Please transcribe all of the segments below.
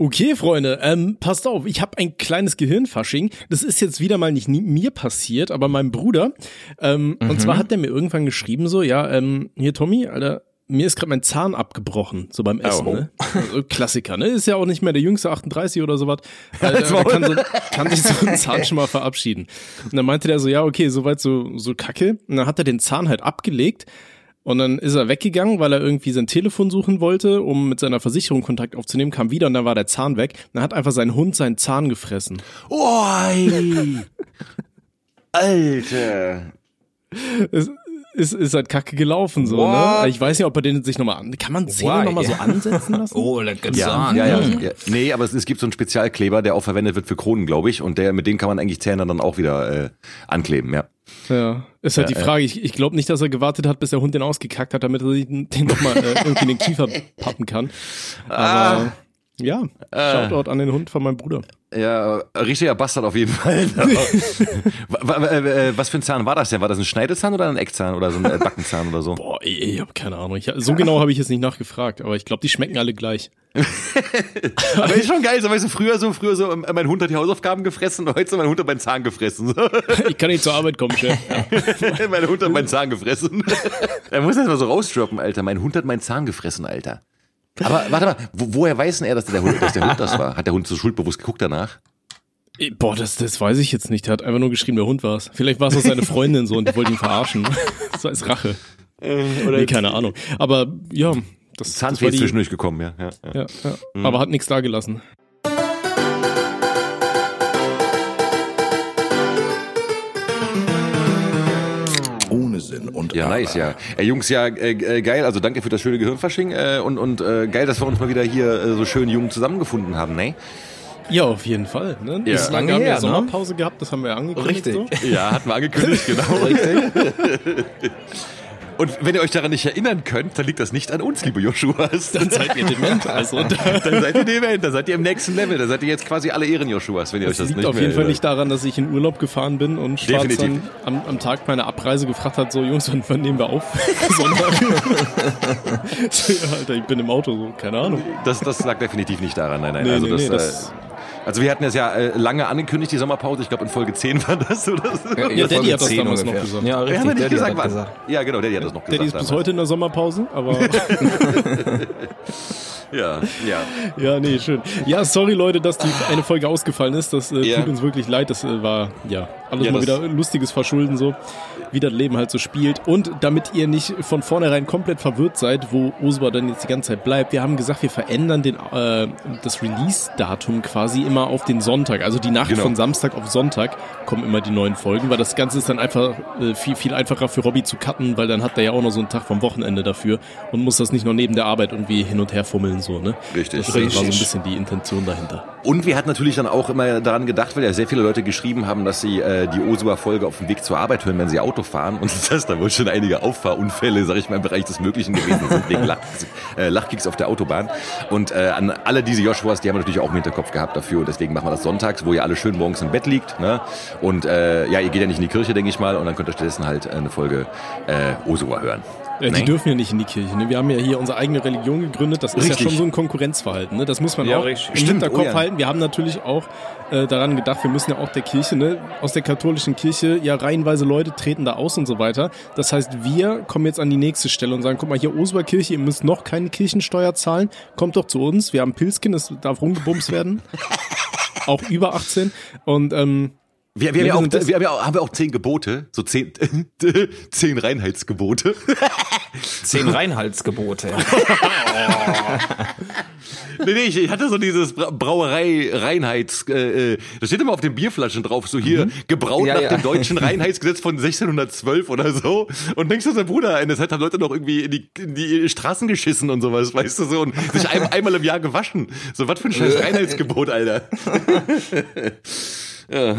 Okay, Freunde, ähm, passt auf, ich habe ein kleines Gehirnfasching. Das ist jetzt wieder mal nicht mir passiert, aber meinem Bruder. Ähm, mhm. Und zwar hat der mir irgendwann geschrieben so, ja, ähm, hier Tommy, Alter, mir ist gerade mein Zahn abgebrochen, so beim Essen, oh. ne? Also Klassiker, ne? Ist ja auch nicht mehr der jüngste 38 oder sowas. Also, kann, so, kann sich so ein Zahn schon mal verabschieden. Und dann meinte der so, ja, okay, soweit so, so kacke. Und dann hat er den Zahn halt abgelegt. Und dann ist er weggegangen, weil er irgendwie sein Telefon suchen wollte, um mit seiner Versicherung Kontakt aufzunehmen, kam wieder und dann war der Zahn weg. Dann hat einfach sein Hund seinen Zahn gefressen. Oi! Alter! Es, ist, ist halt kacke gelaufen, so, ne? Ich weiß nicht, ob er den sich nochmal an, kann man Zähne nochmal so ansetzen lassen? oh, das kann ja, sein. Ja, ja, ja, Nee, aber es, es gibt so einen Spezialkleber, der auch verwendet wird für Kronen, glaube ich, und der, mit dem kann man eigentlich Zähne dann auch wieder äh, ankleben, ja. Ja, ist halt ja, die Frage. Ich, ich glaube nicht, dass er gewartet hat, bis der Hund den ausgekackt hat, damit er sich den nochmal äh, irgendwie in den Kiefer pappen kann. Aber ah. Ja, äh. Shoutout an den Hund von meinem Bruder. Ja, richtiger Bastard auf jeden Fall. Äh, was für ein Zahn war das denn? War das ein Schneidezahn oder ein Eckzahn oder so ein äh, Backenzahn oder so? Boah, ich, ich habe keine Ahnung. Ich, so genau habe ich jetzt nicht nachgefragt, aber ich glaube, die schmecken alle gleich. aber ist schon geil, so weißt du, früher so, früher so, äh, mein Hund hat die Hausaufgaben gefressen und heute mein Hund hat meinen Zahn gefressen. ich kann nicht zur Arbeit kommen, Chef. Ja. mein Hund hat meinen Zahn gefressen. er muss das mal so rausdroppen, Alter. Mein Hund hat meinen Zahn gefressen, Alter. Aber warte mal, wo, woher weiß denn er, dass der, Hund, dass der Hund das war? Hat der Hund so schuldbewusst geguckt danach? Boah, das, das weiß ich jetzt nicht. Er hat einfach nur geschrieben, der Hund war es. Vielleicht war es auch seine Freundin so und die wollten ihn verarschen. so als Rache. Äh, oder nee, keine Ahnung. Aber ja, das, Zahnfee das zwischendurch gekommen, ja. ja, ja. ja, ja. Mhm. Aber hat nichts da Sinn und Ja, nice, ja. Ey, Jungs, ja, äh, äh, geil. Also danke für das schöne Gehirnfasching äh, und, und äh, geil, dass wir uns mal wieder hier äh, so schön jung zusammengefunden haben, ne? Ja, auf jeden Fall. Ne? Ja. Ist lange haben wir ja ne? Sommerpause gehabt, das haben wir angekündigt. Richtig. So. Ja, hatten wir angekündigt, genau. Richtig. Und wenn ihr euch daran nicht erinnern könnt, dann liegt das nicht an uns, liebe Joshuas. Dann seid ihr dement. Also. dann seid ihr dement, dann seid ihr im nächsten Level. Dann seid ihr jetzt quasi alle Ehren-Joshuas, wenn ihr das euch das nicht liegt auf jeden Fall nicht daran, dass ich in Urlaub gefahren bin und Schwarz dann am, am, Tag meiner Abreise gefragt hat, so Jungs, wann, wann nehmen wir auf? Sonntag. so, ja, Alter, ich bin im Auto, so, keine Ahnung. Das, das lag definitiv nicht daran, nein, nein. Nee, also nee, das, nee, das äh, also wir hatten es ja äh, lange angekündigt, die Sommerpause. Ich glaube in Folge 10 war das oder so. Ja, ja Daddy hat das damals ungefähr. noch gesagt. Ja, richtig. Ja, Daddy gesagt, hat gesagt. Ja, genau, Daddy hat das noch gesagt. Daddy ist bis heute in der Sommerpause, aber... Ja, ja. Ja, nee, schön. Ja, sorry Leute, dass die eine Folge ausgefallen ist. Das äh, ja. tut uns wirklich leid. Das äh, war ja alles ja, mal wieder lustiges Verschulden so, wie das Leben halt so spielt. Und damit ihr nicht von vornherein komplett verwirrt seid, wo Oswa dann jetzt die ganze Zeit bleibt, wir haben gesagt, wir verändern den, äh, das Release-Datum quasi immer auf den Sonntag. Also die Nacht genau. von Samstag auf Sonntag kommen immer die neuen Folgen, weil das Ganze ist dann einfach äh, viel, viel einfacher für Robbie zu cutten, weil dann hat er ja auch noch so einen Tag vom Wochenende dafür und muss das nicht noch neben der Arbeit irgendwie hin und her fummeln Spielen so, ne? Richtig. Das richtig. war so ein bisschen die Intention dahinter. Und wir hatten natürlich dann auch immer daran gedacht, weil ja sehr viele Leute geschrieben haben, dass sie äh, die Osua-Folge auf dem Weg zur Arbeit hören, wenn sie Auto fahren. Und das heißt, da wohl schon einige Auffahrunfälle, sag ich mal, im Bereich des Möglichen gewesen sind, wegen Lach, äh, Lachkicks auf der Autobahn. Und äh, an alle diese Joshuas, die haben natürlich auch im Hinterkopf gehabt dafür. Und deswegen machen wir das sonntags, wo ihr alle schön morgens im Bett liegt. Ne? Und äh, ja, ihr geht ja nicht in die Kirche, denke ich mal. Und dann könnt ihr stattdessen halt eine Folge äh, Osua hören. Ja, die dürfen ja nicht in die Kirche. Ne? Wir haben ja hier unsere eigene Religion gegründet. Das ist richtig. ja schon so ein Konkurrenzverhalten. Ne? Das muss man ja, auch richtig. im Stimmt. Hinterkopf oh, halten. Wir haben natürlich auch äh, daran gedacht, wir müssen ja auch der Kirche, ne, aus der katholischen Kirche, ja reihenweise Leute treten da aus und so weiter. Das heißt, wir kommen jetzt an die nächste Stelle und sagen, guck mal, hier Oberkirche, ihr müsst noch keine Kirchensteuer zahlen. Kommt doch zu uns. Wir haben Pilzkin, das darf rumgebumst werden. auch über 18. Und ähm, wir, wir, haben, ja auch, wir haben, ja auch, wir zehn Gebote, so zehn, zehn Reinheitsgebote. Zehn Reinheitsgebote. nee, nee, ich hatte so dieses Brauerei Reinheits, äh, äh, das steht immer auf den Bierflaschen drauf, so hier, mhm. gebraut ja, nach ja. dem deutschen Reinheitsgesetz von 1612 oder so. Und denkst du, sein Bruder, in der Zeit haben Leute noch irgendwie in die, in die Straßen geschissen und sowas, weißt du so, und sich ein, einmal im Jahr gewaschen. So, was für ein scheiß Reinheitsgebot, Alter. Ja,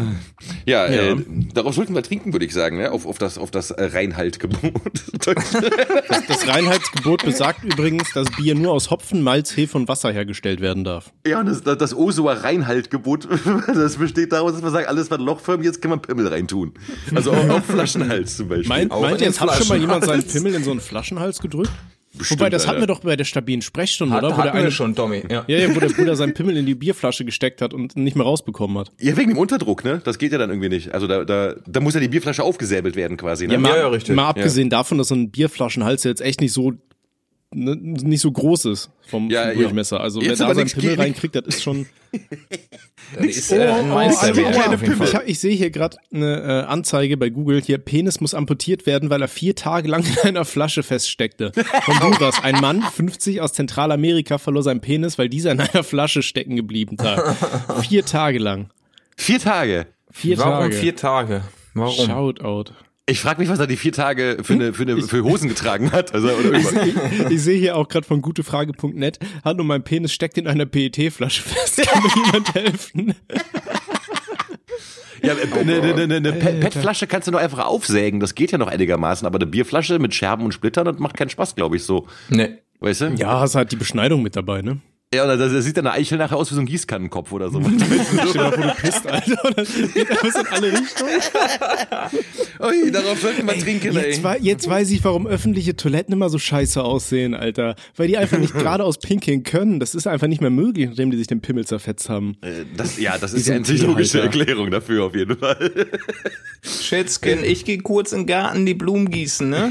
ja, ja. Äh, darauf sollten wir trinken, würde ich sagen, ne? auf, auf das, auf das Reinhaltgebot. das, das Reinheitsgebot besagt übrigens, dass Bier nur aus Hopfen, Malz, Hefe und Wasser hergestellt werden darf. Ja, das, das, das Osua Reinhaltgebot, das besteht daraus, dass man sagt, alles was lochförmig ist, kann man Pimmel reintun. Also auch, auch Flaschenhals zum Beispiel. Meint, meint ihr, jetzt hat schon mal jemand seinen Pimmel in so einen Flaschenhals gedrückt? Bestimmt, Wobei, das Alter. hatten wir doch bei der stabilen Sprechstunde, Hat, oder? Wo der eine, schon, Tommy. Ja. ja, ja, wo der Bruder seinen Pimmel in die Bierflasche gesteckt hat und nicht mehr rausbekommen hat. Ja, wegen dem Unterdruck, ne? Das geht ja dann irgendwie nicht. Also da, da, da muss ja die Bierflasche aufgesäbelt werden quasi, ne? Ja, mal, ja, richtig. mal abgesehen davon, dass so ein Bierflaschenhals jetzt echt nicht so ne, nicht so groß ist vom, Ja, vom ja. Durchmesser. Also Jetzt wer da seinen Pimmel reinkriegt, das ist schon. Das ist äh, Oh, Meister also, Pimmel. Ich, ich sehe hier gerade eine äh, Anzeige bei Google. Hier Penis muss amputiert werden, weil er vier Tage lang in einer Flasche feststeckte. Honduras, ein Mann, 50 aus Zentralamerika, verlor seinen Penis, weil dieser in einer Flasche stecken geblieben war. vier Tage lang. Vier Tage. Vier Warum Tage. vier Tage? Warum? Shoutout. Ich frage mich, was er die vier Tage für eine, für eine, für Hosen getragen hat. Also, oder irgendwas. Ich, ich sehe hier auch gerade von gutefrage.net, hallo, mein Penis steckt in einer PET-Flasche fest. Kann mir jemand helfen? Ja, eine, eine, eine, eine Pet- PET-Flasche kannst du nur einfach aufsägen. Das geht ja noch einigermaßen. Aber eine Bierflasche mit Scherben und Splittern, das macht keinen Spaß, glaube ich, so. Nee. Weißt du? Ja, hast halt die Beschneidung mit dabei, ne? Ja, oder das, das sieht dann eine Eichel nachher aus wie so ein Gießkannenkopf oder so. Stell dir mal vor, du pisst, Alter. Und das geht alles in alle Richtungen. Ui, darauf sollten wir trinken, Jetzt, wei- jetzt weiß ich, warum öffentliche Toiletten immer so scheiße aussehen, Alter. Weil die einfach nicht geradeaus pinkeln können. Das ist einfach nicht mehr möglich, nachdem die sich den Pimmel zerfetzt haben. Äh, Das, ja, das ist sind einzig logische. Erklärung dafür auf jeden Fall. Schätzchen, ich gehe kurz in den Garten die Blumen gießen, ne?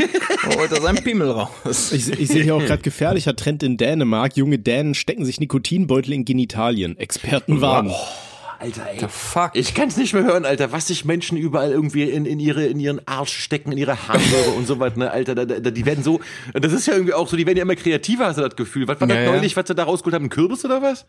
Holt er seinen Pimmel raus. Ich, ich sehe hier auch gerade gefährlicher Trend in Dänemark. Junge Dänen stecken sich Nikotinbeutel in Genitalien. Experten warnen. Alter, ey. The fuck? Ich kann's nicht mehr hören, Alter, was sich Menschen überall irgendwie in, in, ihre, in ihren Arsch stecken, in ihre Harnröhre und so weiter, ne, Alter, da, da, die werden so, das ist ja irgendwie auch so, die werden ja immer kreativer, hast du das Gefühl. Was war das Ja, ja. neulich, was sie da rausgeholt haben, ein Kürbis oder was?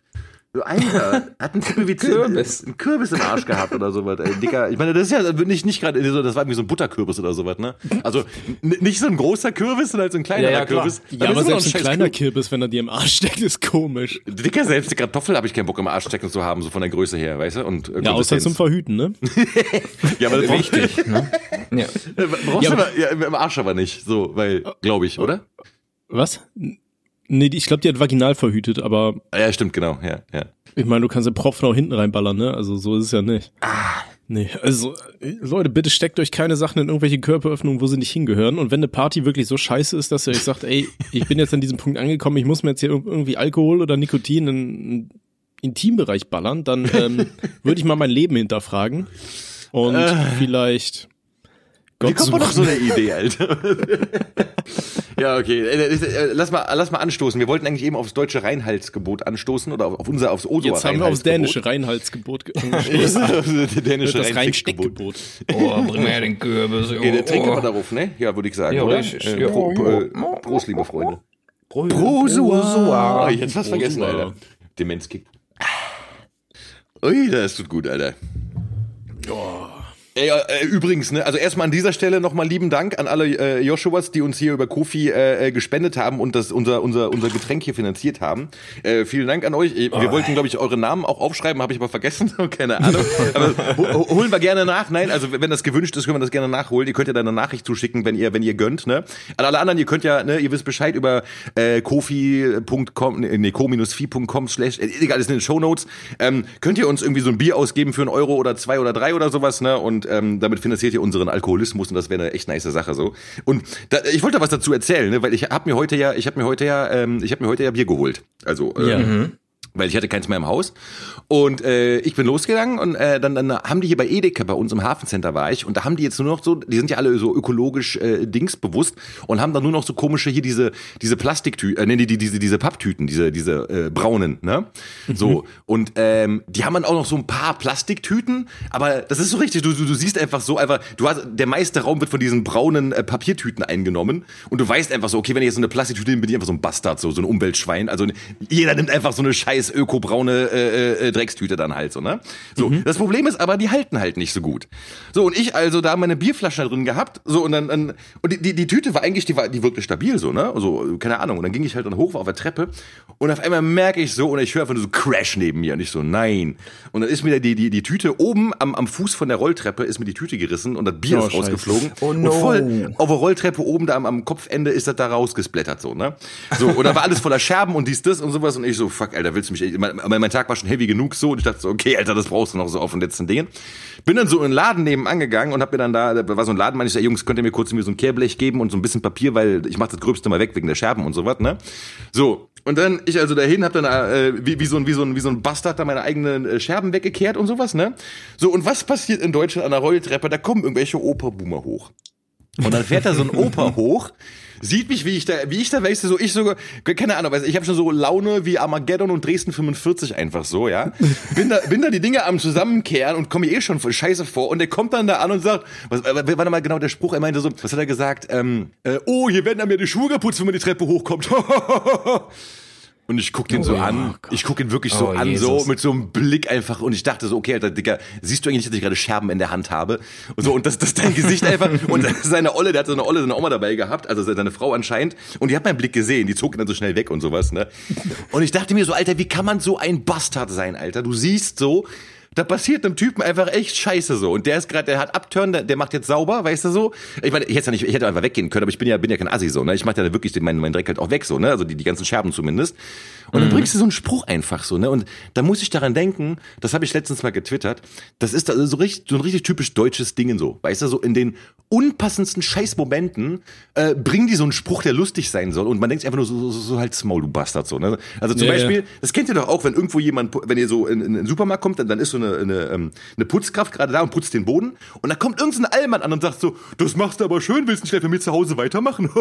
So, Alter, hat ein Typ wie Kürbis. einen Kürbis im Arsch gehabt oder sowas, ey, Dicker. Ich meine, das ist ja nicht, nicht gerade so, das war irgendwie so ein Butterkürbis oder sowas, ne? Also, nicht so ein großer Kürbis, sondern halt so ein kleinerer Ja, ja. Kürbis. Ja, aber selbst ein scheiß kleiner Kürbis. Kirbis, wenn er dir im Arsch steckt, ist komisch. Dicker, selbst die Kartoffel habe ich keinen Bock im Arsch stecken zu haben, so von der Größe her, weißt du? Und äh, Ja, außer zum Verhüten, ne? Ja, aber das brauchst, Wichtig, ne? Ja. brauchst Ja, du aber, ja, im Arsch aber nicht, so, weil, glaube ich, oder? Was? Nee, die- ich glaube, die hat vaginal verhütet, aber Ja, stimmt, genau, ja, ja. ich meine, du kannst den Propfen auch hinten reinballern, ne? Also so ist es ja nicht. Ah. Nee, also äh, Leute, bitte steckt euch keine Sachen in irgendwelche Körperöffnungen, wo sie nicht hingehören. Und wenn eine Party wirklich so scheiße ist, dass ihr euch sagt, ey, ich bin jetzt an diesem Punkt angekommen, ich muss mir jetzt hier irg- irgendwie Alkohol oder Nikotin in einen Intimbereich ballern, dann ähm, würde ich mal mein Leben hinterfragen. Und vielleicht Wie Gott kommt man auf so eine Idee, Alter? ja, okay. Äh, äh, Lass mal, lass mal anstoßen. Wir wollten eigentlich eben aufs deutsche Reinhaltsgebot anstoßen oder auf unser, aufs Oso Jetzt haben wir aufs dänische Reinhaltsgebot ge- Das dänische das. Reinsteckgebot. Oh, bring mir den Kürbis. Okay, der trinkt oh. aber darauf, ne? Ja, würde ich sagen, Ja, oder? richtig. Äh, Ja. Pro, Ja. äh, Prost, liebe Freunde. Prosua. Oh, jetzt was vergessen, Prosua. Alter. Demenzkick. Ui, das tut gut, Alter. Ey, äh, übrigens, ne, also erstmal an dieser Stelle nochmal lieben Dank an alle äh, Joshuas, die uns hier über Kofi äh, äh, gespendet haben und das unser unser unser Getränk hier finanziert haben. Äh, vielen Dank an euch. Äh, Wir wollten, glaube ich, eure Namen auch aufschreiben, habe ich aber vergessen, keine Ahnung. Aber ho holen wir gerne nach. Nein, also wenn das gewünscht ist, können wir das gerne nachholen. Ihr könnt ja dann eine Nachricht zuschicken, wenn ihr wenn ihr gönnt. Ne? An alle anderen, ihr könnt ja, ne, ihr wisst Bescheid über äh, kofi.com, ne, ko-fi.com slash, äh, egal, ist in den Shownotes. Ähm, könnt ihr uns irgendwie so ein Bier ausgeben für einen Euro oder zwei oder drei oder sowas, ne? Und ähm, damit finanziert ihr unseren Alkoholismus und das wäre eine echt nice Sache so. Und da, ich wollte was dazu erzählen, ne? weil ich habe mir heute ja, ich habe mir heute ja, ähm, ich habe mir heute ja Bier geholt. Also äh, Ja. Weil ich hatte keins mehr im Haus. Und äh, ich bin losgegangen und äh, dann, dann haben die hier bei Edeka, bei uns im Hafencenter war ich, und da haben die jetzt nur noch so, die sind ja alle so ökologisch äh, dingsbewusst und haben dann nur noch so komische hier diese diese Plastiktüten, äh, nee, die, die, diese diese Papptüten, diese diese äh, braunen, ne? So und ähm, die haben dann auch noch so ein paar Plastiktüten, aber das ist so richtig, du, du, du siehst einfach so einfach, du hast der meiste Raum wird von diesen braunen äh, Papiertüten eingenommen und du weißt einfach so, okay, wenn ich jetzt so eine Plastiktüte nehme, bin ich einfach so ein Bastard, so so ein Umweltschwein, also jeder nimmt einfach so eine scheiß ökobraune äh, äh, Dreckstüte dann halt so, ne? So, das Problem ist aber, die halten halt nicht so gut. So und ich also da meine Bierflasche drin gehabt, so und dann, dann und die, die, die Tüte war eigentlich, die war die wirklich stabil so, ne? Also keine Ahnung und dann ging ich halt dann hoch auf der Treppe und auf einmal merke ich so und ich höre einfach nur so Crash neben mir und ich so nein und dann ist mir die die die Tüte oben am am Fuß von der Rolltreppe ist mir die Tüte gerissen und das Bier Oh, ist Scheiße. rausgeflogen Oh, und no. voll auf der Rolltreppe oben da am, am Kopfende ist das da rausgesplattert so, ne? So und da war alles voller Scherben und dies das und sowas und ich so fuck, Alter, willst ist mich, mein, mein Tag war schon heavy genug so und ich dachte so, okay, Alter, das brauchst du noch so auf den letzten Dingen. Bin dann so in den Laden nebenan gegangen und hab mir dann da, da war so ein Laden, meine ich, ja, Jungs, könnt ihr mir kurz mir so ein Kehrblech geben und so ein bisschen Papier, weil ich mach das Gröbste mal weg wegen der Scherben und sowas, ne? So, und dann ich also dahin, hab dann äh, wie, wie so ein wie so ein wie so ein Bastard da meine eigenen äh, Scherben weggekehrt und sowas, ne? So und was passiert in Deutschland an der Rolltreppe? Da kommen irgendwelche Operboomer hoch. Und dann fährt da so ein Opa hoch, sieht mich, wie ich da, wie ich da, weißt du, so ich sogar, keine Ahnung, du, ich habe schon so Laune wie Armageddon und Dresden 45 einfach so, ja. Bin da, bin da die Dinge am zusammenkehren und komme mir eh schon voll scheiße vor und der kommt dann da an und sagt, was, äh, warte mal genau der Spruch, er meinte so, was hat er gesagt? Ähm, äh, oh, hier werden dann mir die Schuhe geputzt, wenn man die Treppe hochkommt. Und ich guck den so Oh, an. Gott. Ich guck ihn wirklich so Oh, an, Jesus. so mit so einem Blick einfach. Und ich dachte so, okay, Alter, Digga, siehst du eigentlich, dass ich gerade Scherben in der Hand habe? Und so, und das, das dein Gesicht einfach. Und seine Olle, der hat so eine Olle, seine Oma dabei gehabt, also seine Frau anscheinend. Und die hat meinen Blick gesehen, die zog ihn dann so schnell weg und sowas, ne? Und ich dachte mir so, Alter, wie kann man so ein Bastard sein, Alter? Du siehst so, da passiert einem Typen einfach echt Scheiße so. Und der ist gerade, der hat Upturn, der, der macht jetzt sauber, weißt du so? Ich meine, ich hätte ja nicht, ich hätte einfach weggehen können, aber ich bin ja, bin ja kein Assi so, ne? Ich mach ja wirklich den, meinen, meinen Dreck halt auch weg so, ne? Also die, die ganzen Scherben zumindest. Und dann bringst du so einen Spruch einfach so, ne? Und da muss ich daran denken, das habe ich letztens mal getwittert, das ist also so, richtig, so ein richtig typisch deutsches Ding so. Weißt du, so in den unpassendsten Scheißmomenten äh, bringen die so einen Spruch, der lustig sein soll. Und man denkt sich einfach nur so, so, so halt Maul, du Bastard, so, ne? Also zum Ja, Beispiel, ja. das kennt ihr doch auch, wenn irgendwo jemand, wenn ihr so in, in den Supermarkt kommt, dann, dann ist so eine, eine, ähm, eine Putzkraft gerade da und putzt den Boden. Und dann kommt irgendein Allmann an und sagt so, das machst du aber schön, willst du nicht gleich bei mir zu Hause weitermachen?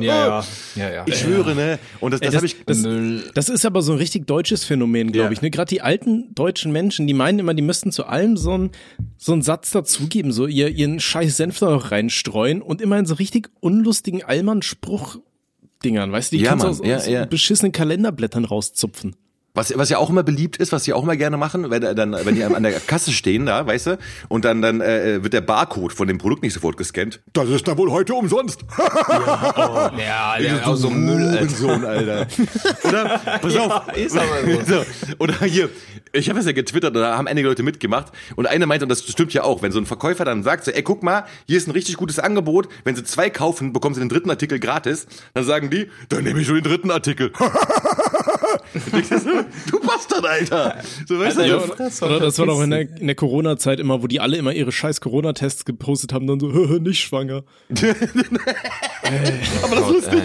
Ja, ja, ja, ja. ich schwöre, ne? Und das, das, das, habe ich. das, Das ist aber so ein richtig deutsches Phänomen, glaube Ja. ich. Ne? Gerade die alten deutschen Menschen, die meinen immer, die müssten zu allem so einen so einen Satz dazugeben, so ihr, ihren scheiß Senf da noch reinstreuen und immer in so richtig unlustigen Allmann-Spruch-Dingern, weißt du, die Ja, kannst Mann, aus, ja, aus ja. beschissenen Kalenderblättern rauszupfen. Was, was ja auch immer beliebt ist, was die auch immer gerne machen, wenn, dann, wenn die an der Kasse stehen, da, weißt du, und dann, dann äh, wird der Barcode von dem Produkt nicht sofort gescannt. Das ist da wohl heute umsonst. Ja, der auch so Müll, Alter. Sohn, Alter. Oder? Pass auf. ist aber so. so. Oder hier, ich habe es ja getwittert, da haben einige Leute mitgemacht und eine meinte, und das stimmt ja auch, wenn so ein Verkäufer dann sagt, so, ey, guck mal, hier ist ein richtig gutes Angebot, wenn sie zwei kaufen, bekommen sie den dritten Artikel gratis, dann sagen die, dann nehme ich schon den dritten Artikel. Du Bastard, Alter. So, weißt Ja, du, oder, oder das war doch in der, in der Corona-Zeit immer, wo die alle immer ihre scheiß Corona-Tests gepostet haben, dann so, nicht schwanger. aber das ist lustig.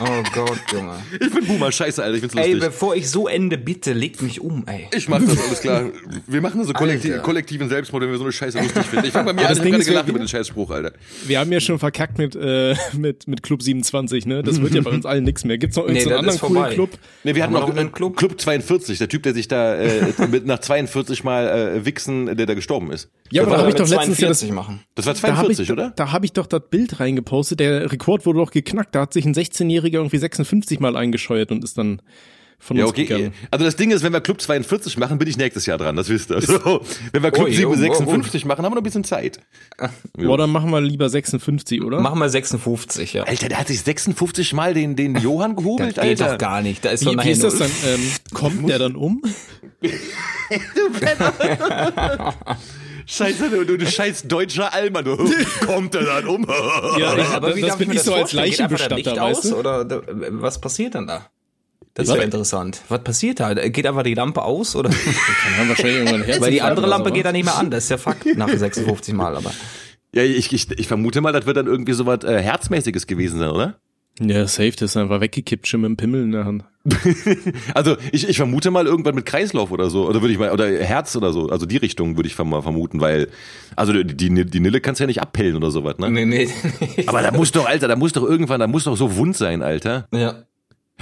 Oh Gott, Junge. Ich bin Boomer, scheiße, Alter, ich find's Ey, lustig. bevor ich so ende, bitte legt mich um, ey. Ich mach das, alles klar. Wir machen das so kollektiv, Alter. kollektiven Selbstmord, wenn wir so eine Scheiße lustig finden. Ich fang bei mir Ja, an, das ich hab gerade gelacht über den Scheißspruch, Alter. Wir haben ja schon verkackt mit, äh, mit, mit Club 27, ne? Das wird ja bei uns allen nichts mehr. Gibt's noch Nee, irgendeinen das anderen coolen. Club? Nee, wir hatten Haben Club? Club 42, der Typ, der sich da äh, mit nach 42 Mal äh, wichsen, der da gestorben ist. Ja, aber da habe ich doch letztens ja das, 42 machen. Das war da habe 42, ich, oder? da habe ich doch das Bild reingepostet. Der Rekord wurde doch geknackt. Da hat sich ein 16-Jähriger irgendwie 56 Mal eingescheuert und ist dann von Ja, uns okay. gegangen. Also das Ding ist, wenn wir Club 42 machen, bin ich nächstes Jahr dran, das wisst ihr. So, wenn wir Club Ui, 7, oh, 56 machen, haben wir noch ein bisschen Zeit. Boah, dann machen wir lieber 56, oder? Machen wir 56, ja. Alter, der hat sich 56 Mal den, den Johann Das gehobelt, geht Alter. doch gar nicht. Da ist wie, wie ist das dann? Ähm, kommt der dann um? Scheiße, du, du, du scheiß deutscher Allmann, du. Kommt er dann um? Ja, ich, Aber wie das darf bin mir ich so als? Geht Leichenbestatter, weißt aus, du? Oder was passiert dann da? Das wäre interessant. Was passiert da? Geht einfach die Lampe aus oder? Dann haben wahrscheinlich irgendwann einen Weil die andere Lampe geht dann nicht mehr an. Das ist ja Fakt nach 56 Mal. Aber Ja, ich, ich, ich vermute mal, das wird dann irgendwie so was äh, Herzmäßiges gewesen sein, oder? Ja, safe, das ist einfach weggekippt, schon mit dem Pimmel in der Hand. Also ich, ich vermute mal irgendwann mit Kreislauf oder so, oder würde ich mal, oder Herz oder so, also die Richtung würde ich mal vermuten, weil, also die, die, die Nille kannst du ja nicht abpellen oder sowas, ne? nee, nee. Aber da muss doch, Alter, da muss doch irgendwann, da muss doch so wund sein, Alter. ja.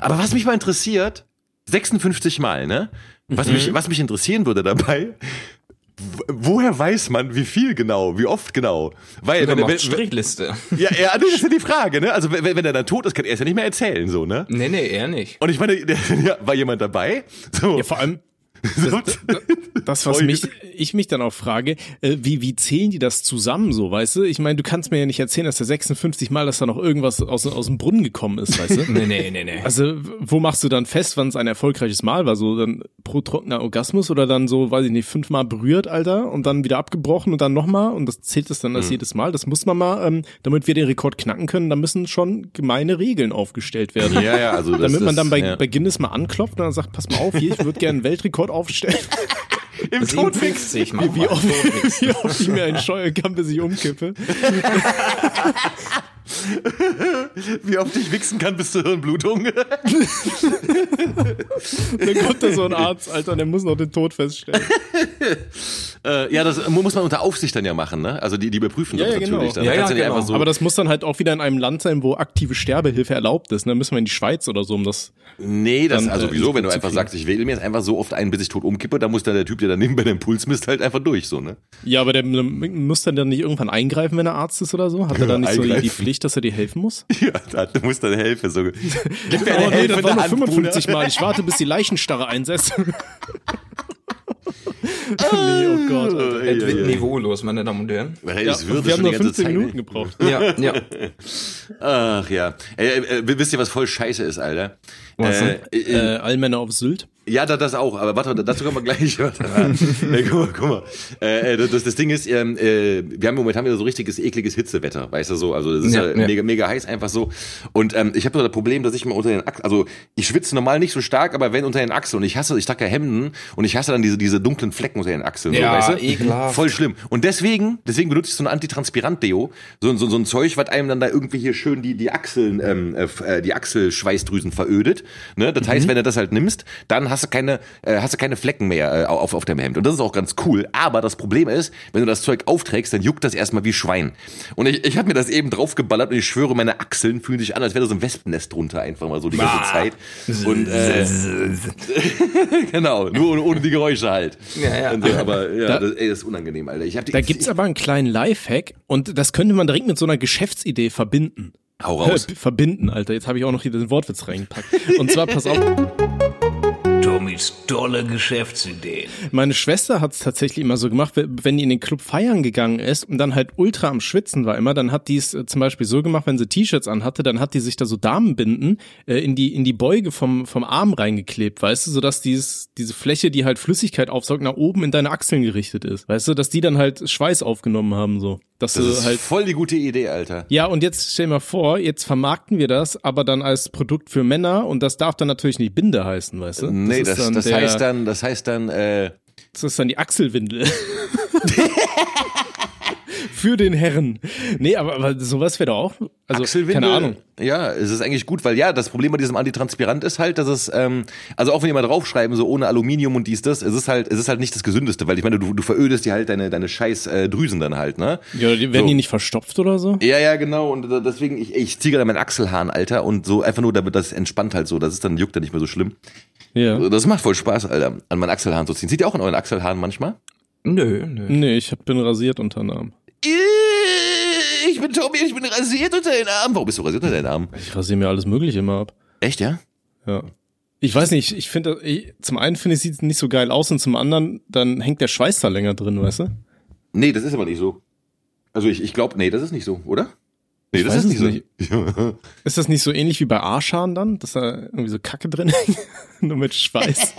Aber was mich mal interessiert, 56 Mal, ne? Was, mich, was mich interessieren würde dabei, woher weiß man, wie viel genau, wie oft genau? Weil, wenn, wenn, Strichliste. ja, ja, das ist ja die Frage, ne? Also wenn, wenn er dann tot ist, kann er es ja nicht mehr erzählen, so, ne? Nee, nee, eher nicht. Und ich meine, der, ja, war jemand dabei? So. Ja, vor allem, Das, was mich, ich mich dann auch frage, äh, wie, wie zählen die das zusammen so, weißt du? Ich meine, du kannst mir ja nicht erzählen, dass da 56 Mal, dass da noch irgendwas aus, aus dem Brunnen gekommen ist, weißt du? Nee, nee, nee, nee. Also, wo machst du dann fest, wann es ein erfolgreiches Mal war? So dann pro trockener Orgasmus oder dann so, weiß ich nicht, fünfmal berührt, Alter, und dann wieder abgebrochen und dann nochmal und das zählt es dann als Mhm. jedes Mal. Das muss man mal, ähm, damit wir den Rekord knacken können, da müssen schon gemeine Regeln aufgestellt werden. Ja, ja, also das, Damit man dann bei, ja. bei Guinness mal anklopft und dann sagt, pass mal auf, hier, ich würde gerne einen Weltrekord aufstellen. im 57, mach Wie mal. oft, wie oft ich mir einen Scheuer kann, bis ich umkippe. Wie oft ich wichsen kann bis zur Hirnblutung. Dann kommt da so ein Arzt, Alter, und der muss noch den Tod feststellen. äh, ja, das muss man unter Aufsicht dann ja machen, ne? Also die, die überprüfen Ja, das ja, genau. natürlich. Dann Ja, ja, genau. einfach so. Aber das muss dann halt auch wieder in einem Land sein, wo aktive Sterbehilfe erlaubt ist. Dann müssen wir in die Schweiz oder so, um das. nee, das, dann, also äh, wieso, wenn du einfach kriegen. sagst, ich wähle mir jetzt einfach so oft ein, bis ich tot umkippe, dann muss dann der Typ, der daneben bei dem Puls misst, halt einfach durch, so, ne? Ja, aber der muss dann, dann nicht irgendwann eingreifen, wenn er Arzt ist oder so? Hat er dann nicht so die, die Pflicht, dass er dir helfen muss? Ja, du musst dann helfen. So. Gib mir Oh eine nee, das war nur Hand, 55 Bruder. Mal. Ich warte, bis die Leichenstarre einsetzt. nee, oh Gott. Alter. Es wird niveaulos, meine Damen und Herren. Hey, Ja, wir haben nur die ganze 15 Zeit, Minuten ey. gebraucht. Ja, ja. Ach ja. Äh, äh, wisst ihr, was voll scheiße ist, Alter? Was äh, Äh, äh, Allmänner auf Sylt. Ja, da, das auch, aber warte, dazu kommen wir gleich. Warte äh, guck mal, guck mal. Äh, das, das, das Ding ist, ähm, äh, wir haben momentan wieder so richtiges ekliges Hitzewetter, weißt du so, also das ist ja, Ja, ja. mega, mega heiß einfach so. Und ähm, ich habe so das Problem, dass ich mal unter den Achseln, also ich schwitze normal nicht so stark, aber wenn unter den Achseln und ich hasse, ich trage ja Hemden und ich hasse dann diese, diese dunklen Flecken unter den Achseln, Ja, so, weißt du? ekelhaft. Voll schlimm. Und deswegen, deswegen benutze ich so ein Antitranspirant-Deo, so, so, so ein Zeug, was einem dann da irgendwie hier schön die, die Achseln, ähm, äh, äh, die Achselschweißdrüsen verödet. Ne? Das Mhm. heißt, wenn du das halt nimmst, dann hast du keine, äh, hast du keine Flecken mehr äh, auf, auf dem Hemd. Und das ist auch ganz cool. Aber das Problem ist, wenn du das Zeug aufträgst, dann juckt das erstmal wie Schwein. Und ich, ich habe mir das eben draufgeballert und ich schwöre, meine Achseln fühlen sich an, als wäre da so ein Wespennest drunter einfach mal so die ganze Zeit. Und äh, genau, nur ohne, ohne die Geräusche halt. Ja, ja. Und aber ja, Da- das, ey, das ist unangenehm, Alter. Ich hab die, Da gibt's aber einen kleinen Lifehack und das könnte man direkt mit so einer Geschäftsidee verbinden. Hau raus. Verbinden, Alter. Jetzt habe ich auch noch hier den Wortwitz reingepackt. Und zwar, pass auf, Tommys tolle Geschäftsideen. meine Schwester hat's tatsächlich immer so gemacht, wenn die in den Club feiern gegangen ist und dann halt ultra am Schwitzen war immer, dann hat die es äh, zum Beispiel so gemacht, wenn sie T-Shirts anhatte, dann hat die sich da so Damenbinden äh, in die in die Beuge vom vom Arm reingeklebt, weißt du, sodass dieses diese Fläche, die halt Flüssigkeit aufsaugt, nach oben in deine Achseln gerichtet ist, weißt du, dass die dann halt Schweiß aufgenommen haben so, dass Das ist halt voll die gute Idee, Alter. Ja, und jetzt stell dir mal vor, jetzt vermarkten wir das, aber dann als Produkt für Männer und das darf dann natürlich nicht Binde heißen, weißt du? Nee, das, dann das der- heißt dann, das heißt dann, äh, Das ist dann die Achselwindel. für den Herren. Nee, aber, aber sowas wäre doch auch, also Achselwindel. keine Ahnung. Ja, es ist eigentlich gut, weil ja, das Problem bei diesem Antitranspirant ist halt, dass es, ähm, also auch wenn die mal draufschreiben, so ohne Aluminium und dies, das, es ist halt, es ist halt nicht das Gesündeste, weil ich meine, du, du verödest dir halt deine, deine scheiß äh, Drüsen dann halt, ne? Ja, die, werden So. die nicht verstopft oder so? Ja, ja, genau. Und deswegen, ich, ich ziehe gerade meinen Achselhahn, Alter, und so einfach nur, damit das entspannt halt so. Das ist dann juckt dann nicht mehr so schlimm. Ja. Das macht voll Spaß, Alter, an meinen Achselhahn zu ziehen. Sieht ihr auch an euren Achselhahn manchmal? Nö, nö. Nee, ich hab, bin rasiert unter Arm. Ich bin Tommy, ich bin rasiert unter den Armen. Warum bist du rasiert unter den Armen? Ich rasiere mir alles Mögliche immer ab. Echt, ja? Ja. Ich weiß nicht, ich finde, zum einen finde ich, sieht nicht so geil aus und zum anderen, dann hängt der Schweiß da länger drin, weißt du? Nee, das ist aber nicht so. Also ich, ich glaube, nee, das ist nicht so, oder? Nee, Ich das ist nicht so. Ist das nicht so ähnlich wie bei Arschhaaren dann, dass da irgendwie so Kacke drin hängt? Nur mit Schweiß.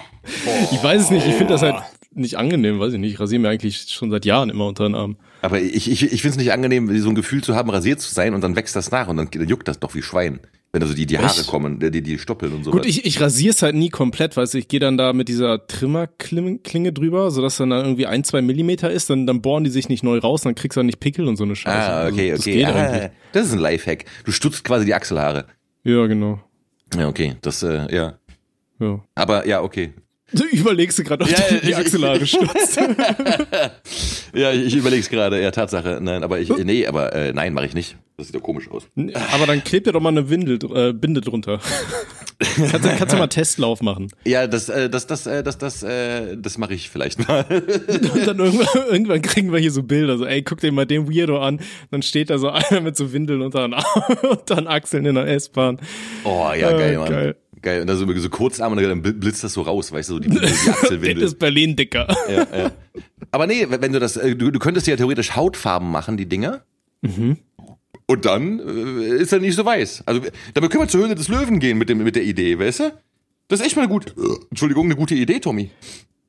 ich weiß es nicht, ich finde das halt nicht angenehm, weiß ich nicht. Ich rasiere mir eigentlich schon seit Jahren immer unter den Arm. Aber ich, ich, ich finde es nicht angenehm, so ein Gefühl zu haben, rasiert zu sein und dann wächst das nach und dann, dann juckt das doch wie Schwein. Wenn also die, die Haare Echt? kommen, die, die stoppeln und so. Gut, ich, ich rasiere es halt nie komplett, weißt du, ich gehe dann da mit dieser Trimmerklinge drüber, sodass dann da irgendwie ein, zwei Millimeter ist, dann, dann bohren die sich nicht neu raus, dann kriegst du dann nicht Pickel und so eine Scheiße. ah, Also, okay, das okay. Ah, das ist ein Lifehack. Du stutzt quasi die Achselhaare. Ja, genau. Ja, okay. Das, äh, ja. Ja. Aber ja, okay. Du überlegst du gerade, ob Ja, du die Achselhaare stutzt. Ja, ich, es gerade. Ja, Tatsache. Nein, aber ich, nee, aber äh, nein, mache ich nicht. Das sieht ja komisch aus. Aber dann klebt dir doch mal eine Windel, äh, Binde drunter. kannst, du- kannst du mal Testlauf machen. Ja, das, äh, das, das, äh, das, das, äh, das mache ich vielleicht mal. Und dann irgendwann, irgendwann kriegen wir hier so Bilder, so, ey, guck dir mal den Weirdo an. Dann steht da so einer mit so Windeln unter den, unter den Achseln in der S-Bahn. Oh, ja, geil, Äh, Mann. geil. Geil. Und da so, so Kurzarm und dann blitzt das so raus, weißt du, so die, die Achselwindel. ist Berlin dicker. ja, ja. Aber nee, wenn du das, äh, du, du könntest ja theoretisch Hautfarben machen, die Dinger. Mhm. Und dann äh, ist er nicht so weiß. Also damit können wir zur Höhle des Löwen gehen mit, dem, mit der Idee, weißt du? Das ist echt mal eine gute, Entschuldigung, eine gute Idee, Tommy.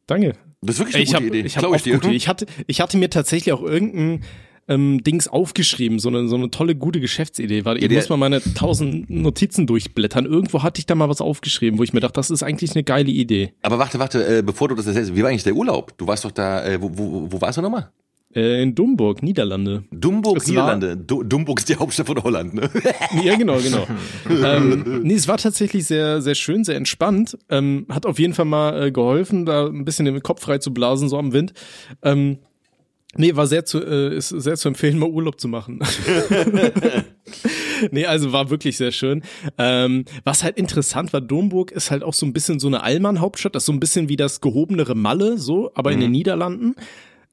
Danke. Das ist wirklich eine ich gute hab, Idee. Ich, hab Glaub auch gute. ich hatte, ich hatte mir tatsächlich auch irgendein ähm, Dings aufgeschrieben, so eine, so eine tolle, gute Geschäftsidee. Warte, ich muss mal meine tausend Notizen durchblättern. Irgendwo hatte ich da mal was aufgeschrieben, wo ich mir dachte, das ist eigentlich eine geile Idee. Aber warte, warte, äh, bevor du das erzählst, wie war eigentlich der Urlaub? Du warst doch da, äh, wo, wo, wo warst du nochmal? Äh, in Dumburg, Niederlande. Dumburg, Es Niederlande. Du, Dumburg ist die Hauptstadt von Holland, ne? Ja, genau, genau. ähm, nee, es war tatsächlich sehr, sehr schön, sehr entspannt. Ähm, hat auf jeden Fall mal äh, geholfen, da ein bisschen den Kopf frei zu blasen, so am Wind. Ähm, nee, war sehr zu, äh, ist sehr zu empfehlen, mal Urlaub zu machen. nee, also war wirklich sehr schön. Ähm, was halt interessant war, Domburg ist halt auch so ein bisschen so eine Allmann-Hauptstadt, das ist so ein bisschen wie das gehobenere Malle, so, aber in den Niederlanden.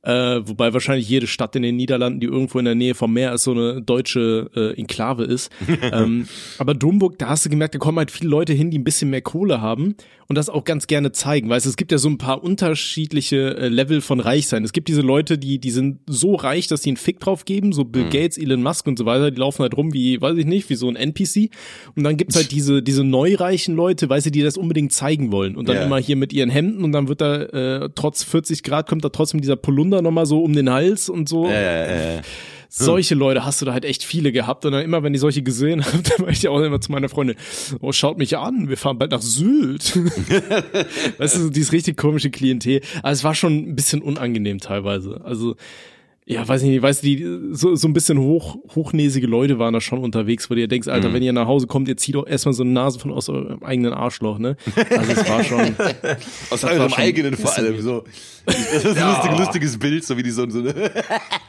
Äh, wobei wahrscheinlich jede Stadt in den Niederlanden, die irgendwo in der Nähe vom Meer ist, so eine deutsche äh, Enklave ist. ähm, aber Domburg, da hast du gemerkt, da kommen halt viele Leute hin, die ein bisschen mehr Kohle haben und das auch ganz gerne zeigen. Weißt du, es gibt ja so ein paar unterschiedliche äh, Level von Reichsein. Es gibt diese Leute, die, die sind so reich, dass die einen Fick drauf geben, so Bill Gates, Elon Musk und so weiter, die laufen halt rum wie, weiß ich nicht, wie so ein NPC. Und dann gibt's halt diese, diese neureichen Leute, weißt du, die das unbedingt zeigen wollen. Und dann Ja. immer hier mit ihren Hemden und dann wird da, äh, trotz 40 Grad, kommt da trotzdem dieser Polunder nochmal so um den Hals und so. äh, äh. Solche Leute hast du da halt echt viele gehabt. Und dann immer, wenn ich solche gesehen habe, dann war ich ja auch immer zu meiner Freundin, oh, schaut mich an, wir fahren bald nach Sylt. weißt du, so dieses richtig komische Klientel. Aber es war schon ein bisschen unangenehm teilweise. Also, ja, weiß ich nicht, weißt du, die, so, so ein bisschen hoch, hochnäsige Leute waren da schon unterwegs, wo du dir denkst, Alter, wenn ihr nach Hause kommt, ihr zieht doch erstmal so eine Nase von aus eurem eigenen Arschloch, ne? Also es war schon, Aus eurem eigenen vor allem, so. Das ist ein lustig, lustiges Bild, so wie die so, so eine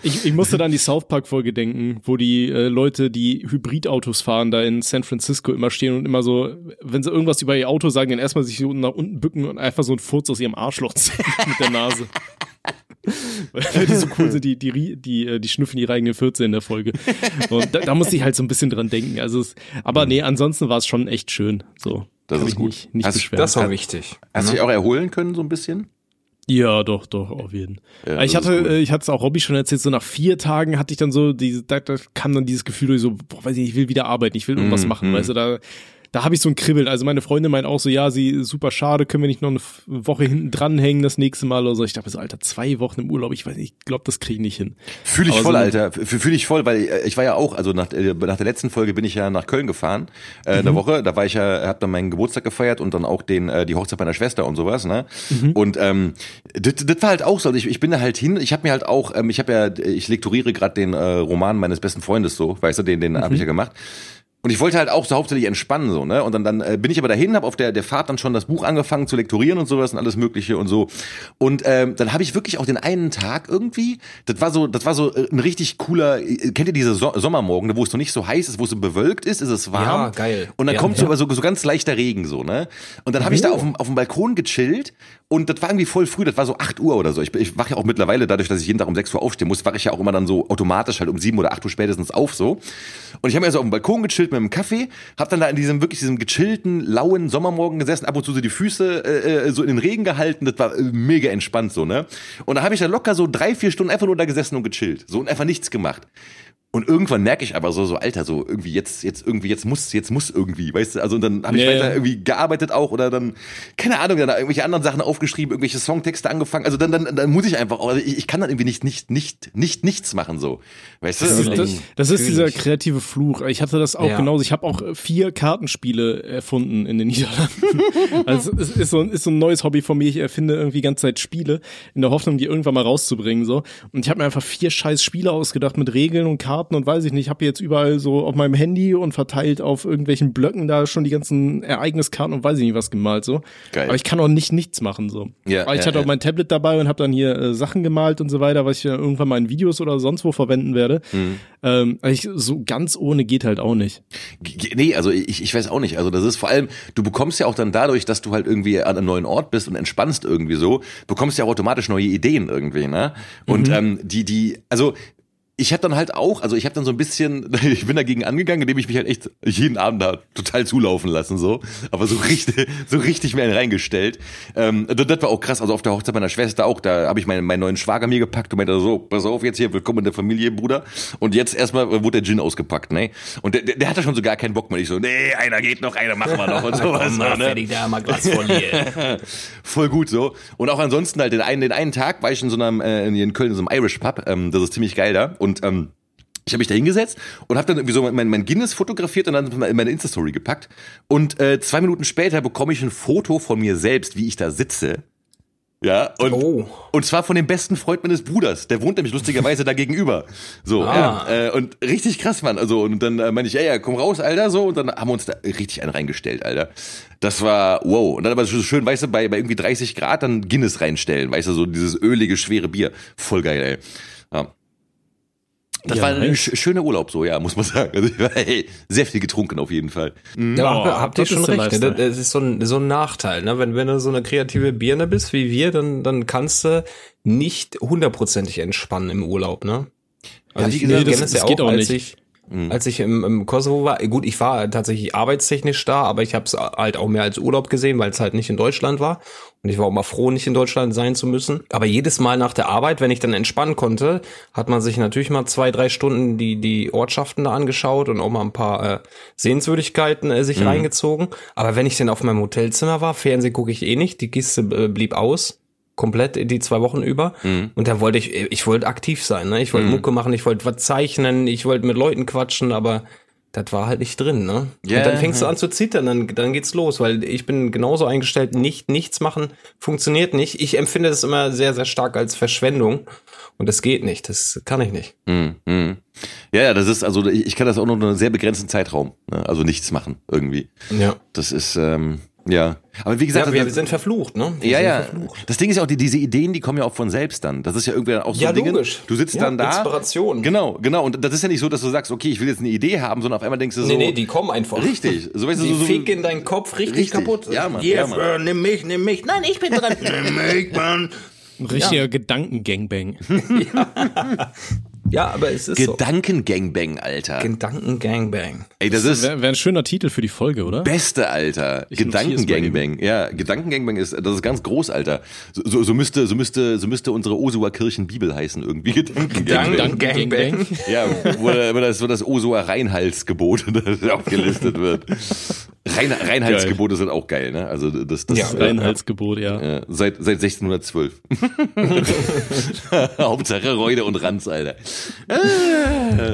Ich, ich musste dann an die South Park Folge denken, wo die äh, Leute, die Hybridautos fahren, da in San Francisco immer stehen und immer so, wenn sie irgendwas über ihr Auto sagen, dann erstmal sich so nach unten bücken und einfach so einen Furz aus ihrem Arschloch ziehen mit der Nase. Weil die so cool sind, die, die, die, äh, die schnüffeln ihre eigenen 14 in der Folge. Und da, da musste ich halt so ein bisschen dran denken. Also es, aber nee, ansonsten war es schon echt schön. So. Das Kann ist ich gut. Nicht, nicht Hast- beschweren. Das war wichtig. Hast du dich auch erholen können, so ein bisschen? Ja, doch, doch, auf jeden. Ja, ich hatte, gut. äh, ich hatte es auch Robby schon erzählt, so nach vier Tagen hatte ich dann so, diese, da, da kam dann dieses Gefühl, so, boah, weiß ich, nicht, ich will wieder arbeiten, ich will irgendwas Mm, machen, weißt du, da, da habe ich so ein Kribbeln. Also meine Freundin meint auch so, ja, sie super schade, können wir nicht noch eine Woche hinten dranhängen das nächste Mal oder so. Ich dachte so, Alter, zwei Wochen im Urlaub, ich weiß nicht, ich glaube, das kriege ich nicht hin. Fühle ich Aber voll, so- Alter. Fühle ich voll, weil äh, ich war ja auch, also nach, äh, nach der letzten Folge bin ich ja nach Köln gefahren, äh, Mhm. eine Woche. Da war ich ja, hab dann meinen Geburtstag gefeiert und dann auch den äh, die Hochzeit meiner Schwester und sowas, ne? Mhm. Und ähm, das, war halt auch so. Also ich, ich bin da halt hin. Ich habe mir halt auch, ähm, ich habe ja, ich lektoriere gerade den äh, Roman meines besten Freundes so, weißt du, den den Mhm. habe ich ja gemacht. Und ich wollte halt auch so hauptsächlich entspannen so, ne? Und dann, dann äh, bin ich aber dahin, habe auf der, der Fahrt dann schon das Buch angefangen zu lektorieren und sowas und alles Mögliche und so. Und ähm, dann habe ich wirklich auch den einen Tag irgendwie, das war so, das war so äh, ein richtig cooler, äh, kennt ihr diese so Sommermorgen, wo es noch nicht so heiß ist, wo es so bewölkt ist, ist es warm. Ja, geil. Und dann Ja, kommt ja. so, so, so ganz leichter Regen so, ne? Und dann habe ich da auf dem, auf dem Balkon gechillt und das war irgendwie voll früh, das war so 8 Uhr oder so. Ich, ich wache ja auch mittlerweile, dadurch, dass ich jeden Tag um 6 Uhr aufstehen muss, wache ich ja auch immer dann so automatisch halt um 7 oder 8 Uhr spätestens auf so. Und ich habe mir so auf dem Balkon gechillt mit einem Kaffee, habe dann da in diesem wirklich diesem gechillten, lauen Sommermorgen gesessen, ab und zu so die Füße äh, äh, so in den Regen gehalten, das war äh, mega entspannt so, ne? Und da habe ich da locker so drei, vier Stunden einfach nur da gesessen und gechillt, so und einfach nichts gemacht. Und irgendwann merke ich aber so, so Alter, so irgendwie jetzt, jetzt irgendwie, jetzt muss, jetzt muss irgendwie, weißt du, also und dann habe ich Ja, weiter irgendwie gearbeitet auch oder dann, keine Ahnung, dann irgendwelche anderen Sachen aufgeschrieben, irgendwelche Songtexte angefangen, also dann, dann, dann muss ich einfach, also ich, ich kann dann irgendwie nicht, nicht, nicht, nicht, nichts machen so, weißt du? Das ist, das, das ist dieser kreative Fluch. Ich hatte das auch Ja. genauso. Ich habe auch vier Kartenspiele erfunden in den Niederlanden. also es ist so, ein- ist so ein neues Hobby von mir. Ich erfinde irgendwie die ganze Zeit Spiele in der Hoffnung, die irgendwann mal rauszubringen. so. Und ich habe mir einfach vier scheiß Spiele ausgedacht mit Regeln und Karten und weiß ich nicht. Ich habe jetzt überall so auf meinem Handy und verteilt auf irgendwelchen Blöcken da schon die ganzen Ereigniskarten und weiß ich nicht was gemalt so. Geil. Aber ich kann auch nicht nichts machen so. Ja, Aber ich ja, hatte auch ja. mein Tablet dabei und habe dann hier äh, Sachen gemalt und so weiter, was ich dann irgendwann mal in Videos oder sonst wo verwenden werde. Mhm. Ähm, ich, so ganz ohne geht halt auch nicht. G- Nee, also ich, ich weiß auch nicht. Also das ist vor allem, du bekommst ja auch dann dadurch, dass du halt irgendwie an einem neuen Ort bist und entspannst irgendwie so, bekommst ja auch automatisch neue Ideen irgendwie, ne? Und ähm, die, die, also ich habe dann halt auch, also ich habe dann so ein bisschen, ich bin dagegen angegangen, indem ich mich halt echt jeden Abend da total zulaufen lassen so, aber so richtig, so richtig mir einen reingestellt. Ähm, das, war auch krass. Also auf der Hochzeit meiner Schwester auch, da habe ich meinen, meinen neuen Schwager mir gepackt und meinte so, pass auf jetzt hier, willkommen in der Familie, Bruder. Und jetzt erstmal wurde der Gin ausgepackt, ne? Und der, der, der hatte schon so gar keinen Bock mehr. Ich so, nee, einer geht noch, einer machen wir noch und sowas. Komm mal, ne? fertig, da mal Glas von dir. Voll gut so. Und auch ansonsten halt den einen, den einen Tag war ich in so einem, äh, in Köln in so einem Irish Pub. Ähm, das ist ziemlich geil da. Und ähm, ich habe mich da hingesetzt und habe dann irgendwie so mein, mein Guinness fotografiert und dann in meine Insta-Story gepackt. Und äh, zwei Minuten später bekomme ich ein Foto von mir selbst, wie ich da sitze. Ja, und, Oh. und zwar von dem besten Freund meines Bruders. Der wohnt nämlich lustigerweise da gegenüber. So, Ah. ja, äh, und richtig krass, Mann. Also, und dann äh, meine ich, ja, ja, komm raus, Alter, so. Und dann haben wir uns da richtig einen reingestellt, Alter. Das war, wow. Und dann aber so schön, weißt du, bei, bei irgendwie 30 Grad dann Guinness reinstellen, weißt du, so dieses ölige, schwere Bier. Voll geil, ey. Ja. Das Ja, war ein sch schöner Urlaub, so, ja, muss man sagen. Also, ich war, hey, sehr viel getrunken auf jeden Fall. Ja, Oh, aber habt ihr schon recht. Ne? Lifestyle. Das ist so ein, so ein Nachteil. Ne? Wenn, wenn du so eine kreative Birne bist wie wir, dann, dann kannst du nicht hundertprozentig entspannen im Urlaub. Ne? Also wie ich gesagt, kenne das- das ja geht auch, auch als nicht. Ich als ich im, im Kosovo war. Gut, ich war tatsächlich arbeitstechnisch da, aber ich habe es halt auch mehr als Urlaub gesehen, weil es halt nicht in Deutschland war. Und ich war auch mal froh, nicht in Deutschland sein zu müssen. Aber jedes Mal nach der Arbeit, wenn ich dann entspannen konnte, hat man sich natürlich mal zwei, drei Stunden die, die Ortschaften da angeschaut und auch mal ein paar äh, Sehenswürdigkeiten äh, sich reingezogen. Aber wenn ich dann auf meinem Hotelzimmer war, Fernsehen gucke ich eh nicht, die Kiste äh, blieb aus. Komplett die zwei Wochen über. Und da wollte ich, ich wollte aktiv sein, ne? Ich wollte Mucke machen, ich wollte was zeichnen, ich wollte mit Leuten quatschen, aber das war halt nicht drin, ne? Ja, und dann fängst ja. du an zu zittern, dann, dann geht's los, weil ich bin genauso eingestellt, nicht, nichts machen funktioniert nicht. Ich empfinde das immer sehr, sehr stark als Verschwendung. Und das geht nicht, das kann ich nicht. Mhm. mhm. Ja, ja, das ist, also ich ich kann das auch nur in einem sehr begrenzten Zeitraum. Ne? Also nichts machen, irgendwie. Ja. Das ist, ähm, ja. Aber wie gesagt, Ja, wir das, sind verflucht, ne? Wir ja, ja. Verflucht. Das Ding ist ja auch, die, diese Ideen, die kommen ja auch von selbst dann. Das ist ja irgendwie auch so Ja, ein Ding. logisch. Du sitzt Ja, dann da. Inspiration. Genau, genau. Und das ist ja nicht so, dass du sagst, okay, ich will jetzt eine Idee haben, sondern auf einmal denkst du so. Nee, nee, die kommen einfach. Richtig. So, weißt du, Die so, so, ficken deinen Kopf richtig, Richtig. kaputt. Ja, Mann, Yeah, ja, Mann. äh, nimm mich, nimm mich. Nein, ich bin dran. nimm mich, Mann. Ein richtiger Gedankengangbang. Ja, aber es ist so. Gedankengangbang, Alter. Gedanken-Gangbang. Ey, das ist Wäre wär ein schöner Titel für die Folge, oder? beste, Alter. Gedankengangbang. Ja, Gedankengangbang ist, das ist ganz groß, Alter. So, so, so müsste, so müsste, so müsste unsere Osuer Kirchenbibel heißen irgendwie. Gedankengangbang. Gedanken-Gangbang. Ja, wo, wo das, wo das Osuer Reinhaltsgebot das aufgelistet wird. Rein, Reinhaltsgebote sind auch geil, ne? Also das, das Ja, ist, Reinheitsgebot, ja. äh, seit, seit 1612. Hauptsache Reude und Ranz, Alter. Äh,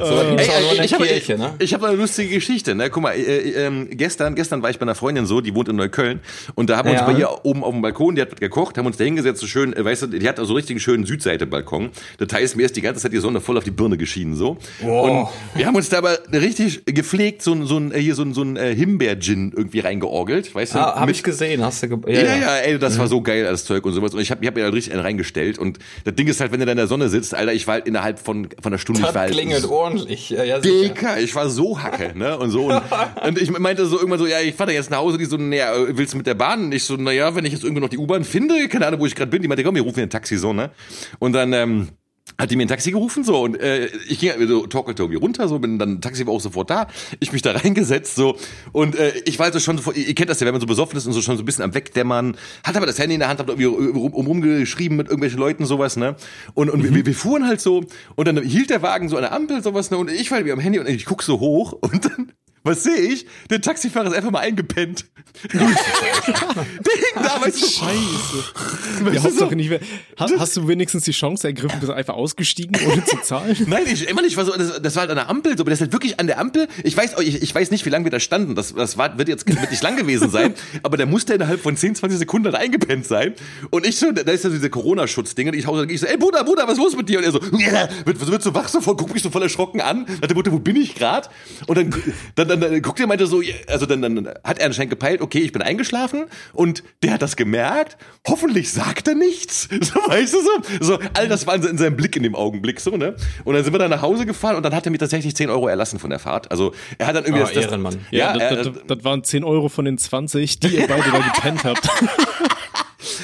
so, in der ich habe ne? hab eine lustige Geschichte, ne? Guck mal, äh, äh, ähm, gestern, gestern war ich bei einer Freundin so, die wohnt in Neukölln und da haben wir Ja. uns bei ihr oben auf dem Balkon, die hat gekocht, haben uns da hingesetzt, so schön, äh, weißt du, die hat also richtig einen schönen Südseite-Balkon. Das heißt, mir ist die ganze Zeit die Sonne voll auf die Birne geschienen, so. Wow. Und wir haben uns da aber richtig gepflegt so ein, so ein, äh, hier so ein, so ein äh, Himbeer-Gin irgendwie reingeorgelt, weißt du? Ah, hab ich gesehen, hast du ge ja, ja, ja, ey, das war so geil, das Zeug und sowas. Und ich habe ich hab mir da richtig einen reingestellt. Und das Ding ist halt, wenn du da in der Sonne sitzt, Alter, ich war halt innerhalb von, von einer Stunde, ich war Das klingelt ordentlich. Ja, ja. Dicker, ich war so hacke, ne? Und so. Und, und ich meinte so irgendwann so, ja, ich fahr da jetzt nach Hause. Die so, naja, willst du mit der Bahn? Und ich so, naja, wenn ich jetzt irgendwo noch die U-Bahn finde, keine Ahnung, wo ich gerade bin. Die meinte, komm, wir rufen ein Taxi so, ne? Und dann, ähm, hat die mir ein Taxi gerufen so und äh, ich ging so torkelte irgendwie runter so bin dann ein Taxi war auch sofort da. Ich mich da reingesetzt so und äh, ich war also schon so, ihr kennt das ja wenn man so besoffen ist und so schon so ein bisschen am wegdämmern hat aber das Handy in der Hand hat irgendwie rum, rum, rumgeschrieben mit irgendwelchen Leuten sowas ne und und wir, wir fuhren halt so und dann hielt der Wagen so an der Ampel sowas ne und ich war wie am Handy und ich guck so hoch und dann was sehe ich? Der Taxifahrer ist einfach mal eingepennt. der hing da, weißt du, Scheiße. Ja, Hauptsache nicht mehr. Hast, hast du wenigstens die Chance ergriffen, bist einfach ausgestiegen, ohne zu zahlen? Nein, ich immer nicht, war so, das, das war halt an der Ampel, so, aber das ist halt wirklich an der Ampel. Ich weiß, auch- ich, ich weiß nicht, wie lange wir da standen. Das, das war, wird jetzt wird nicht lang gewesen sein, aber der musste innerhalb von 10, 20 Sekunden halt eingepennt sein. Und ich so, da ist ja diese Corona-Schutz-Ding und ich hau so, ich so, ey Bruder, Bruder, was ist los mit dir? Und er so, ja, wird, wird so wach sofort, guckt mich so voll erschrocken an. Hat der Mutter, wo bin ich grad? Und dann, dann, dann, dann guckt er meinte so, ja, also dann, dann hat er anscheinend gepeilt, okay, ich bin eingeschlafen und der hat das gemerkt. Hoffentlich sagt er nichts. So, weißt du so? So, all das war in se- in seinem Blick in dem Augenblick so, ne? Und dann sind wir dann nach Hause gefahren und dann hat er mir tatsächlich 10 Euro erlassen von der Fahrt. Also er hat dann irgendwie Ah, das, das, Ehrenmann. Ja, das, er, das, das waren 10 Euro von den 20, die ihr beide da gepennt habt.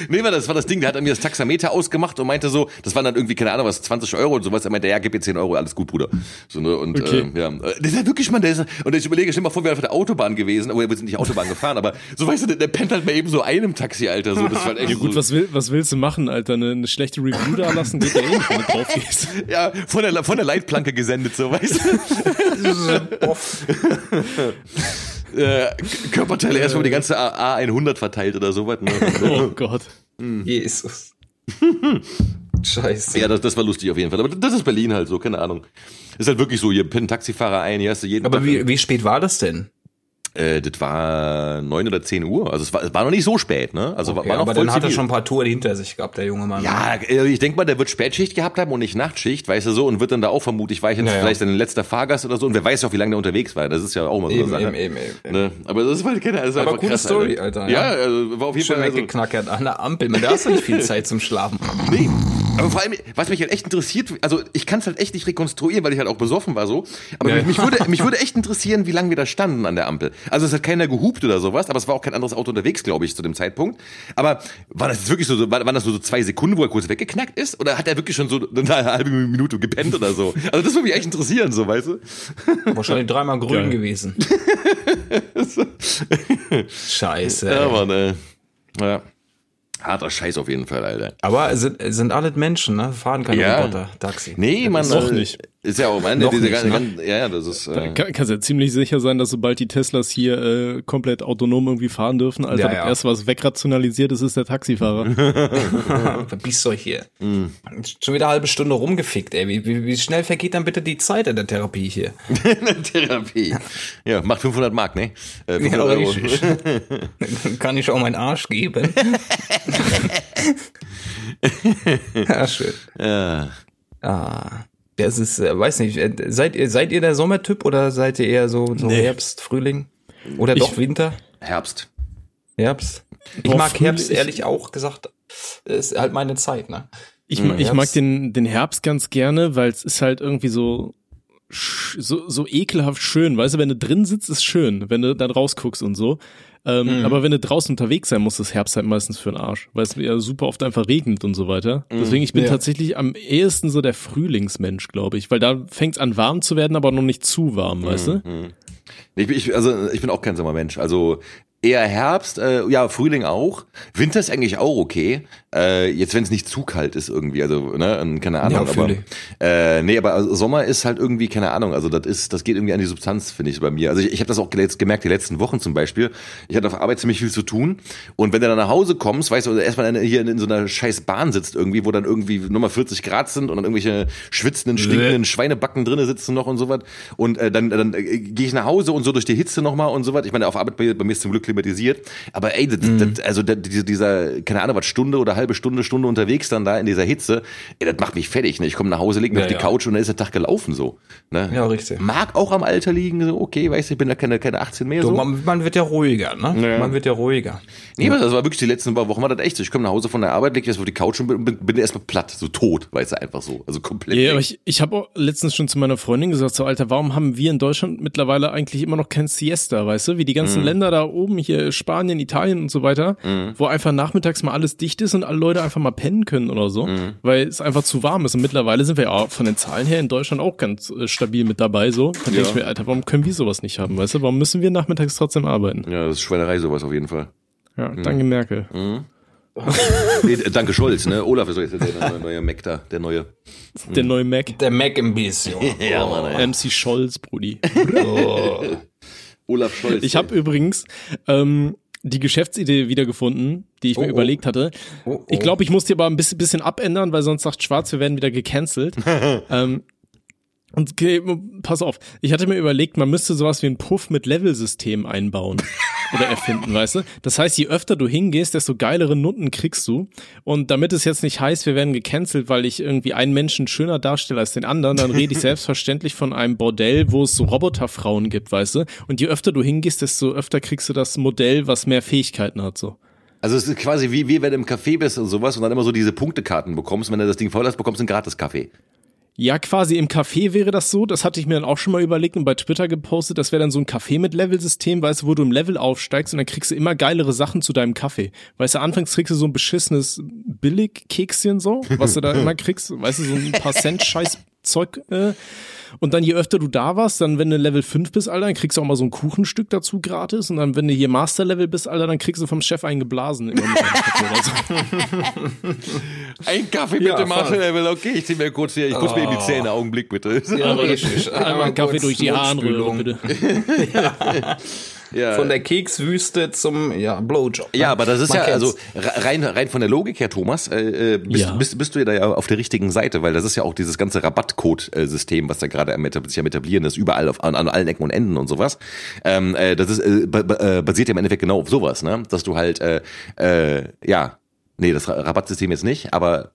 Nee, war das war das Ding, der hat mir das Taxameter ausgemacht und meinte so, das waren dann irgendwie, keine Ahnung, was, 20 Euro und sowas. Er meinte, ja, gib mir 10 Euro, alles gut, Bruder. So, ne, und Okay. äh, ja. Das ist ja wirklich, man, der ist, und ich überlege, stell dir mal vor, wir wären auf der Autobahn gewesen, aber wir sind nicht Autobahn gefahren, aber so weißt du, der, der pennt halt mal eben so einem Taxi, Alter. So, das war halt echt Ja gut, so, was, will, was willst du machen, Alter? Eine, eine schlechte Review da lassen geht ja eh nicht, wenn du drauf gehst. ja, von der, von der Leitplanke gesendet, so, weißt du. äh, Körperteile erstmal die ganze A- A100 verteilt oder sowas. Ne? Oh Gott. Jesus. Scheiße. Ja, das, das war lustig auf jeden Fall. Aber das ist Berlin halt so, keine Ahnung. Ist halt wirklich so, hier pennt ein Taxifahrer ein, hier hast du jeden Aber Tag- wie, wie spät war das denn? Äh, das war neun oder zehn Uhr. Also es war, es war noch nicht so spät, ne? Also Okay, war noch aber dann hat er schon ein paar Touren hinter sich gehabt, der junge Mann. Ja, äh, ich denke mal, der wird Spätschicht gehabt haben und nicht Nachtschicht, weißt du so, und wird dann da auch vermutlich, war ich jetzt Ja, ja. vielleicht ein letzter Fahrgast oder so, und wer weiß auch, wie lange der unterwegs war. Das ist ja auch mal so Eben, eine Sache. eben, eben, eben. Ne? Aber das war, keine, das ist Aber coole krass, Story, Alter, ja. Ja, also, war auf jeden Schön Fall. Also, weggeknackert an der Ampel. Man, da hast du nicht viel Zeit zum Schlafen. Nee. Aber vor allem, was mich halt echt interessiert, also ich kann es halt echt nicht rekonstruieren, weil ich halt auch besoffen war so. Aber Ja, mich, ja. mich, würde, mich würde echt interessieren, wie lange wir da standen an der Ampel. Also es hat keiner gehupt oder sowas, aber es war auch kein anderes Auto unterwegs, glaube ich, zu dem Zeitpunkt. Aber war das jetzt wirklich so, war, waren das nur so zwei Sekunden, wo er kurz weggeknackt ist? Oder hat er wirklich schon so eine halbe Minute gepennt oder so? Also das würde mich echt interessieren, so, weißt du? Wahrscheinlich dreimal grün Geil. gewesen. Scheiße. Ja, ey. Mann, äh, ja. Harter Scheiß auf jeden Fall, Alter. Aber sind, sind alle Menschen, ne? Fahren keine Ja. Roboter, Taxi. Nee, man. noch äh, nicht. Ist ja auch, man, Noch diese ganze, ne? ganze- ja, ja, das ist. Äh, Kann, kannst ja ziemlich sicher sein, dass sobald die Teslas hier äh, komplett autonom irgendwie fahren dürfen, Alter, Ja, das ja. erste, was wegrationalisiert ist, ist der Taxifahrer. Verbiss euch hier. Schon wieder eine halbe Stunde rumgefickt, ey. Wie, wie, wie schnell vergeht dann bitte die Zeit in der Therapie hier? Therapie. Ja, macht 500 Mark, ne? Äh, 500 Ja, Euro. richtig. Dann kann ich auch meinen Arsch geben. ja, schön. Ja. Ah. Das ist, äh, weiß nicht, äh, seid ihr, seid ihr der Sommertyp oder seid ihr eher so, so Nee. Herbst, Frühling? Oder doch Ich- Winter? Herbst. Herbst? Ich Boah, mag Frühling- Herbst ich- ehrlich auch gesagt. Ist halt meine Zeit, ne? Ich, ma- ich mag den, den Herbst ganz gerne, weil es ist halt irgendwie so, so, so ekelhaft schön. Weißt du, wenn du drin sitzt, ist schön, wenn du dann rausguckst und so. Ähm, Aber wenn du draußen unterwegs sein musst, ist Herbst halt meistens für den Arsch, weil es ja super oft einfach regnet und so weiter. Deswegen, ich bin Ja. tatsächlich am ehesten so der Frühlingsmensch, glaube ich, weil da fängt es an warm zu werden, aber noch nicht zu warm, weißt du? Ich, bin- ich, also ich bin auch kein Sommermensch. Also eher Herbst, äh, ja, Frühling auch. Winter ist eigentlich auch okay. Äh, jetzt, wenn es nicht zu kalt ist irgendwie, also, ne, keine Ahnung. Ja, aber, äh, nee, aber also Sommer ist halt irgendwie, keine Ahnung, also das ist, das geht irgendwie an die Substanz, finde ich, bei mir. Also ich, ich habe das auch jetzt gemerkt, die letzten Wochen zum Beispiel. Ich hatte auf Arbeit ziemlich viel zu tun. Und wenn du dann nach Hause kommst, weißt du, erstmal in- hier in, in so einer scheiß Bahn sitzt irgendwie, wo dann irgendwie nochmal 40 Grad sind und dann irgendwelche schwitzenden, stinkenden Schweinebacken drinnen sitzen noch und sowas. Und äh, dann, dann äh, gehe ich nach Hause und so durch die Hitze nochmal und sowas. Ich meine, auf Arbeit bei, bei mir ist zum Glück klimatisiert. Aber ey, das, das, also das, diese- dieser, keine Ahnung, was Stunde oder halbe Stunde, Stunde unterwegs dann da in dieser Hitze, ey, das macht mich fertig. Ne? Ich komme nach Hause, leg mich Ja, auf die ja. Couch und dann ist der Tag gelaufen so. Ne? Ja, richtig. Mag auch am Alter liegen, so, okay, weißt du, ich bin da keine, keine 18 mehr So, so. man, man wird ja ruhiger, ne? Ja. Man wird ja ruhiger. Nee, aber das war wirklich die letzten paar Wochen war das echt so. Ich komme nach Hause von der Arbeit, leg mich auf die Couch und bin, bin, bin erstmal platt, so tot, weißt du, einfach so. Also komplett. Ja, aber ich, ich habe letztens schon zu meiner Freundin gesagt, so Alter, warum haben wir in Deutschland mittlerweile eigentlich immer noch kein Siesta, weißt du? Wie die ganzen Länder da oben, hier Spanien, Italien und so weiter, wo einfach nachmittags mal alles dicht ist und alle Leute einfach mal pennen können oder so, weil es einfach zu warm ist. Und mittlerweile sind wir ja von den Zahlen her in Deutschland auch ganz äh, stabil mit dabei, so. Denke Ja. ich mir, Alter, warum können wir sowas nicht haben, weißt du? Warum müssen wir nachmittags trotzdem arbeiten? ja, das ist Schweinerei sowas auf jeden Fall. Ja, danke Merkel. Nee, äh, danke Scholz, ne? Olaf ist jetzt der neue, neue Mac da, der neue. Der neue Mac. Der Mac im Biss, Junge. Ja, Mann, ey. MC Scholz, Brudi. Olaf Scholz. Ich habe übrigens ähm, die Geschäftsidee wiedergefunden, die ich Oh, mir oh. überlegt hatte. Oh, oh. Ich glaube, ich muss die aber ein bisschen, bisschen abändern, weil sonst sagt Schwarz, wir werden wieder gecancelt. ähm, und okay, pass auf, ich hatte mir überlegt, man müsste sowas wie ein Puff mit Level-System einbauen oder erfinden, weißt du? Das heißt, je öfter du hingehst, desto geilere Nutten kriegst du. Und damit es jetzt nicht heißt, wir werden gecancelt, weil ich irgendwie einen Menschen schöner darstelle als den anderen, dann rede ich selbstverständlich von einem Bordell, wo es so Roboterfrauen gibt, weißt du? Und je öfter du hingehst, desto öfter kriegst du das Modell, was mehr Fähigkeiten hat, so. Also es ist quasi wie, wie wenn du im Café bist und sowas und dann immer so diese Punktekarten bekommst. Wenn du das Ding voll hast, bekommst du einen gratis Kaffee. Ja, quasi im Café wäre das so. Das hatte ich mir dann auch schon mal überlegt und bei Twitter gepostet. Das wäre dann so ein Café mit Level-System, weißt du, wo du im Level aufsteigst und dann kriegst du immer geilere Sachen zu deinem Kaffee. Weißt du, anfangs kriegst du so ein beschissenes Billig-Kekschen so, was du da immer kriegst. Weißt du, so ein paar Cent Scheiß Zeug. Äh, und dann je öfter du da warst, dann wenn du Level 5 bist, Alter, dann kriegst du auch mal so ein Kuchenstück dazu gratis. Und dann, wenn du hier Master Level bist, Alter, dann kriegst du vom Chef einen geblasen. Immer mit deinem Kaffee oder so. Ein Kaffee Ja, bitte, voll. Master Level. Okay, ich zieh mir kurz hier, ich putze mir eben die Zähne, Augenblick bitte. Ja, richtig. Einmal einen Kaffee durch die Mundspülung. bitte. Ja. Von der Kekswüste zum ja, Blowjob. ne? Ja, aber das ist Man ja, kennt's. also re- rein, rein von der Logik her, Thomas, äh, äh, bist, Ja. bist, bist du ja da ja auf der richtigen Seite, weil das ist ja auch dieses ganze Rabattcode-System, was da gerade sich am etablieren ist, überall auf, an, an allen Ecken und Enden und sowas. Ähm, äh, das ist, äh, äh, basiert ja im Endeffekt genau auf sowas, ne? Dass du halt, äh, äh, ja, nee, das Ra- Rabattsystem jetzt nicht, aber,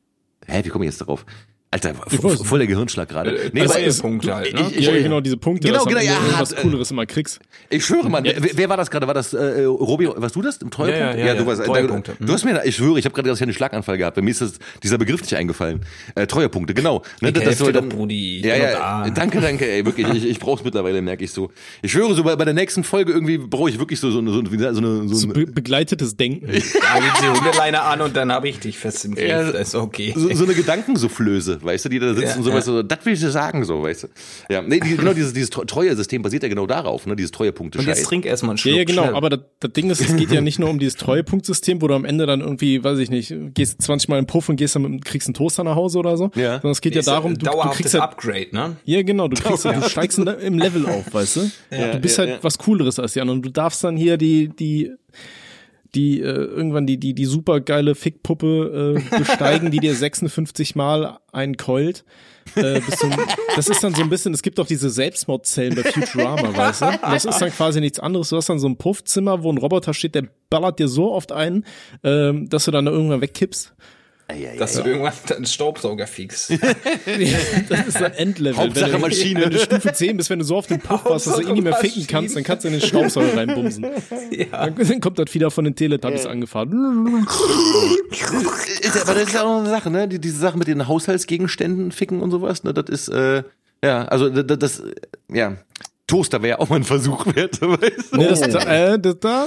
hä, wie komme ich jetzt darauf? Alter, voll der Gehirnschlag gerade. Äh, Nee, also aber- ist- Punkte halt, ne? ich, Ja, ich, genau, diese Punkte, Genau, dass du genau, ja, irgendwas hat- Cooleres immer kriegst. Ich schwöre, Mann. Wer, wer war das gerade? War das äh, Robi? Warst du das im Treuepunkt? Ja, ja, ja, du ja. warst. Treuepunkte. Du hast mir, ich schwöre, ich habe gerade das einen Schlaganfall gehabt. Bei mir ist das, dieser Begriff nicht eingefallen. Äh, Treuepunkte, genau. Ne, Ich helf soll dir doch, Brudi. Ja, ja. da. Danke, danke. Ey, wirklich. Ich, ich brauch's mittlerweile, merke ich so. Ich schwöre, so bei, bei der nächsten Folge irgendwie brauche ich wirklich so so eine so, eine- so eine so So eine, be begleitetes Denken. Da geht die Hundeleine an und dann habe ich dich fest im Griff. Ja, das ist okay. so, so eine Weißt du, die da sitzen Ja, und sowas ja. so, das will ich dir sagen, so, weißt du. Ja, nee, die, genau dieses, dieses Treue-System basiert ja genau darauf, ne, dieses Treuepunkte Und jetzt trink erstmal einen Ja, Schluck. ja, genau. schnell. Aber das, das Ding ist, es geht ja nicht nur um dieses Treuepunktsystem, wo du am Ende dann irgendwie, weiß ich nicht, gehst 20 Mal in den Puff und gehst dann mit, kriegst einen Toaster nach Hause oder so. Ja. Sondern es geht ja ja darum, ein du, du kriegst ja, Upgrade, ne? ja genau, du kriegst, ja. du steigst im Level auf, weißt du? du bist ja, halt ja. was Cooleres als die anderen. Und du darfst dann hier die, die, die, äh, irgendwann die, die, die super geile Fickpuppe äh, besteigen, die dir 56 Mal einkeult. Äh, zum, das ist dann so ein bisschen, es gibt doch diese Selbstmordzellen bei Futurama, weißt du? Das ist dann quasi nichts anderes. Du hast dann so ein Puffzimmer, wo ein Roboter steht, der ballert dir so oft ein, ähm, dass du dann irgendwann wegkippst. Dass du irgendwann deinen Staubsauger fix. Das ist ein Endlevel. Hauptsache wenn du, Maschine. Wenn du Stufe 10 bist, wenn du so auf den Puff warst, dass du ihn nicht mehr ficken kannst, dann kannst du in den Staubsauger reinbumsen. ja. Dann kommt das wieder von den Teletubbies angefahren. Ist, ja- aber das ist ja auch noch eine Sache, ne? Die, diese Sache mit den Haushaltsgegenständen ficken und sowas, ne? Das ist, äh, ja, also das, das ja. Toaster wäre ja auch mal ein Versuch wert, weißt du? Nee, das, da, äh, das, da,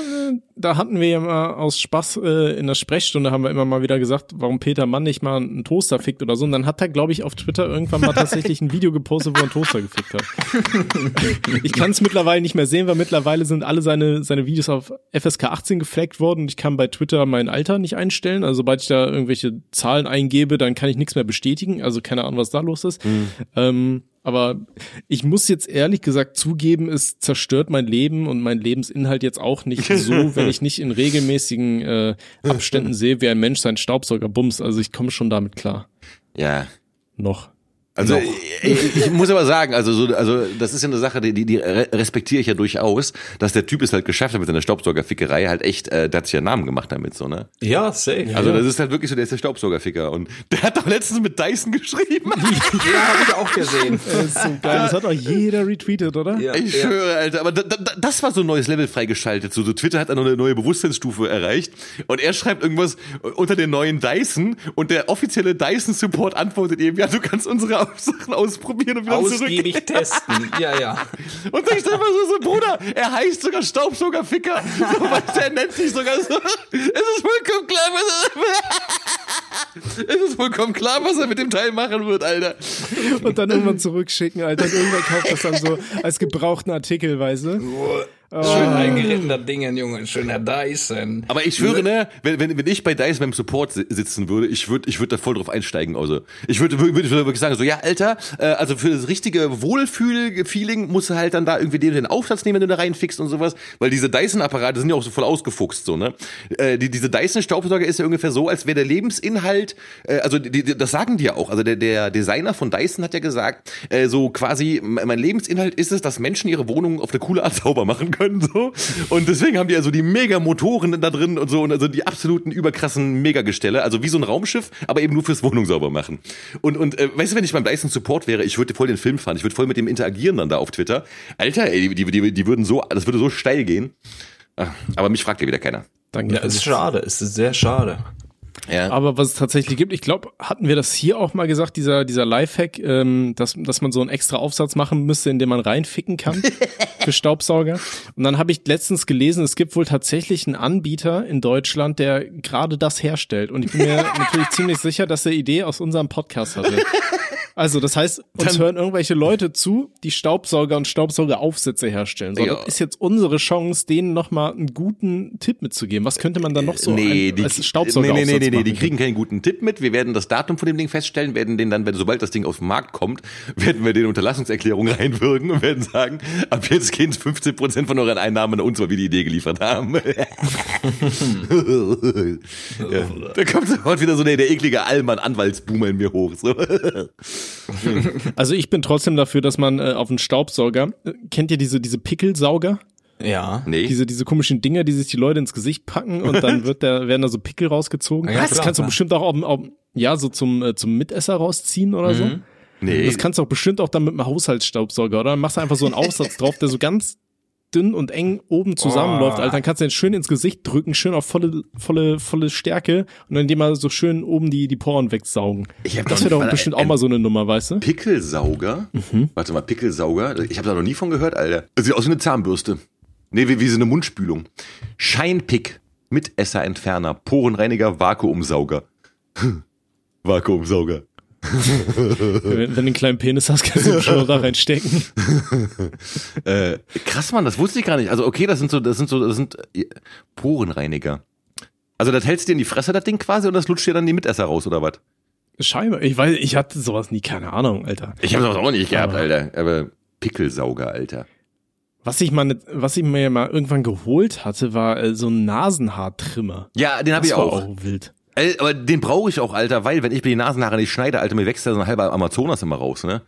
da hatten wir ja mal aus Spaß äh, in der Sprechstunde haben wir immer mal wieder gesagt, warum Peter Mann nicht mal einen Toaster fickt oder so. Und dann hat er, glaube ich, auf Twitter irgendwann mal tatsächlich ein Video gepostet, wo er einen Toaster gefickt hat. ich kann es mittlerweile nicht mehr sehen, weil mittlerweile sind alle seine, seine Videos auf FSK 18 geflaggt worden und ich kann bei Twitter mein Alter nicht einstellen. Also sobald ich da irgendwelche Zahlen eingebe, dann kann ich nichts mehr bestätigen. Also keine Ahnung, was da los ist. Ähm, aber ich muss jetzt ehrlich gesagt zugeben, es zerstört mein Leben und mein Lebensinhalt jetzt auch nicht so, wenn ich nicht in regelmäßigen äh, Abständen sehe, wie ein Mensch seinen Staubsauger bumst. Also ich komme schon damit klar. Ja. Noch. Also ich, ich muss aber sagen, also so, also das ist ja eine Sache, die, die, die re- respektiere ich ja durchaus, dass der Typ es halt geschafft hat mit seiner Staubsaugerfickerei, halt echt, äh, der hat sich ja einen Namen gemacht damit so, ne? Ja, safe. Also das ist halt wirklich so, der ist der Staubsaugerficker und der hat doch letztens mit Dyson geschrieben. ja, habe ich auch gesehen. Das ist so geil. Das hat auch jeder retweetet, oder? Ja, Ich ja. schwöre, Alter, aber da, da, das war so ein neues Level freigeschaltet. So, so Twitter hat eine neue Bewusstseinsstufe erreicht und er schreibt irgendwas unter den neuen Dyson und der offizielle Dyson Support antwortet ihm, ja, du kannst unsere Sachen ausprobieren und wieder zurück. Ausgiebig testen. Ja, ja. Und ich sag mal so, so, Bruder, er heißt sogar Staubsaugerficker. So, weißt du, er nennt sich sogar so. Es ist vollkommen klar, was er, es ist vollkommen klar, was er mit dem Teil machen wird, Alter. Und dann irgendwann zurückschicken, Alter. Und irgendwer kauft das dann so als gebrauchten Artikel, weißt du? Schön eingerittener Dingen, Junge. Schöner Dyson. Aber ich schwöre, ne, wenn, wenn, wenn ich bei Dyson beim Support si- sitzen würde, ich würde ich würde da voll drauf einsteigen. Also ich würde würd, würd wirklich sagen, so ja, Alter, äh, also für das richtige Wohlfühl-Feeling musst du halt dann da irgendwie den, den Aufsatz nehmen, wenn du da reinfickst und sowas. Weil diese Dyson-Apparate sind ja auch so voll ausgefuchst, so, ne? Äh, die, diese Dyson-Staubsauger ist ja ungefähr so, als wäre der Lebensinhalt, äh, also die, die, das sagen die ja auch. Also der, der Designer von Dyson hat ja gesagt, äh, so quasi, mein Lebensinhalt ist es, dass Menschen ihre Wohnungen auf eine coole Art sauber machen können, so. Und deswegen haben die also die Mega-Motoren da drin und so und also die absoluten überkrassen Megagestelle, also wie so ein Raumschiff, aber eben nur fürs Wohnung sauber machen. Und, und äh, weißt du, wenn ich beim Dyson Support wäre, ich würde voll den Film fahren, ich würde voll mit dem interagieren dann da auf Twitter. Alter, ey, die, die, die, würden so, das würde so steil gehen. Ah, Aber mich fragt ja wieder keiner. Danke. Ja, es ist schade. Es ist sehr schade. Ja. Aber was es tatsächlich gibt, ich glaube, hatten wir das hier auch mal gesagt, dieser, dieser Lifehack, ähm, dass, dass man so einen extra Aufsatz machen müsste, in dem man reinficken kann für Staubsauger. Und dann habe ich letztens gelesen, es gibt wohl tatsächlich einen Anbieter in Deutschland, der gerade das herstellt. Und ich bin mir natürlich ziemlich sicher, dass er Idee aus unserem Podcast hatte. Also, das heißt, uns hören irgendwelche Leute zu, die Staubsauger und Staubsaugeraufsätze herstellen. So, Ja. das ist jetzt unsere Chance, denen nochmal einen guten Tipp mitzugeben. Was könnte man dann noch so nee, ein, die, als nee, Staubsaugeraufsatz nee, nee, nee, nee, die kriegen keinen guten Tipp mit. Wir werden das Datum von dem Ding feststellen, werden den dann, wenn sobald das Ding auf den Markt kommt, werden wir den Unterlassungserklärung reinwirken und werden sagen, ab jetzt gehen 15 Prozent von euren Einnahmen an uns, weil wir die Idee geliefert haben. ja. Da kommt sofort wieder so der, der eklige Allmann-Anwaltsboomer in mir hoch. So. Also ich bin trotzdem dafür, dass man äh, auf einen Staubsauger, äh, kennt ihr diese, diese Pickelsauger? Ja. Nee. Diese, diese komischen Dinger, die sich die Leute ins Gesicht packen und dann wird da, werden da so Pickel rausgezogen. Ja, das kannst du bestimmt auch, auf, auf, ja, so zum, äh, zum Mitesser rausziehen oder so. nee. Das kannst du auch bestimmt auch dann mit einem Haushaltsstaubsauger, oder? Dann machst du einfach so einen Aufsatz drauf, der so ganz dünn und eng oben zusammenläuft, Oh. Alter. Dann kannst du den schön ins Gesicht drücken, schön auf volle, volle, volle Stärke und dann dir mal so schön oben die, die Poren wegsaugen. Ich hab das wäre doch bestimmt auch ein- mal so eine Nummer, weißt du? Pickelsauger? Warte mal, Pickelsauger? Ich habe da noch nie von gehört, Alter. Das sieht aus wie eine Zahnbürste. Nee, wie, wie so eine Mundspülung. Scheinpick. Mitesserentferner. Porenreiniger. Vakuumsauger. Vakuumsauger. Wenn, wenn du einen kleinen Penis hast, kannst du ihn schon da reinstecken. Äh, krass, Mann, das wusste ich gar nicht. Also okay, das sind so, das sind so, das sind äh, Porenreiniger. Also das hältst du dir in die Fresse, das Ding quasi, und das lutscht dir dann die Mitesser raus, oder was? Scheinbar. Ich weiß, ich hatte sowas nie, keine Ahnung, Alter. Ich habe das auch nicht gehabt, Alter. Aber Pickelsauger, Alter. Was ich mal, nicht- was ich mir mal irgendwann geholt hatte, war äh, so ein Nasenhaartrimmer. Ja, den habe ich auch. auch wild. Ey, aber den brauche ich auch, Alter, weil wenn ich mir die Nasenhaare nicht schneide, Alter, mir wächst da so ein halber Amazonas immer raus, ne?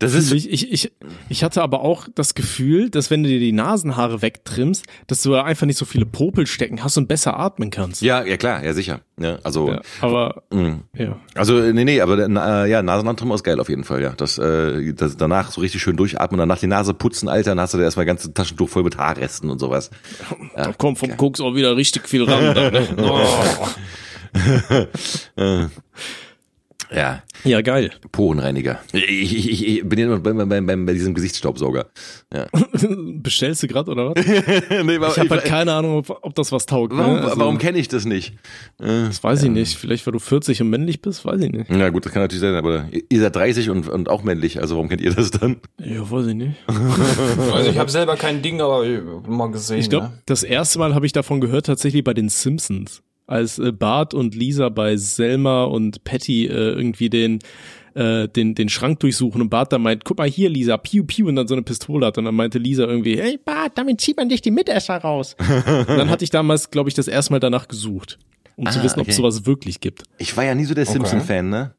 Das ist, Ich, ich, ich, ich hatte aber auch das Gefühl, dass wenn du dir die Nasenhaare wegtrimmst, dass du einfach nicht so viele Popel stecken hast und besser atmen kannst. ja, ja klar, ja sicher. Ja, also, Ja, aber mh. ja. also nee, nee, aber äh, ja, Nasenhandtrimmer ist geil auf jeden Fall, ja. Das, äh, das danach so richtig schön durchatmen, danach die Nase putzen, Alter, dann hast du da erstmal ganze Taschentuch voll mit Haarresten und sowas. Da kommt vom Koks auch wieder richtig viel ran. Da, ne? oh. Ja, Ja, geil. Porenreiniger. Ich, ich, ich, bin ja noch bei, bei, bei, bei diesem Gesichtsstaubsauger. Ja. Bestellst du gerade oder was? nee, aber Ich habe halt keine Ahnung, ob, ob das was taugt. warum ne? Also, warum kenne ich das nicht? Äh, Das weiß ich nicht. Vielleicht, weil du 40 und männlich bist, weiß ich nicht. Na gut, das kann natürlich sein, aber ihr seid 30 und, und auch männlich, also warum kennt ihr das dann? Ja, weiß ich nicht. Also ich habe selber kein Ding, aber ich hab mal gesehen. Ich glaube, ne? das erste Mal habe ich davon gehört tatsächlich bei den Simpsons, als äh, Bart und Lisa bei Selma und Patty äh, irgendwie den äh, den den Schrank durchsuchen und Bart dann meint, guck mal hier Lisa, piu piu und dann so eine Pistole hat und dann meinte Lisa irgendwie, hey Bart, damit zieht man dich die Mitesser raus. und dann hatte ich damals, glaube ich, das erste Mal danach gesucht, um zu Ah, wissen, ob okay. es sowas wirklich gibt. Ich war ja nie so der Simpson-Fan, ne?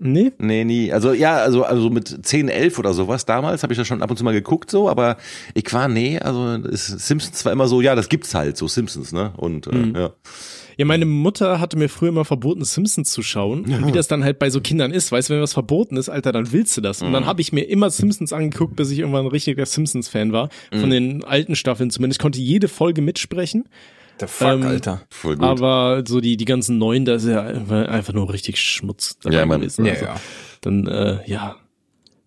Nee? Nee, nie. Also ja, also also mit 10, 11 oder sowas damals habe ich das schon ab und zu mal geguckt so, aber ich war nee, also ist, Simpsons war immer so, ja, das gibt's halt, so Simpsons, ne? Und äh, ja. Ja, meine Mutter hatte mir früher immer verboten, Simpsons zu schauen. Und wie das dann halt bei so Kindern ist, weißt du, wenn was verboten ist, Alter, dann willst du das. Und dann habe ich mir immer Simpsons angeguckt, bis ich irgendwann ein richtiger Simpsons-Fan war. Von den alten Staffeln zumindest. Ich konnte jede Folge mitsprechen. Der Fuck, ähm, Alter. Voll gut. Aber so die, die ganzen neuen, da ist ja einfach nur richtig Schmutz dabei Ja, Mann. gewesen. Ja, Also, ja. Dann, äh, ja,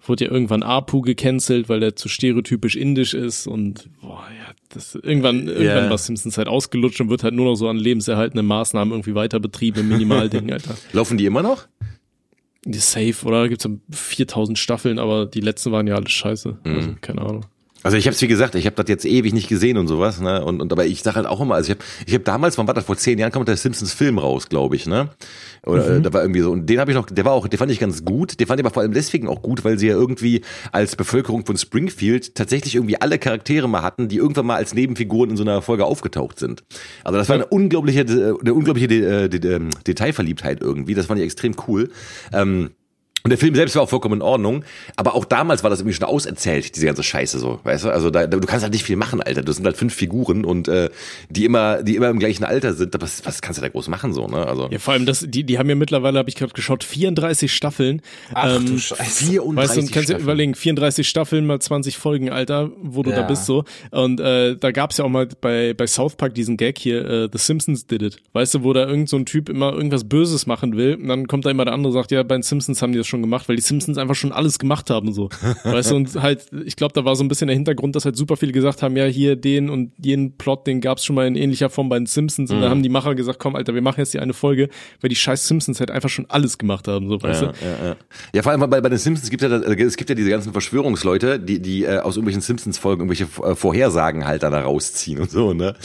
wurde ja irgendwann Apu gecancelt, weil der zu stereotypisch indisch ist und boah, ja, das irgendwann, irgendwann war Simpsons halt ausgelutscht und wird halt nur noch so an lebenserhaltenden Maßnahmen irgendwie weiter betrieben im Minimalding, Alter. Laufen die immer noch? Die Safe, oder? Da gibt's ja 4000 Staffeln, aber die letzten waren ja alle scheiße. Mhm. Also, keine Ahnung. Also ich habe es wie gesagt, ich habe das jetzt ewig nicht gesehen und sowas, ne? Und, und aber ich sage halt auch immer, also ich habe ich hab damals, wann war das vor zehn Jahren, kam der Simpsons Film raus, glaube ich, ne? Oder äh, da war irgendwie so und den habe ich noch, der war auch, der fand ich ganz gut, den fand ich aber vor allem deswegen auch gut, weil sie ja irgendwie als Bevölkerung von Springfield tatsächlich irgendwie alle Charaktere mal hatten, die irgendwann mal als Nebenfiguren in so einer Folge aufgetaucht sind. Also das war eine unglaubliche, äh, eine unglaubliche De äh, De De Detailverliebtheit irgendwie, das fand ich extrem cool. Ähm, Und der Film selbst war auch vollkommen in Ordnung, aber auch damals war das irgendwie schon auserzählt, diese ganze Scheiße so, weißt du? Also da, du kannst halt nicht viel machen, Alter. Das sind halt fünf Figuren und äh, die immer, die immer im gleichen Alter sind. Was, was kannst du da groß machen so, ne? Also Ja, vor allem das, die, die haben ja mittlerweile, habe ich gerade geschaut, 34 Staffeln. Ach Ähm, du Scheiße. 34 Weißt du, und kannst du Staffeln. überlegen, 34 Staffeln mal 20 Folgen, Alter, wo du da Ja. bist so. Und äh, da gab's ja auch mal bei, bei South Park diesen Gag hier, äh, The Simpsons did it. Weißt du, wo da irgend so ein Typ immer irgendwas Böses machen will und dann kommt da immer der andere und sagt, ja, bei den Simpsons haben die das schon gemacht, weil die Simpsons einfach schon alles gemacht haben so. weißt du, und halt, ich glaube, da war so ein bisschen der Hintergrund, dass halt super viele gesagt haben, ja, hier den und jenen Plot, den gab's schon mal in ähnlicher Form bei den Simpsons und Mhm. da haben die Macher gesagt, komm, Alter, wir machen jetzt die eine Folge, weil die scheiß Simpsons halt einfach schon alles gemacht haben, so, weißt Ja, du. ja, ja. ja, vor allem bei, bei den Simpsons gibt ja, das- äh, es gibt ja diese ganzen Verschwörungsleute, die, die äh, aus irgendwelchen Simpsons-Folgen irgendwelche äh, Vorhersagen halt dann da rausziehen und so, ne?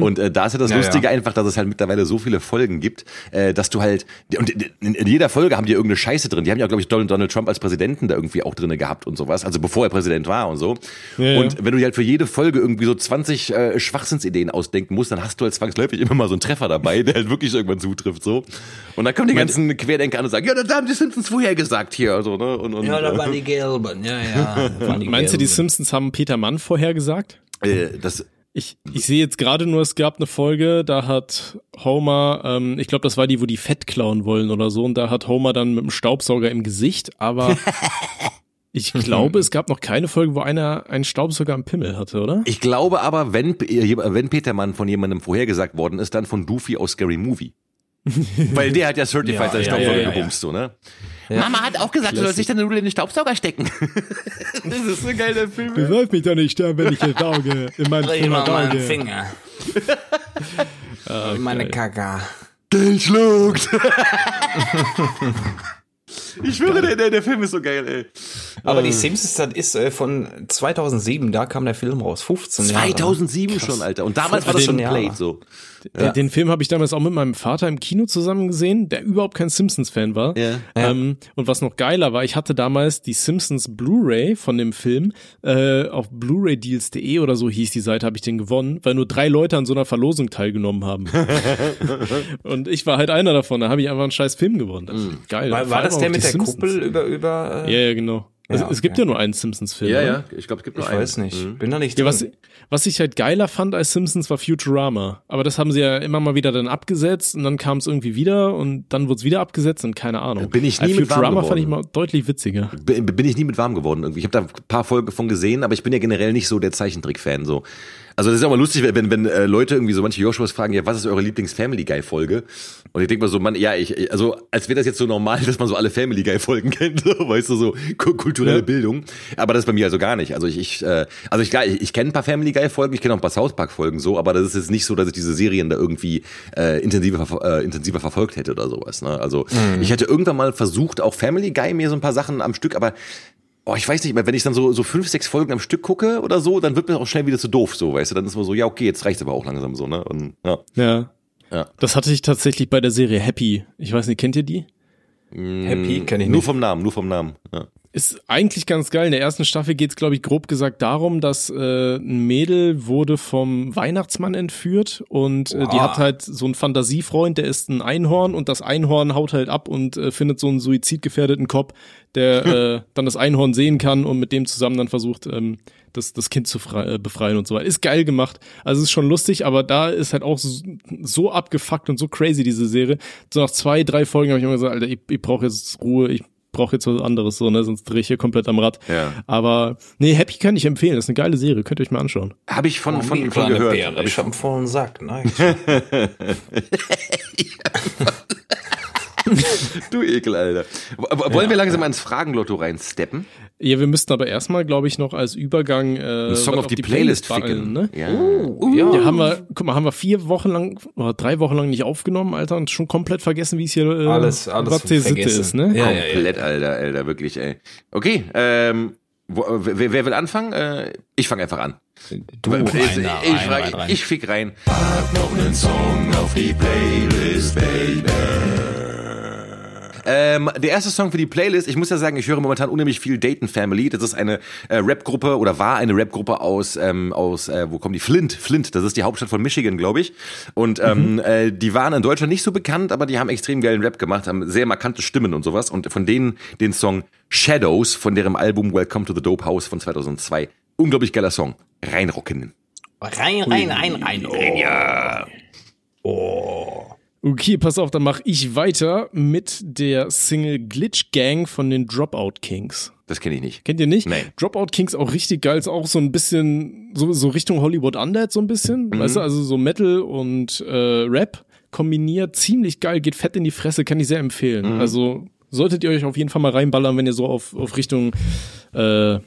Und äh, da ist ja das Ja, Lustige ja. einfach, dass es halt mittlerweile so viele Folgen gibt, äh, dass du halt, und in, in jeder Folge haben die irgendeine Scheiße drin. Die haben ja, glaube ich, Donald, Donald Trump als Präsidenten da irgendwie auch drinne gehabt und sowas, also bevor er Präsident war und so. Ja, und ja. wenn du dir halt für jede Folge irgendwie so 20 äh, Schwachsinnsideen ausdenken musst, dann hast du halt zwangsläufig immer mal so einen Treffer dabei, der halt wirklich irgendwann zutrifft, so. Und dann kommen die ganzen Querdenker an und sagen, ja, das haben die Simpsons vorher gesagt hier, also, ne? Und, und, Ja, da äh, waren die Gelben, ja, ja. Meinst du, die. Simpsons haben Peter Mann vorhergesagt? äh, das, Ich, ich sehe jetzt gerade nur, es gab eine Folge, da hat Homer, ähm, ich glaube, das war die, wo die Fett klauen wollen oder so, und da hat Homer dann mit dem Staubsauger im Gesicht, aber ich glaube, es gab noch keine Folge, wo einer einen Staubsauger am Pimmel hatte, oder? ich glaube aber, wenn, wenn Petermann von jemandem vorhergesagt worden ist, dann von Doofy aus Scary Movie. Weil der hat ja Certified Ja, sein ja, Staubsauger ja, ja, gebumst, so, ne? Mama hat auch gesagt, du sollst nicht deine Nudel in den Staubsauger stecken. das ist so geil, der Film. Du sollst mich doch nicht sterben, wenn ich hier sauge, in meinen Dreh mal meinen. Finger. Meine Kaka. Den schluckt. ich schwöre, der, der, der Film ist so geil, ey. Aber die Simpsons, das ist äh, von 2007, da kam der Film raus. 15 Jahre. 2007 schon, Alter. Und damals war das schon Played, so. Den, den Film habe ich damals auch mit meinem Vater im Kino zusammen gesehen, der überhaupt kein Simpsons-Fan war. Ja. Ähm, und was noch geiler war, ich hatte damals die Simpsons Blu-ray von dem Film äh, auf blu-raydeals.de oder so hieß die Seite, habe ich den gewonnen, weil nur drei Leute an so einer Verlosung teilgenommen haben. und ich war halt einer davon, da habe ich einfach einen scheiß Film gewonnen. Das ist Geil. War, war das der mit der Simpsons. Kuppel über, über, äh, Ja, ja, genau. Es, Ja, es gibt okay. ja nur einen Simpsons-Film. Ja, oder? ja. Ich glaube, es gibt nur Ich einen. weiß nicht. Bin da nicht Ja, was, was ich halt geiler fand als Simpsons war Futurama. Aber das haben sie ja immer mal wieder dann abgesetzt und dann kam es irgendwie wieder und dann wurde es wieder abgesetzt und keine Ahnung. Bin ich nie Als mit warm Futurama fand ich geworden. mal deutlich witziger. bin bin ich nie mit warm geworden irgendwie. Ich habe da ein paar Folgen von gesehen, aber ich bin ja generell nicht so der Zeichentrick-Fan. So. Also das ist auch mal lustig, wenn, wenn äh, Leute irgendwie so manche Joshuas fragen, ja, was ist eure Lieblings-Family Guy-Folge? Und ich denke mal so, man, ja, ich, also als wäre das jetzt so normal, dass man so alle Family Guy-Folgen kennt, so, weißt du, so ku- kulturelle Ja. Bildung. Aber das ist bei mir also gar nicht. Also ich, ich äh, also ich, klar, ich, ich kenne ein paar Family Guy-Folgen, ich kenne auch ein paar South Park-Folgen so, aber das ist jetzt nicht so, dass ich diese Serien da irgendwie äh, intensiver, äh, intensiver verfolgt hätte oder sowas. Ne? Also ich hätte irgendwann mal versucht, auch Family Guy mir so ein paar Sachen am Stück, aber Oh, ich weiß nicht, wenn ich dann so, so fünf, sechs Folgen am Stück gucke oder so, dann wird mir auch schnell wieder zu doof, so, weißt du, dann ist man so, ja, okay, jetzt reicht's aber auch langsam so, ne, und, ja. Ja. Ja. Das hatte ich tatsächlich bei der Serie Happy. Ich weiß nicht, kennt ihr die? Happy kenne ich Nur nicht. vom Namen, nur vom Namen, ja. Ist eigentlich ganz geil. In der ersten Staffel geht's, glaube ich, grob gesagt darum, dass äh, ein Mädel wurde vom Weihnachtsmann entführt und äh, die hat halt so einen Fantasiefreund, der ist ein Einhorn und das Einhorn haut halt ab und äh, findet so einen suizidgefährdeten Kopf, der äh, dann das Einhorn sehen kann und mit dem zusammen dann versucht, ähm, das, das Kind zu frei, äh, befreien und so weiter. Ist geil gemacht. Also ist schon lustig, aber da ist halt auch so, so abgefuckt und so crazy, diese Serie. So nach zwei, drei Folgen habe ich immer gesagt, Alter, ich, ich brauche jetzt Ruhe, ich brauche jetzt was anderes, so, ne, sonst drehe ich hier komplett am Rad. Ja. Aber nee, Happy kann ich empfehlen, das ist eine geile Serie, könnt ihr euch mal anschauen. Habe ich von, Oh, von, von gehört. Beere. Hab Ich hab einen vollen Sack. Du Ekel, Alter. Wollen wir langsam mal ins Fragenlotto reinsteppen? Ja, wir müssten aber erstmal, glaube ich, noch als Übergang äh, Einen Song was auf die, Playlist, ficken. ne? Ja. ja. Ja, haben wir, guck mal, haben wir vier Wochen lang oder drei Wochen lang nicht aufgenommen, Alter, und schon komplett vergessen, wie es hier äh, Alles, alles was hier Sitte ist, ne? Ja, ja, ja. Komplett, Alter, Alter, wirklich, ey. Okay, ähm, wo, wer, wer will anfangen? Äh, ich fange einfach an. Du, ich, rein, ich, rein, frag- rein, rein. ich fick rein. Ähm, der erste Song für die Playlist, ich muss ja sagen, ich höre momentan unheimlich viel Dayton Family. Das ist eine äh, Rap-Gruppe oder war eine Rap-Gruppe aus, ähm, aus äh, wo kommen die? Flint, Flint, das ist die Hauptstadt von Michigan, glaube ich. Und ähm, mhm. äh, die waren in Deutschland nicht so bekannt, aber die haben extrem geilen Rap gemacht, haben sehr markante Stimmen und sowas. Und von denen den Song Shadows von deren Album Welcome to the Dope House von 2002. Unglaublich geiler Song. Reinrocken. Rein, rein, rein, rein. Oh. Ja. Oh. Okay, pass auf, dann mache ich weiter mit der Single Glitch Gang von den Dropout Kings. Das kenne ich nicht. Kennt ihr nicht? Nein. Dropout Kings auch richtig geil, ist auch so ein bisschen, so, so Richtung Hollywood Undead so ein bisschen. Mhm. Weißt du, also so Metal und äh, Rap kombiniert, ziemlich geil, geht fett in die Fresse, kann ich sehr empfehlen. Mhm. Also solltet ihr euch auf jeden Fall mal reinballern, wenn ihr so auf, auf Richtung äh,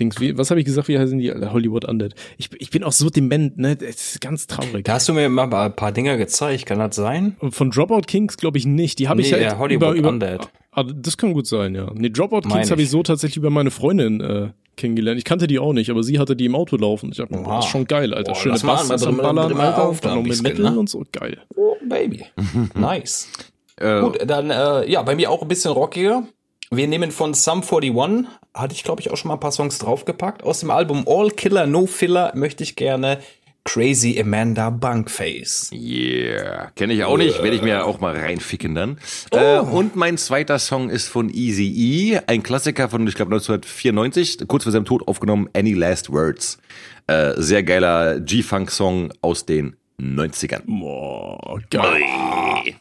Dings, wie, was habe ich gesagt, wie heißen die Hollywood Undead? Ich, ich bin auch so dement, ne? Das ist ganz traurig. Da hast du mir mal ein paar Dinger gezeigt, kann das sein? Von Dropout Kings glaube ich nicht. Die habe nee, ich halt Hollywood über, über, Undead. Ah, das kann gut sein, ja. Nee, Dropout Kings habe ich so tatsächlich über meine Freundin äh, kennengelernt. Ich kannte die auch nicht, aber sie hatte die im Auto laufen. Ich dachte, das ist schon geil, Alter. Boah, Schöne Bass zum Ballern, Alter. Auf, dann noch mit Metal ne? und so. Geil. Oh, Baby. nice. Äh, Gut, dann, äh, ja, bei mir auch ein bisschen rockiger. Wir nehmen von Sum 41, hatte ich glaube ich auch schon mal ein paar Songs draufgepackt. Aus dem Album All Killer No Filler möchte ich gerne Crazy Amanda Bunkface. Yeah, kenne ich auch nicht, werde ich mir auch mal reinficken dann. Oh. Äh, und mein zweiter Song ist von Easy E, ein Klassiker von, ich glaube 1994, kurz vor seinem Tod aufgenommen, Any Last Words. Äh, sehr geiler G-Funk-Song aus den 90ern. Boah, geil.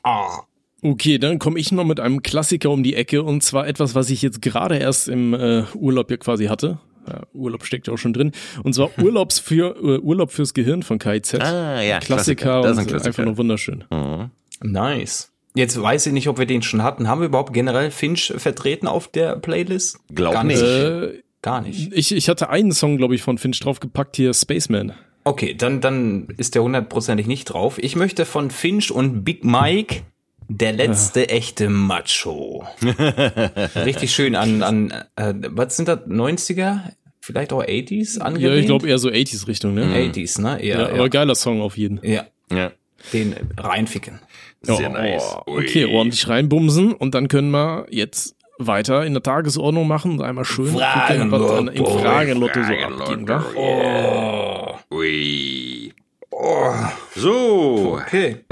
Ah. Okay, dann komme ich noch mit einem Klassiker um die Ecke und zwar etwas, was ich jetzt gerade erst im äh, Urlaub hier quasi hatte. Ja, Urlaub steckt ja auch schon drin. Und zwar Urlaubs für, uh, Urlaub fürs Gehirn von KIZ. Ah, ja. Klassiker, Klassiker. Das ist ein Klassiker. einfach nur wunderschön. Mhm. Nice. Jetzt weiß ich nicht, ob wir den schon hatten. Haben wir überhaupt generell Finch vertreten auf der Playlist? Glaub nicht. Äh, Gar nicht. Ich, ich hatte einen Song, glaube ich, von Finch draufgepackt, hier Spaceman. Okay, dann, dann ist der hundertprozentig nicht drauf. Ich möchte von Finch und Big Mike der letzte ja. echte Macho. Richtig schön an, an äh, was sind das, 90er? Vielleicht auch 80s angelehnt? Ja, ich glaube eher so 80s Richtung, ne? 80s, ne? Eher, ja, aber geiler Song auf jeden. Ja. ja. Den reinficken. Sehr oh, nice. Okay, ordentlich reinbumsen und dann können wir jetzt weiter in der Tagesordnung machen und einmal schön Fragen gucken, was dann im Fragenlotto so abging, wa? Oh. Ui. Oh. So. Okay.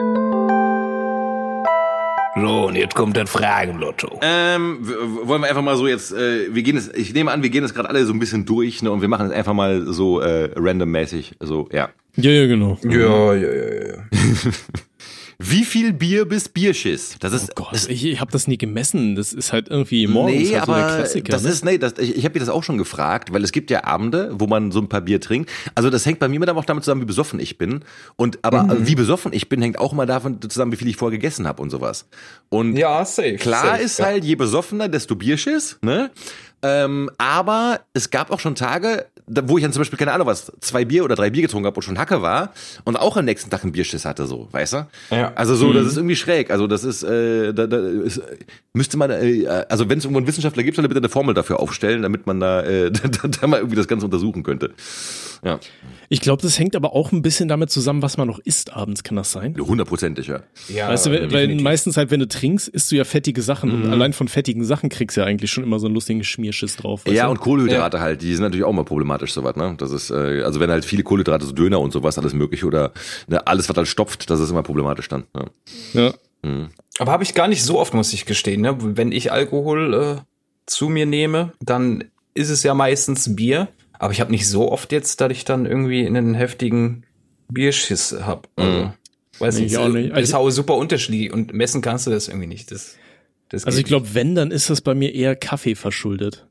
So, und jetzt kommt das Fragenlotto. Ähm, wollen wir einfach mal so jetzt, äh, wir gehen es, ich nehme an, wir gehen es gerade alle so ein bisschen durch, ne, und wir machen es einfach mal so äh, randommäßig, so, ja. Ja, ja, genau. Ja, ja, ja, ja. Wie viel Bier bis Bierschiss? Das ist, oh Gott, das, ich, ich habe das nie gemessen. Das ist halt irgendwie morgens nee, halt so der Klassiker. Das ne? ist, nee, das, ich, ich habe dir das auch schon gefragt, weil es gibt ja Abende, wo man so ein paar Bier trinkt. Also das hängt bei mir immer auch damit zusammen, wie besoffen ich bin. Und aber mhm. wie besoffen ich bin, hängt auch mal davon zusammen, wie viel ich vorher gegessen habe und sowas. Und ja, safe. Klar safe, ist ja. halt, je besoffener, desto Bierschiss, ne? Ähm, aber es gab auch schon Tage, wo ich dann zum Beispiel, keine Ahnung was, zwei Bier oder drei Bier getrunken habe und schon Hacke war und auch am nächsten Tag einen Bierschiss hatte, so, weißt du? Ja. Also so, mhm. das ist irgendwie schräg. Also das ist, äh, da, da ist, müsste man, äh, also wenn es irgendwo einen Wissenschaftler gibt, soll er bitte eine Formel dafür aufstellen, damit man da, äh, da, da mal irgendwie das Ganze untersuchen könnte. Ja. Ich glaube, das hängt aber auch ein bisschen damit zusammen, was man noch isst abends, kann das sein? Hundertprozentig, ja. ja. Weißt du, weil, weil meistens halt, wenn du trinkst, isst du ja fettige Sachen mhm. und allein von fettigen Sachen kriegst du ja eigentlich schon immer so einen lustigen Schmierschiss drauf. Ja, du? und Kohlenhydrate ja. halt, die sind natürlich auch mal problematisch, sowas, ne? Das ist, äh, also wenn halt viele Kohlenhydrate, so Döner und sowas, alles mögliche oder ne, alles, was halt stopft, das ist immer problematisch dann. Ja. ja. Mhm. Aber habe ich gar nicht so oft, muss ich gestehen, ne? Wenn ich Alkohol äh, zu mir nehme, dann ist es ja meistens Bier. Aber ich habe nicht so oft jetzt, dass ich dann irgendwie einen heftigen Bierschiss habe. Also, mhm. Weiß nee, nicht, auch nicht. Also, ist auch super unterschiedlich und messen kannst du das irgendwie nicht. Das, das also ich glaube, wenn, dann ist das bei mir eher Kaffee verschuldet.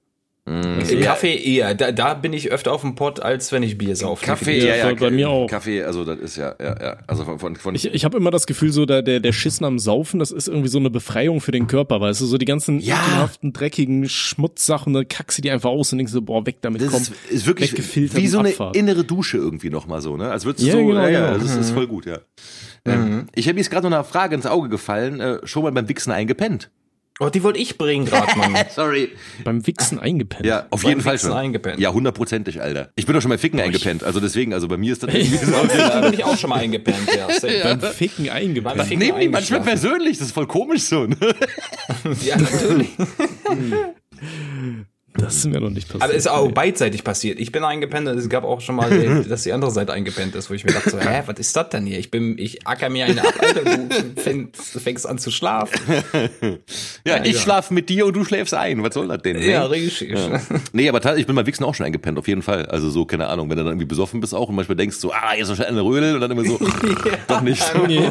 Mhm. Kaffee eher. Da, da bin ich öfter auf dem Pott, als wenn ich Bier saufe. Kaffee, ja, ja, bei mir auch. Kaffee, also das ist ja, ja, ja. Also von, von, von ich ich habe immer das Gefühl, so der, der, der Schissen am Saufen, das ist irgendwie so eine Befreiung für den Körper, weißt du, so die ganzen ja. ekelhaften, dreckigen Schmutzsachen, dann kackst du die einfach aus und denkst so, boah, weg damit, das komm. Ist, ist wirklich wie so eine Abfahrt. innere Dusche irgendwie nochmal so, ne? Als würdest du ja, so, genau, ja, ja, genau. das ist, ist voll gut, ja. Mhm. Ähm, ich habe mir jetzt gerade noch eine Frage ins Auge gefallen, äh, schon mal beim Wichsen eingepennt. Oh, die wollte ich bringen gerade, Mann. Sorry. Beim Wichsen eingepennt. Ja, auf Beim jeden Fall Wichsen schon. eingepennt. Ja, hundertprozentig, Alter. Ich bin doch schon mal Ficken eingepennt, also deswegen, also bei mir ist das. Da bin ich auch schon mal eingepennt, ja. safe. Beim Ficken eingepennt. Ficken Nehmen die manchmal persönlich, das ist voll komisch so. Ne? Ja, natürlich. Das ist mir noch nicht passiert. Aber ist auch beidseitig passiert. Ich bin eingepennt und es gab auch schon mal, äh, dass die andere Seite eingepennt ist, wo ich mir dachte, so, hä, was ist das denn hier? Ich bin, ich acker mir eine ab, Alter, du fängst, fängst an zu schlafen. Ja, ich schlafe mit dir und du schläfst ein. Was soll das denn? Ja, ne? richtig. Nee, aber tatsächlich, ich bin beim Wichsen auch schon eingepennt, auf jeden Fall. Also so, keine Ahnung, wenn du dann irgendwie besoffen bist auch und manchmal denkst so, ah, jetzt noch schnell eine Rödel und dann immer so, doch nicht. Nee.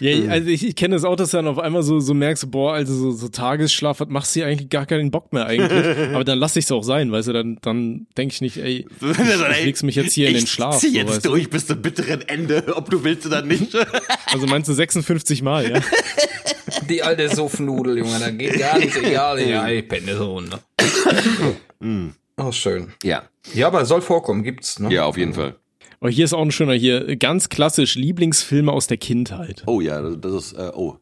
Ja, also ich, ich kenne das auch, dass du dann auf einmal so, so merkst, boah, also so, so Tagesschlaf, was machst du hier eigentlich gar keinen Bock mehr eigentlich. Aber dann lass ich es auch sein, weißt du, dann, dann denke ich nicht, ey, ich leg's mich jetzt hier in den Schlaf. Ich zieh so, jetzt du. durch bis zum bitteren Ende, ob du willst oder nicht. Also meinst du 56 Mal, ja? Die alte Suffnudel, Junge, da geht gar nichts, egal. Ja, ich penne so runter. Oh, schön. ja, Ja, aber soll vorkommen, gibt's, ne? ja, auf jeden Fall. Aber hier ist auch ein schöner hier, ganz klassisch Lieblingsfilme aus der Kindheit. Oh ja, das ist, äh, oh.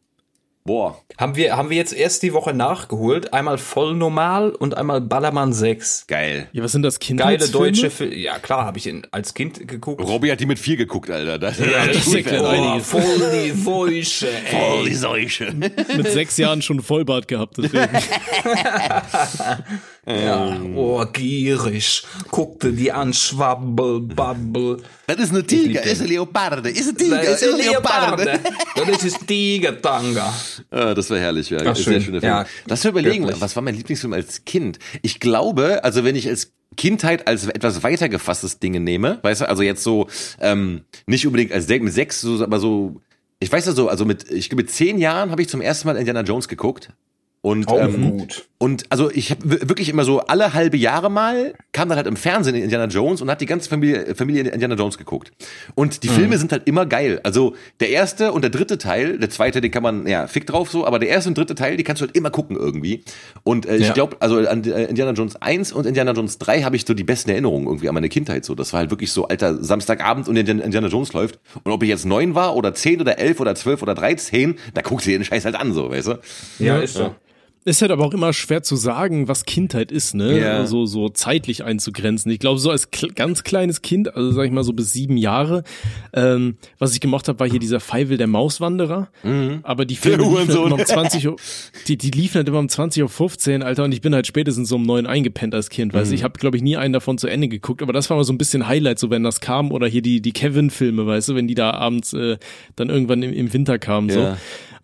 Boah. Haben wir, haben wir jetzt erst die Woche nachgeholt. Einmal voll normal und einmal Ballermann 6. Geil. Ja, was sind das Geile Kindheitsfilme? deutsche Filme. Ja, klar, habe ich ihn als Kind geguckt. Robby hat die mit vier geguckt, Alter. Das, das erklärt oh, einiges. voll die ey. Voll die Seuche. Mit sechs Jahren schon Vollbart gehabt, deswegen. Ja, oh, gierig. Guckte die an, schwabbel, babbel. Das ist eine Tiger, ist eine Leoparde, ist ein Tiger, ist eine Leoparde. Das ist Tiger-Tanga. Ah, das war herrlich, ja. Ach, Sehr schön. schöner Film. Ja, Lass mir überlegen, wirklich. was war mein Lieblingsfilm als Kind? Ich glaube, also wenn ich als Kindheit als etwas weiter gefasstes Dinge nehme, weißt du, also jetzt so, ähm, nicht unbedingt als mit sechs, so, aber so, ich weiß ja so, also mit, ich glaube mit zehn Jahren habe ich zum ersten Mal Indiana Jones geguckt. Und, Auch ähm, gut. Und also ich habe wirklich immer so alle halbe Jahre mal kam dann halt im Fernsehen Indiana Jones und hat die ganze Familie, Familie Indiana Jones geguckt. Und die Filme sind halt immer geil. Also der erste und der dritte Teil, der zweite, den kann man, ja, fick drauf so, aber der erste und dritte Teil, die kannst du halt immer gucken irgendwie. Und äh, ich Ja. glaube, also an äh, Indiana Jones 1 und Indiana Jones 3 habe ich so die besten Erinnerungen irgendwie an meine Kindheit so. Das war halt wirklich so, alter, Samstagabend und Indiana Indiana Jones läuft. Und ob ich jetzt neun war oder zehn oder elf oder zwölf oder dreizehn, da guckst du dir den Scheiß halt an, so, weißt du? Ja, ist so. Ist halt aber auch immer schwer zu sagen, was Kindheit ist, ne? Ja. So, so zeitlich einzugrenzen. Ich glaube, so als kl ganz kleines Kind, also sag ich mal so bis sieben Jahre, ähm, was ich gemacht habe, war hier dieser Feivel der Mauswanderer. Aber die Filme liefen halt immer um 20 Uhr, die, die liefen halt immer um 20 Uhr 15, Alter, und ich bin halt spätestens so um neun eingepennt als Kind, weißt du. Ich habe, glaube ich, nie einen davon zu Ende geguckt, aber das war mal so ein bisschen Highlight, so wenn das kam, oder hier die, die Kevin-Filme, weißt du, wenn die da abends äh, dann irgendwann im, im Winter kamen, so.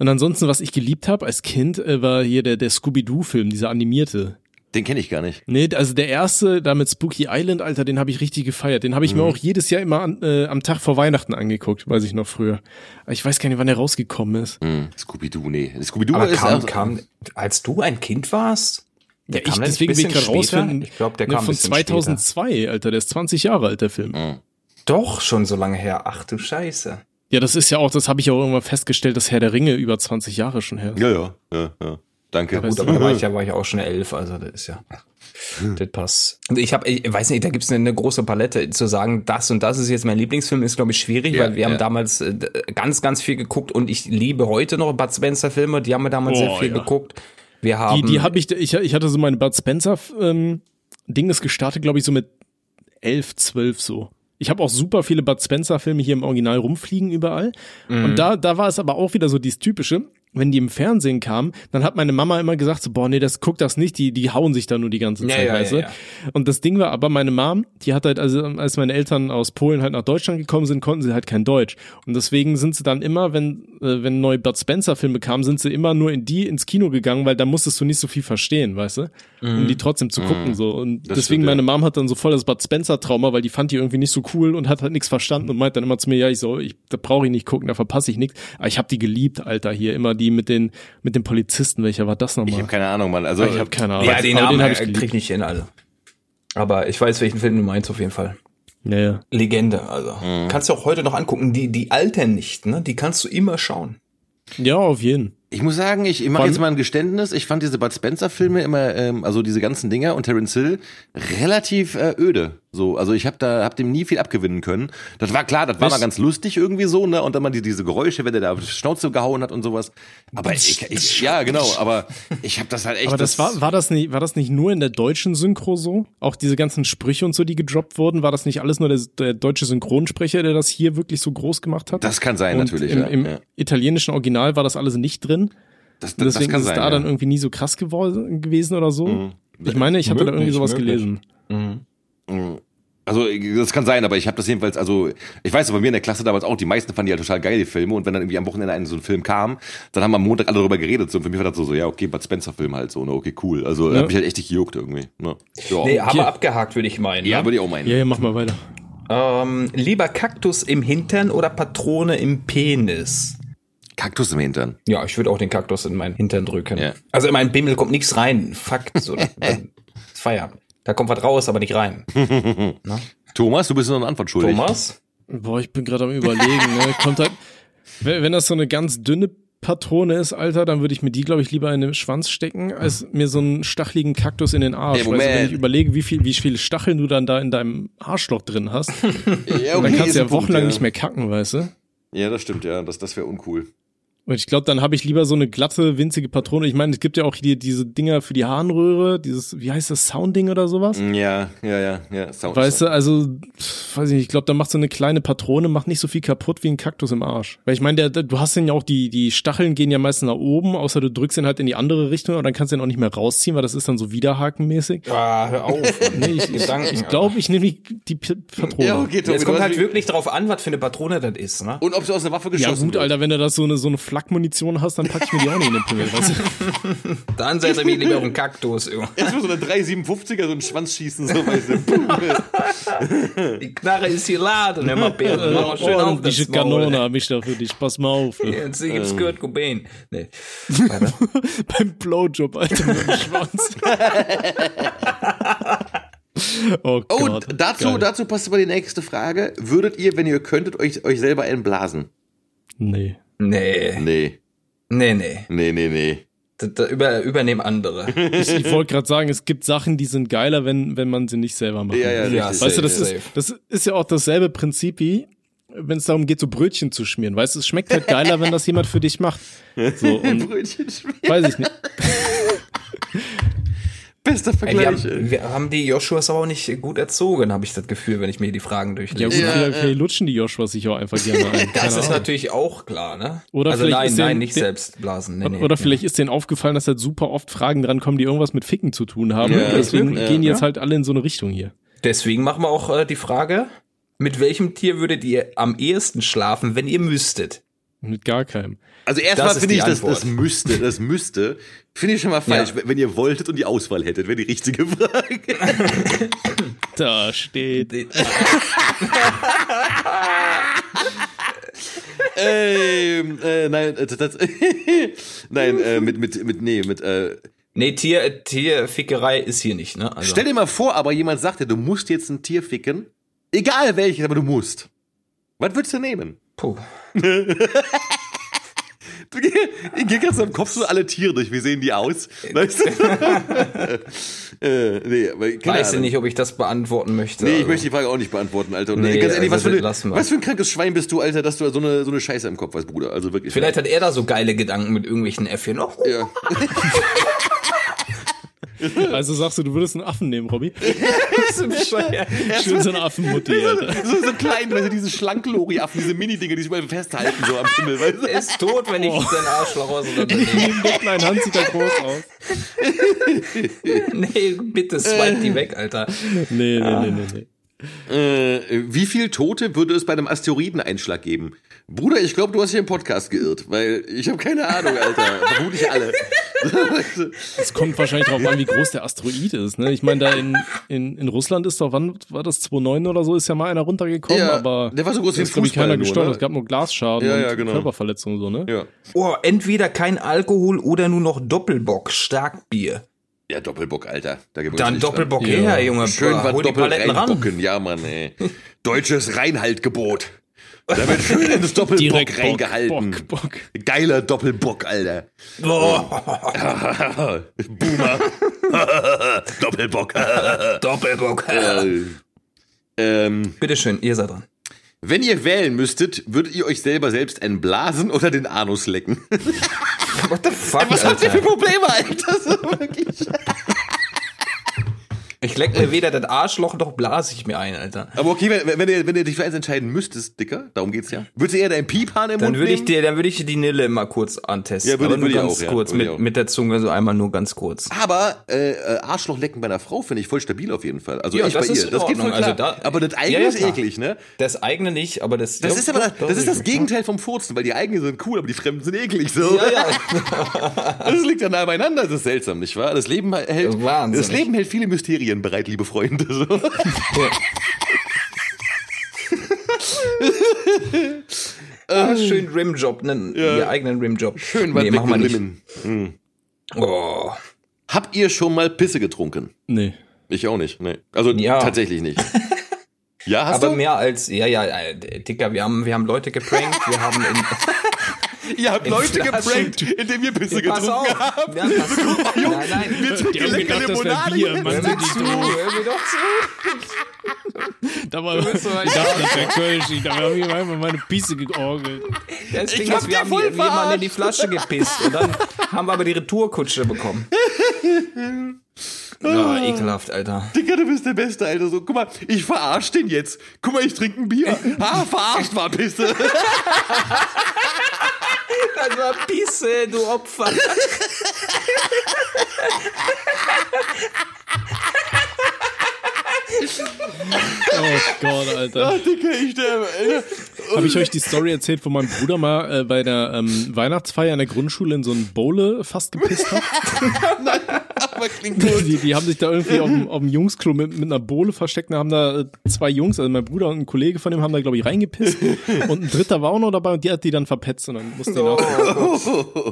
Ja. Und ansonsten, was ich geliebt habe als Kind, äh, war hier der, der Scooby-Doo-Film, dieser animierte. Den kenne ich gar nicht. Nee, also der erste, da mit Spooky Island, Alter, den habe ich richtig gefeiert. Den habe ich mir auch jedes Jahr immer an, äh, am Tag vor Weihnachten angeguckt, weiß ich noch früher. Ich weiß gar nicht, wann der rausgekommen ist. Hm. Scooby-Doo, nee. Scooby-Doo Aber ist kam, auch- kam, als du ein Kind warst? Der ich, deswegen bin ich gerade rausfinden. Ich glaube, der ne, kam ein von bisschen später. 2002, Alter, der ist 20 Jahre alt, der Film. Doch, schon so lange her. Ach du Scheiße. Ja, das ist ja auch, das habe ich auch irgendwann festgestellt, dass Herr der Ringe über 20 Jahre schon her ist. Ja, ja, ja, ja. Danke. Gut, aber da war ich ja, war ich auch schon elf, also das ist ja, das passt. Und ich habe, ich weiß nicht, da gibt's eine, eine große Palette zu sagen, das und das ist jetzt mein Lieblingsfilm, ist glaube ich schwierig, Ja, weil wir haben ja. damals äh, ganz, ganz viel geguckt und ich liebe heute noch Bud Spencer Filme, die haben wir damals sehr Boah, viel ja. geguckt. Wir haben, Die, die habe ich, ich, ich hatte so meine Bud Spencer ähm, Ding ist gestartet, glaube ich, so mit 11, 12 so. Ich habe auch super viele Bud Spencer Filme hier im Original rumfliegen überall. Mhm. Und da, da war es aber auch wieder so dieses typische. Wenn die im Fernsehen kamen, dann hat meine Mama immer gesagt so, boah, nee, das guck das nicht, die, die hauen sich da nur die ganze Ja, Zeit, ja, weißt du? ja, ja. Und das Ding war aber, meine Mom, die hat halt, also als meine Eltern aus Polen halt nach Deutschland gekommen sind, konnten sie halt kein Deutsch. Und deswegen sind sie dann immer, wenn, äh, wenn neue Bud Spencer Filme kamen, sind sie immer nur in die ins Kino gegangen, weil da musstest du nicht so viel verstehen, weißt du? Um die trotzdem zu gucken, so. Und Das deswegen ja. meine Mom hat dann so voll das Bud Spencer Trauma, weil die fand die irgendwie nicht so cool und hat halt nichts verstanden und meint dann immer zu mir, ja, ich so, ich, da brauche ich nicht gucken, da verpasse ich nichts. Aber ich habe die geliebt, Alter, hier immer die mit den, mit den Polizisten. Welcher war das Ich nochmal? habe keine Ahnung, Mann. Also Ich habe keine Ahnung. ja, den Aber Namen hab äh, ich krieg geliebt. ich nicht hin, also. Aber ich weiß, welchen Film du meinst auf jeden Fall. Ja, ja. Legende, also. Mhm. Kannst du auch heute noch angucken. Die, die altern nicht, ne? Die kannst du immer schauen. Ja, auf jeden. Ich muss sagen, ich, ich mache jetzt mal ein Geständnis. Ich fand diese Bud Spencer Filme immer, ähm, also diese ganzen Dinger und Terence Hill relativ äh, öde. So, also ich habe da hab dem nie viel abgewinnen können. Das war klar, das war mal ganz lustig irgendwie so, ne? Und dann mal die, diese Geräusche, wenn der da auf die Schnauze gehauen hat und sowas. Aber ich, ich ja, genau, aber ich habe das halt echt Aber das war, war das nicht, war das nicht nur in der deutschen Synchro so? Auch diese ganzen Sprüche und so, die gedroppt wurden, war das nicht alles nur der, der deutsche Synchronsprecher, der das hier wirklich so groß gemacht hat? Das kann sein, und natürlich. Im, ja, im ja. italienischen Original war das alles nicht drin. Das, das, Deswegen das kann ist es sein. da ja. dann irgendwie nie so krass geworden, gewesen oder so. Mhm. Ich meine, ich hatte da irgendwie sowas möglich. gelesen. Also das kann sein, aber ich habe das jedenfalls, also ich weiß, bei mir in der Klasse damals auch, die meisten fanden die halt total geil, die Filme. Und wenn dann irgendwie am Wochenende ein so ein Film kam, dann haben wir am Montag alle darüber geredet. So, und für mich war das so, so ja, okay, Bud Spencer-Film halt so, ne, okay, cool. Also Ja. hab ich halt echt nicht gejuckt irgendwie. Ne? Ja, Nee, haben Okay. wir abgehakt, würde ich meinen. ja ne? würde ich auch meinen. Ja, ja, mach mal weiter. Ähm, lieber Kaktus im Hintern oder Patrone im Penis? Kaktus im Hintern. Ja, ich würde auch den Kaktus in meinen Hintern drücken. Ja. Also in meinen Bimmel kommt nichts rein. Fakt. So, Feierabend. Da kommt was raus, aber nicht rein. Thomas, du bist noch eine Antwort schuldig. Thomas? Boah, ich bin gerade am überlegen, ne? Kommt halt, wenn, wenn das so eine ganz dünne Patrone ist, Alter, dann würde ich mir die, glaube ich, lieber in den Schwanz stecken, als mir so einen stacheligen Kaktus in den Arsch. Ey, weißt du, wenn ich überlege, wie viel, wie viele Stacheln du dann da in deinem Arschloch drin hast, Ja, dann kannst du ja ein Punkt, wochenlang ja. nicht mehr kacken, weißt du? Ja, das stimmt, ja. Das, das wäre uncool. Und ich glaube, dann habe ich lieber so eine glatte, winzige Patrone. Ich meine, es gibt ja auch hier diese Dinger für die Harnröhre, dieses, wie heißt das, Soundding oder sowas? Ja, ja, ja, ja. Sound Weißt du, also, weiß ich nicht, ich glaube, da macht so eine kleine Patrone, macht nicht so viel kaputt wie ein Kaktus im Arsch. Weil ich meine, der, der, du hast den ja auch, die, die Stacheln gehen ja meistens nach oben, außer du drückst ihn halt in die andere Richtung und dann kannst du ihn auch nicht mehr rausziehen, weil das ist dann so widerhakenmäßig. Ah, hör auf. Nee, ich, ich, ich glaube, ich nehme die, Patrone. Ja, okay, Tommy, Es kommt halt wirklich drauf an, was für eine Patrone das ist, ne? Und ob du aus einer Waffe Ja geschossen gut, wird. Alter, wenn du das so eine, so eine Flakmunition hast, dann pack ich mir die auch nicht in den Pimmel, weißt du? Dann setze ich mich lieber auf einen Kaktus. Jetzt für so eine 357er so einen Schwanz schießen, so weißt du. Die Knarre ist hier laden, hör mal, Bär, mach mal schön auf das Ordentliche Maul. Kanone habe ich da für dich, pass mal auf. Jetzt gibt's Kurt Cobain. Nee. Beim Blowjob, Alter, mit dem Schwanz. oh Oh, Gott. dazu, Geil. dazu passt aber die nächste Frage. Würdet ihr, wenn ihr könntet, euch, euch selber entblasen? Nee. Nee. Nee, Nee, nee. nee, nee, nee. Da, da über, übernehmen andere. Ich, ich wollte gerade sagen, es gibt Sachen, die sind geiler, wenn, wenn man sie nicht selber macht. Ja, ja, Ja. Weißt du, das Safe, ist, das ist ja auch dasselbe Prinzip wie, wenn es darum geht, so Brötchen zu schmieren. Weißt du, es schmeckt halt geiler, wenn das jemand für dich macht. So, und Brötchen schmieren. weiß ich nicht. Bester Ey, wir, Vergleich. haben, wir haben die Joshuas aber auch nicht gut erzogen, habe ich das Gefühl, wenn ich mir die Fragen Ja durchlese. gut, vielleicht, vielleicht lutschen die Joshua sich auch einfach gerne ein. das Keine ist Ahnung. natürlich auch klar, ne? Oder also vielleicht nein, ist nein, den- nicht selbst blasen. Nee, nee, Oder nee. vielleicht ist denen aufgefallen, dass halt super oft Fragen dran kommen, die irgendwas mit Ficken zu tun haben. Ja, Deswegen gehen die ja. jetzt halt alle in so eine Richtung hier. Deswegen machen wir auch äh, die Frage, mit welchem Tier würdet ihr am ehesten schlafen, wenn ihr müsstet? Mit gar keinem. Also erstmal finde ich, das, das müsste, das müsste, finde ich schon mal falsch. Ja. Wenn- Wenn ihr wolltet und die Auswahl hättet, wäre die richtige Frage. Da steht. ähm, äh, nein, äh, das, nein, äh, mit, mit, mit, nee, mit, äh, Nee, Tier, Tierfickerei ist hier nicht, ne? Also, stell dir mal vor, aber jemand sagt dir, du musst jetzt ein Tier ficken. Egal welches, aber du musst. Was würdest du nehmen? puh. Ich gehe gerade so im Kopf so alle Tiere durch. Wie sehen die aus? Weißt du? äh, nee, aber Weiß ich Ahnung. nicht, ob ich das beantworten möchte. Nee, ich also. möchte die Frage auch nicht beantworten, Alter. Und Nee, ganz ehrlich, was, also für eine, was für ein krankes Schwein bist du, Alter, dass du so eine, so eine Scheiße im Kopf hast, Bruder. Also wirklich. Vielleicht hat er da so geile Gedanken mit irgendwelchen Äffchen. Oh, ja. Also sagst du, du würdest einen Affen nehmen, Robby? das ist bescheuert. Schön so eine Affenmutti, Alter. So, so klein, weil diese Schlanklori-Affen, diese Mini-Dinge, die sich mal festhalten, so am Himmel, weißt du? Er ist tot, wenn ich deinen Arschloch aus oder Neben der kleinen Hand sieht er groß aus. Nee, bitte swipe die weg, Alter. Nee, nee, nee, nee, nee. Äh, wie viel Tote würde es bei einem Asteroideneinschlag geben? Bruder, ich glaube, du hast hier im Podcast geirrt, weil ich habe keine Ahnung, Alter. Vermutlich alle. Es kommt wahrscheinlich drauf an, wie groß der Asteroid ist. Ne? Ich meine, da in, in, in Russland ist doch, wann war das, 2009 oder so, ist ja mal einer runtergekommen, Ja, aber der war so groß wie ein ist, glaub ich, Fußball keiner gestorben. Es gab nur Glasschaden Ja, und ja, genau. Körperverletzungen so, ne? ja. Oh, entweder kein Alkohol oder nur noch Doppelbock, Starkbier. ja, Doppelbock, Alter. Da Dann nicht Doppelbock Ja. her, Junge. Schön was hol die doppelt Paletten ran. reinbocken. Ja, Mann, ey. Deutsches Reinhaltgebot. Da wird schön ins Doppelbock reingehalten. Bock, Bock. Geiler Doppelbock, Alter. Boah, Boomer. Doppelbock. Doppelbock. Äh, Ähm, Bitteschön, ihr seid dran. wenn ihr wählen müsstet, würdet ihr euch selber selbst entblasen oder den Anus lecken? What the fuck, Was habt ihr für Alter? Probleme, Alter? So, wirklich. Ich leck mir weder das Arschloch, noch blase ich mir ein, Alter. Aber okay, wenn, wenn, ihr, wenn ihr dich für eins entscheiden müsstest, Dicker, darum geht's ja. Würdest du eher deinen Piephahn im Dann Mund würde ich nehmen? dir, dann würde ich die Nille mal kurz antesten. Ja, würde- aber nur würde ich ganz auch, ja. kurz, ich mit, mit der Zunge so einmal nur ganz kurz. Aber äh, äh, Arschlochlecken bei einer Frau finde ich voll stabil auf jeden Fall. Also Ja, das bei ist ihr. Das geht voll Ordnung. klar. Also da- aber das eigene Ja, ja, ist eklig, ne? Das eigene nicht, aber das. Das ja, ist aber doch, das, ist das. Gegenteil vom Furzen, weil die eigenen sind cool, aber die Fremden sind eklig. So. Ja, ja. Das liegt ja nah beieinander, das ist seltsam, nicht wahr? Das Leben hält, Wahnsinnig. das Leben hält viele Mysterien bereit, liebe Freunde. So. ah, schön Rimjob, ne, ihr eigenen Rimjob. Schön was nee, machen wir nicht. Rimmen. Oh. Habt ihr schon mal Pisse getrunken? Nee. Ich auch nicht. Nee. Also Ja. tatsächlich nicht. Ja, hast Aber du? mehr als, ja, ja, äh, Dicker, wir haben, wir haben Leute geprankt, wir haben in, Ihr habt Leute Flaschen. geprankt, indem ihr Pisse pass getrunken auf. habt. Ja, pass auf. Nein, nein. Wir trinken lecker Limonade. Bier, Mann, Hör sind mir die zu, doof. hör mir doch zu. Da war, so ich dachte, das wäre Kölsch. Ich dachte, ich habe einfach meine Pisse georgelt. Das Ding hab ist, wir haben jemanden in die Flasche gepisst und dann haben wir aber die Retourkutsche bekommen. Ja, ekelhaft, Alter. Digga, du bist der Beste, Alter. So, guck mal, ich verarsch den jetzt. Guck mal, ich trinke ein Bier. Ah, verarscht war Pisse. Das war Pisse, du Opfer. Oh Gott, Alter. Digga, ich sterbe, Alter. Habe ich euch die Story erzählt, wo mein Bruder mal äh, bei der ähm, Weihnachtsfeier in der Grundschule in so einen Bowle fast gepisst hat? Aber klingt gut. Die, die haben sich da irgendwie auf dem, auf dem Jungsklo mit, mit einer Bohle versteckt. Da haben da äh, zwei Jungs, also mein Bruder und ein Kollege von dem, haben da, glaube ich, reingepisst. Und ein dritter war auch noch dabei und die hat die dann verpetzt und dann musste die nach.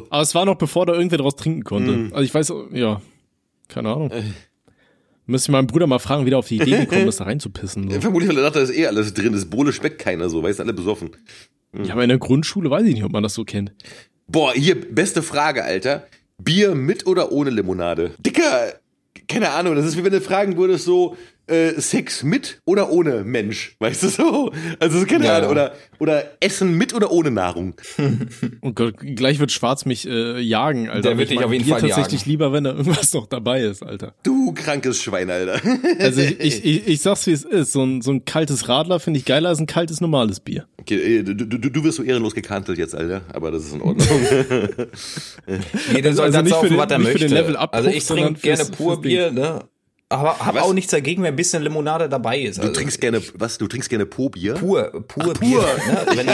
Aber es war noch bevor da irgendwer draus trinken konnte. Also ich weiß, ja, keine Ahnung. Müsste ich meinen Bruder mal fragen, wie der auf die Idee gekommen ist, da reinzupissen. So. Vermutlich, weil er dachte, da ist eh alles drin. Das Bohle schmeckt keiner so, weißt du, alle besoffen. Ja, aber in der Grundschule weiß ich nicht, ob man das so kennt. Boah, hier, beste Frage, Alter. Bier mit oder ohne Limonade? Dicker, keine Ahnung, das ist wie wenn du fragen würdest, so, äh, Sex mit oder ohne Mensch, weißt du so? Also, keine Ja, Ahnung, oder, oder Essen mit oder ohne Nahrung. Oh Gott, gleich wird Schwarz mich äh, jagen, Alter. Der wird ich dich auf jeden Fall tatsächlich jagen. lieber, wenn da irgendwas noch dabei ist, Alter. Du krankes Schwein, Alter. Also ich, ich, ich, ich sag's wie es ist. So ein, so ein kaltes Radler finde ich geiler als ein kaltes normales Bier. Okay, äh, du, du, du wirst so ehrenlos gekantelt jetzt, Alter, aber das ist in Ordnung. Jeder soll Also das nicht für saufen, den- was er nicht für den möchte. Level-Up-Puff, also ich trinke gerne pur. Bier, ne? Aber hab Was? auch nichts dagegen, wenn ein bisschen Limonade dabei ist. Du Also trinkst gerne, was, du trinkst gerne Po-Bier? pur, pur Bier. Ne? Wenn,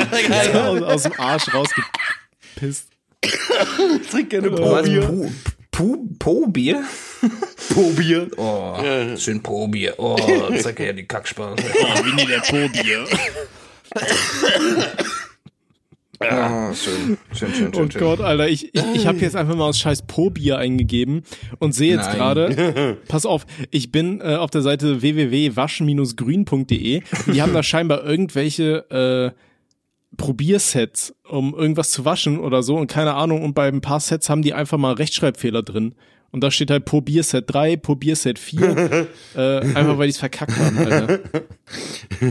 Ja, aus, aus dem Arsch rausgepisst. Trink gerne was, Po-Bier. Po-Bier? Po-Bier. Oh, schön Po-Bier. Oh, zeig her die Kackspaß. Oh, wie nie der Po-Bier. Ah, schön, schön, schön, schön. Oh schön. Gott, Alter, ich, ich, ich habe jetzt einfach mal aus scheiß Po-Bier eingegeben und sehe jetzt gerade, pass auf, ich bin äh, auf der Seite www.waschen-grün.de die haben da scheinbar irgendwelche äh, Probiersets, um irgendwas zu waschen oder so und keine Ahnung und bei ein paar Sets haben die einfach mal Rechtschreibfehler drin. Und da steht halt Probierset 3, Probierset 4, äh, einfach weil die es verkackt haben, Alter.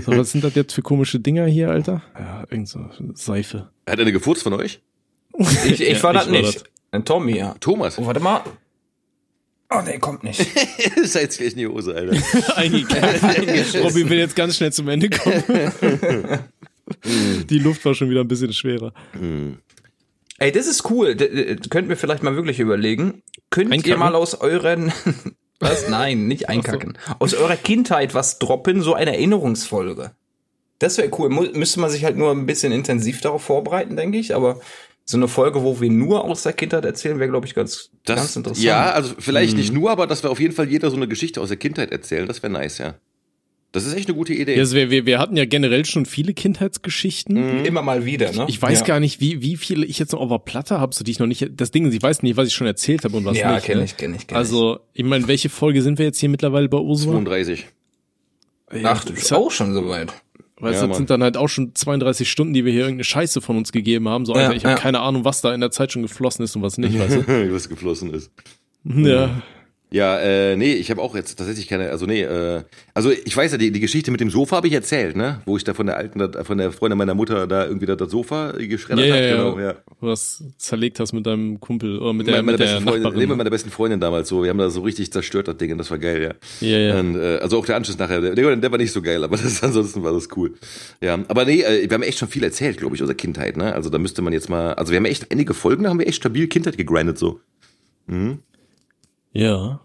So, was sind das jetzt für komische Dinger hier, Alter? Ja, irgend so Seife. Hat eine gefurzt von euch? Ich, ich Ja, war das nicht. Ein Tommy, ja. Thomas. Oh, warte mal. Oh, nee, kommt nicht. ist jetzt gleich in die Hose, Alter. Eingekackt. Robby will jetzt ganz schnell zum Ende kommen. Die Luft war schon wieder ein bisschen schwerer. Ey, das ist cool. D könnt mir vielleicht mal wirklich überlegen. Könnt ihr Einkacken? mal aus euren was? Nein, nicht einkacken. Aus eurer Kindheit was droppen, so eine Erinnerungsfolge. Das wäre cool. Mu müsste man sich halt nur ein bisschen intensiv darauf vorbereiten, denke ich. Aber so eine Folge, wo wir nur aus der Kindheit erzählen, wäre, glaube ich, ganz, Das, ganz interessant. Ja, also vielleicht nicht nur, aber dass wir auf jeden Fall jeder so eine Geschichte aus der Kindheit erzählen, das wäre nice, ja. Das ist echt eine gute Idee. Ja, also wir, wir, wir hatten ja generell schon viele Kindheitsgeschichten. Immer mal wieder, ne? Ich weiß ja. gar nicht, wie, wie viele ich jetzt noch auf der Platte habe, so die ich noch nicht. Das Ding ist, ich weiß nicht, was ich schon erzählt habe und was Ja, nicht. kenn ne? ich, kenn ich, kenn Also, ich meine, welche Folge sind wir jetzt hier mittlerweile bei Ursula? 32. Ach, du bist auch schon soweit. Weißt Ja, du, das Mann. sind dann halt auch schon 32 Stunden, die wir hier irgendeine Scheiße von uns gegeben haben. So, Alter, Ja, ich habe ja. keine Ahnung, was da in der Zeit schon geflossen ist und was nicht, weißt du? Was geflossen ist. Ja. Ja, äh, nee, ich habe auch jetzt tatsächlich keine, also nee, äh, also ich weiß ja, die, die Geschichte mit dem Sofa habe ich erzählt, ne? Wo ich da von der alten, von der Freundin meiner Mutter da irgendwie das, das Sofa geschreddert Ja, habe. ja, Genau, ja. Du was zerlegt hast mit deinem Kumpel oder mit der, Meine, meine mit der besten Freundin, Nachbarin. nee, mit meiner besten Freundin damals so. Wir haben da so richtig zerstört, das Ding, und das war geil, ja. Ja, ja. Und, äh, also auch der Anschluss nachher, der, der, war nicht so geil, aber das, ansonsten war das cool. Ja, aber nee, äh, wir haben echt schon viel erzählt, glaube ich, aus der Kindheit, ne? Also da müsste man jetzt mal, also wir haben echt einige Folgen, da haben wir echt stabil Kindheit gegrindet, so. Ja.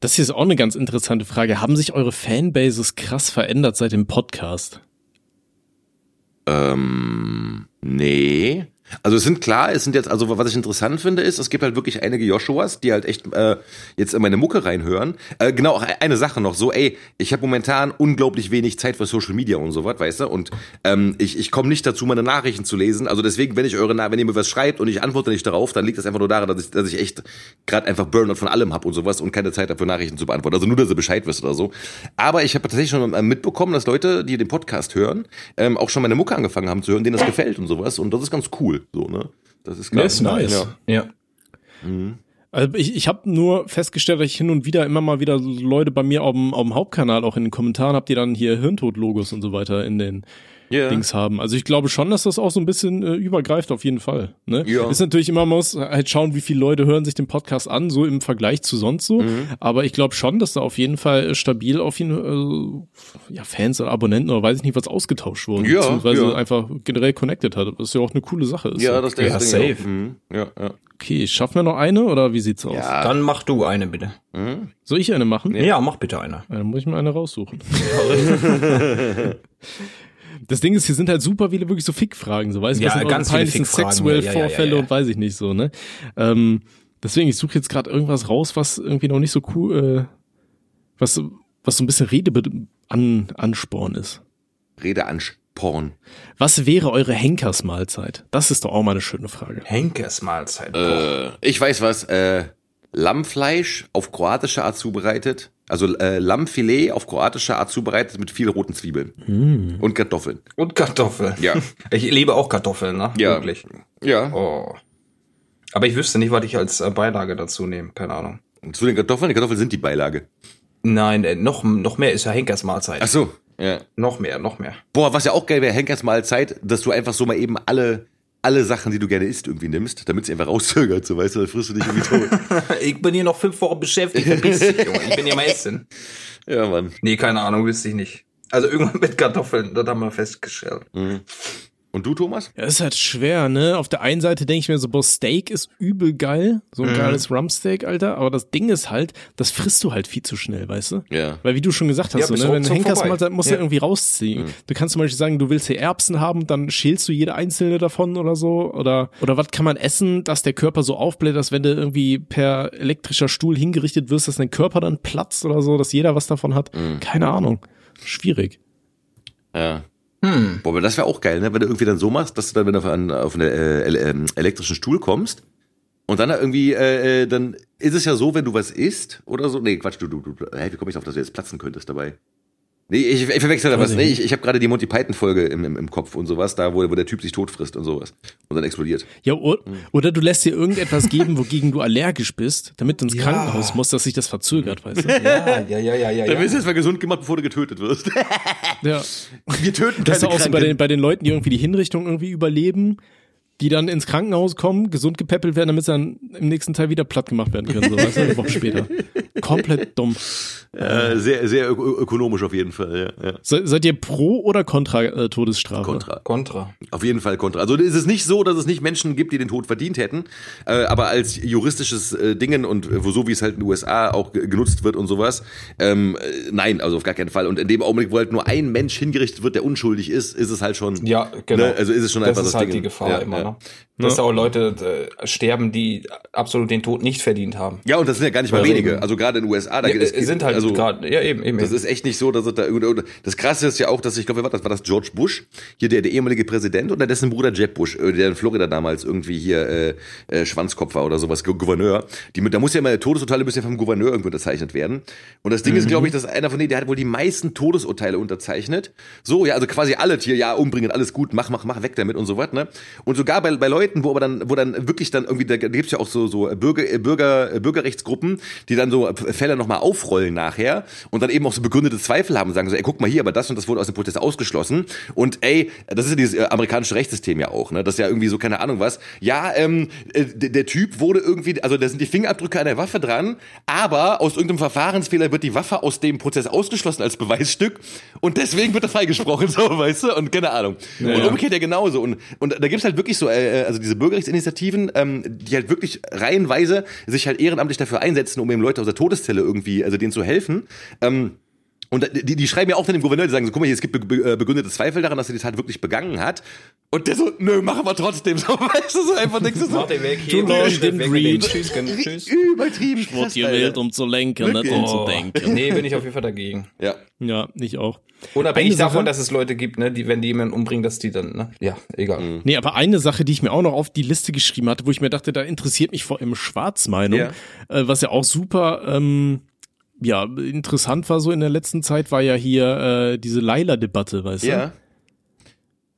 Das hier ist auch eine ganz interessante Frage. Haben sich eure Fanbases krass verändert seit dem Podcast? Ähm, nee. Also es sind klar, es sind jetzt, also was ich interessant finde, ist, es gibt halt wirklich einige Joshuas, die halt echt äh, jetzt in meine Mucke reinhören. Äh, genau, auch eine Sache noch, so, ey, ich habe momentan unglaublich wenig Zeit für Social Media und so was, weißt du? Und ähm, ich, ich komme nicht dazu, meine Nachrichten zu lesen. Also deswegen, wenn ich eure, wenn ihr mir was schreibt und ich antworte nicht darauf, dann liegt das einfach nur daran, dass ich, dass ich echt gerade einfach Burnout von allem habe und sowas und keine Zeit dafür, Nachrichten zu beantworten. Also nur, dass ihr Bescheid wisst oder so. Aber ich habe tatsächlich schon äh, mitbekommen, dass Leute, die den Podcast hören, ähm, auch schon meine Mucke angefangen haben zu hören, denen das gefällt und sowas. Und das ist ganz cool. So, ne? Das ist geil. Ja. Ja. Also ich, ich habe nur festgestellt, dass ich hin und wieder immer mal wieder so Leute bei mir auf dem, auf dem Hauptkanal auch in den Kommentaren habt, die dann hier Hirntod-Logos und so weiter in den Ja. Dings haben. Also ich glaube schon, dass das auch so ein bisschen äh, übergreift auf jeden Fall. Ne? Ja. Ist natürlich immer, man muss halt schauen, wie viele Leute hören sich den Podcast an, so im Vergleich zu sonst so. Mhm. Aber ich glaube schon, dass da auf jeden Fall äh, stabil auf jeden äh, ja, Fans oder Abonnenten oder weiß ich nicht, was ausgetauscht wurden. Ja, beziehungsweise ja. einfach generell connected hat. Das ist ja auch eine coole Sache. Ist Ja, so. das ist der Ja, Ding safe. Mhm. Ja, ja. Okay, schaffen wir noch eine oder wie sieht's aus? Ja. Dann mach du eine bitte. Mhm. Soll ich eine machen? Ja, mach bitte eine. Dann muss ich mir eine raussuchen. Das Ding ist, hier sind halt super viele wirklich so Fick-Fragen, so weißt du, Ja, was sind ganz viele peinlichsten Fick-Fragen, sexuell ja, Vorfälle ja, ja. und weiß ich nicht so, ne? Ähm, deswegen, ich suche jetzt gerade irgendwas raus, was irgendwie noch nicht so cool, äh, was, was so ein bisschen Rede an, Ansporn ist. Rede Ansporn. Was wäre eure Henkersmahlzeit? Das ist doch auch mal eine schöne Frage. Henkes Mahlzeit. Äh, ich weiß was. Äh, Lammfleisch auf kroatische Art zubereitet. Also äh, Lammfilet auf kroatische Art zubereitet mit viel roten Zwiebeln. Und Kartoffeln. Und Kartoffeln. Ja. Ich liebe auch Kartoffeln, ne? Ja. Wirklich. Ja. Oh. Aber ich wüsste nicht, was ich als äh, Beilage dazu nehme. Keine Ahnung. Und zu den Kartoffeln, die Kartoffeln sind die Beilage. Nein, äh, noch, noch mehr ist ja Henkers Mahlzeit. Ach so. Ja. Noch mehr, noch mehr. Boah, was ja auch geil wäre, Henkers Mahlzeit, dass du einfach so mal eben alle, alle Sachen, die du gerne isst, irgendwie nimmst, damit sie einfach rauszögert, so weißt du, dann frisst du dich irgendwie tot. Ich bin hier noch fünf Wochen beschäftigt. Verpiss dich, Junge. Ich bin hier mal essen. ja, Mann. Nee, keine Ahnung, wüsste ich nicht. Also irgendwann mit Kartoffeln, das haben wir festgestellt. Und du, Thomas? Ja, ist halt schwer, ne? Auf der einen Seite denke ich mir so, boah, Steak ist übel geil. So ein geiles Rumpsteak, Alter. Aber das Ding ist halt, das frisst du halt viel zu schnell, weißt du? Ja. Weil wie du schon gesagt hast, Ja, so, ne, wenn du Henkers mal musst du Ja. irgendwie rausziehen. Du kannst zum Beispiel sagen, du willst hier Erbsen haben, dann schälst du jede einzelne davon oder so. Oder, oder was kann man essen, dass der Körper so aufbläht, dass wenn du irgendwie per elektrischer Stuhl hingerichtet wirst, dass dein Körper dann platzt oder so, dass jeder was davon hat. Keine Ahnung. Schwierig. Ja. Hm. Boah, das wäre auch geil, ne? Wenn du irgendwie dann so machst, dass du dann, wenn du auf einen, auf einen äh, ähm, elektrischen Stuhl kommst und dann da irgendwie, äh, äh, dann ist es ja so, wenn du was isst oder so. Nee, Quatsch, du, du, du, hey, wie komme ich drauf, dass du jetzt platzen könntest dabei? Nee, ich, ich verwechsel da was. ich Nee, ich, ich habe gerade die Monty Python-Folge im, im, im Kopf und sowas, da wo, wo der Typ sich tot frisst und sowas. Und dann explodiert. Ja, o- oder du lässt dir irgendetwas geben, wogegen du allergisch bist, damit du ins Krankenhaus musst, dass sich das verzögert, weißt du? Ja, ja, ja, ja, ja. Dann wirst du jetzt mal gesund gemacht, bevor du getötet wirst. Ja. Wir töten Das ist auch so bei den, bei den Leuten, die irgendwie die Hinrichtung irgendwie überleben, die dann ins Krankenhaus kommen, gesund gepäppelt werden, damit sie dann im nächsten Teil wieder platt gemacht werden können, so weißt du, eine Woche später. Komplett dumm. Äh, sehr, sehr ök ökonomisch auf jeden Fall, ja. ja. Se, seid ihr pro oder contra äh, Todesstrafe? Kontra. Kontra. Auf jeden Fall kontra. Also ist es nicht so, dass es nicht Menschen gibt, die den Tod verdient hätten, äh, aber als juristisches äh, Dingen und äh, wo so wie es halt in den USA auch ge- genutzt wird und sowas, ähm, äh, nein, also auf gar keinen Fall. Und in dem Augenblick, wo halt nur ein Mensch hingerichtet wird, der unschuldig ist, ist es halt schon. Ja, genau. Ne? Also ist es schon das einfach ist das halt Ding. die Gefahr Ja, immer, ja. ne? Dass da auch Leute äh, sterben, die absolut den Tod nicht verdient haben. Ja, und das sind ja gar nicht mal wenige. Also gerade in den USA, da Ja, es äh, sind halt Also grad, ja eben, eben. Das ist echt nicht so, dass es da das krasse ist ja auch, dass ich glaube, war das war das George Bush, hier der der ehemalige Präsident oder dessen Bruder Jeb Bush, äh, der in Florida damals irgendwie hier äh, äh, Schwanzkopf war oder sowas, Gouverneur. Die da muss ja immer Todesurteile müssen ja vom Gouverneur irgendwo unterzeichnet werden. Und das Ding mhm. ist, glaube ich, dass einer von denen, der hat wohl die meisten Todesurteile unterzeichnet. So, ja, also quasi alle hier, ja, umbringen, alles gut, mach, mach, mach weg damit und so was, ne? Und sogar bei, bei Leuten, wo aber dann, wo dann wirklich dann irgendwie, da gibt's ja auch so, so Bürger, Bürger, Bürgerrechtsgruppen, die dann so Fälle nochmal aufrollen nachher und dann eben auch so begründete Zweifel haben und sagen so, ey, guck mal hier, aber das und das wurde aus dem Prozess ausgeschlossen. Und ey, das ist ja dieses äh, amerikanische Rechtssystem ja auch, ne? Das ist ja irgendwie so, keine Ahnung was. Ja, ähm, äh, der, Typ wurde irgendwie, also da sind die Fingerabdrücke an der Waffe dran, aber aus irgendeinem Verfahrensfehler wird die Waffe aus dem Prozess ausgeschlossen als Beweisstück und deswegen wird er freigesprochen, so, weißt du? Und keine Ahnung. Ja, und umgekehrt ja genauso. Und, und da gibt's halt wirklich so, äh, also diese Bürgerrechtsinitiativen, ähm, die halt wirklich reihenweise sich halt ehrenamtlich dafür einsetzen, um eben Leute aus der Todeszelle irgendwie, also denen zu helfen. Ähm, und die, die schreiben ja auch dann dem Gouverneur, die sagen so, guck mal, hier, es gibt äh, begründete Zweifel daran, dass er die Tat wirklich begangen hat. Und der so, nö, machen wir trotzdem so, weißt du, so einfach denkst du so. Mach den weg hier, Too long didn't read. Tschüss, tschüss. Übertrieben. Ich wurde gewählt, um zu lenken, nicht um zu denken. Nee, bin ich auf jeden Fall dagegen. Ja. Ja, ich auch. Unabhängig Eine davon, Sache- dass es Leute gibt, ne, die, wenn die jemanden umbringen, dass die dann, ne, ja, egal. Mhm. Nee, aber eine Sache, die ich mir auch noch auf die Liste geschrieben hatte, wo ich mir dachte, da interessiert mich vor allem Schwarzmeinung, Ja. äh, was ja auch super ähm, ja, interessant war so in der letzten Zeit, war ja hier äh, diese Laila-Debatte, weißt du? Ja.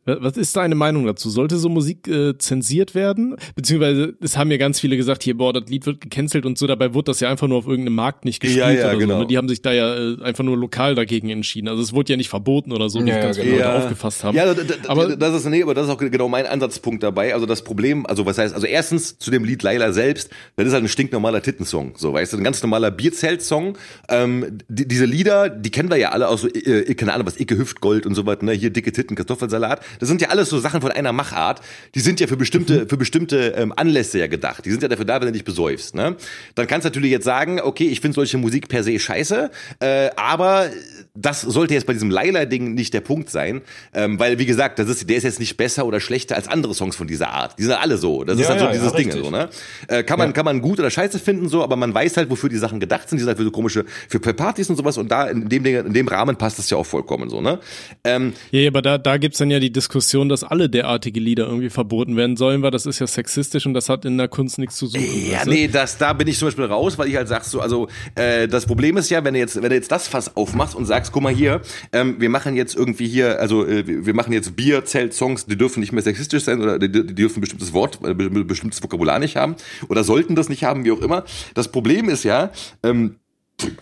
Wa- Was ist deine Meinung dazu? Sollte so Musik äh, zensiert werden? Beziehungsweise, es haben ja ganz viele gesagt, hier, boah, das Lied wird gecancelt und so, dabei wurde das ja einfach nur auf irgendeinem Markt nicht gespielt Ja, ja, oder genau. so. Ne? Die haben sich da ja äh, einfach nur lokal dagegen entschieden. Also es wurde ja nicht verboten oder so, wie Ja, ganz ja, viele genau. Leute aufgefasst haben. Ja, Aber- das ist nee, aber das ist auch genau mein Ansatzpunkt dabei. Also das Problem, also was heißt, also erstens zu dem Lied Laila selbst, das ist halt ein stinknormaler Tittensong, so weißt du, ein ganz normaler Bierzelt-Song. Ähm, die, diese Lieder, die kennen wir ja alle aus so, äh, keine Ahnung, was Icke Hüftgold und so was, ne, hier dicke Titten, Kartoffelsalat. Das sind ja alles so Sachen von einer Machart. Die sind ja für bestimmte für bestimmte ähm, Anlässe ja gedacht. Die sind ja dafür da, wenn du dich besäufst, ne? Dann kannst du natürlich jetzt sagen, okay, ich finde solche Musik per se scheiße, äh, aber das sollte jetzt bei diesem Laila-Ding nicht der Punkt sein, ähm, weil wie gesagt, das ist, der ist jetzt nicht besser oder schlechter als andere Songs von dieser Art. Die sind alle so. Das ist Ja, halt so ja, dieses ja, Ding, so ne? Äh, kann man kann man gut oder scheiße finden so, aber man weiß halt, wofür die Sachen gedacht sind. Die sind halt für so komische für, Partys und sowas und da in dem Ding, in dem Rahmen passt das ja auch vollkommen so ne. Ähm, Ja, ja, aber da, da gibt's dann ja die Diskussion, dass alle derartige Lieder irgendwie verboten werden sollen, weil das ist ja sexistisch und das hat in der Kunst nichts zu suchen. Ja, weißt du? nee, das, da bin ich zum Beispiel raus, weil ich halt sag so, also äh, das Problem ist ja, wenn du jetzt, wenn du jetzt das Fass aufmachst und sagst, guck mal hier, ähm, wir machen jetzt irgendwie hier, also äh, wir machen jetzt Bierzelt-Songs, die dürfen nicht mehr sexistisch sein oder die, die dürfen ein bestimmtes Wort, äh, be- bestimmtes Vokabular nicht haben oder sollten das nicht haben, wie auch immer. Das Problem ist ja, ähm,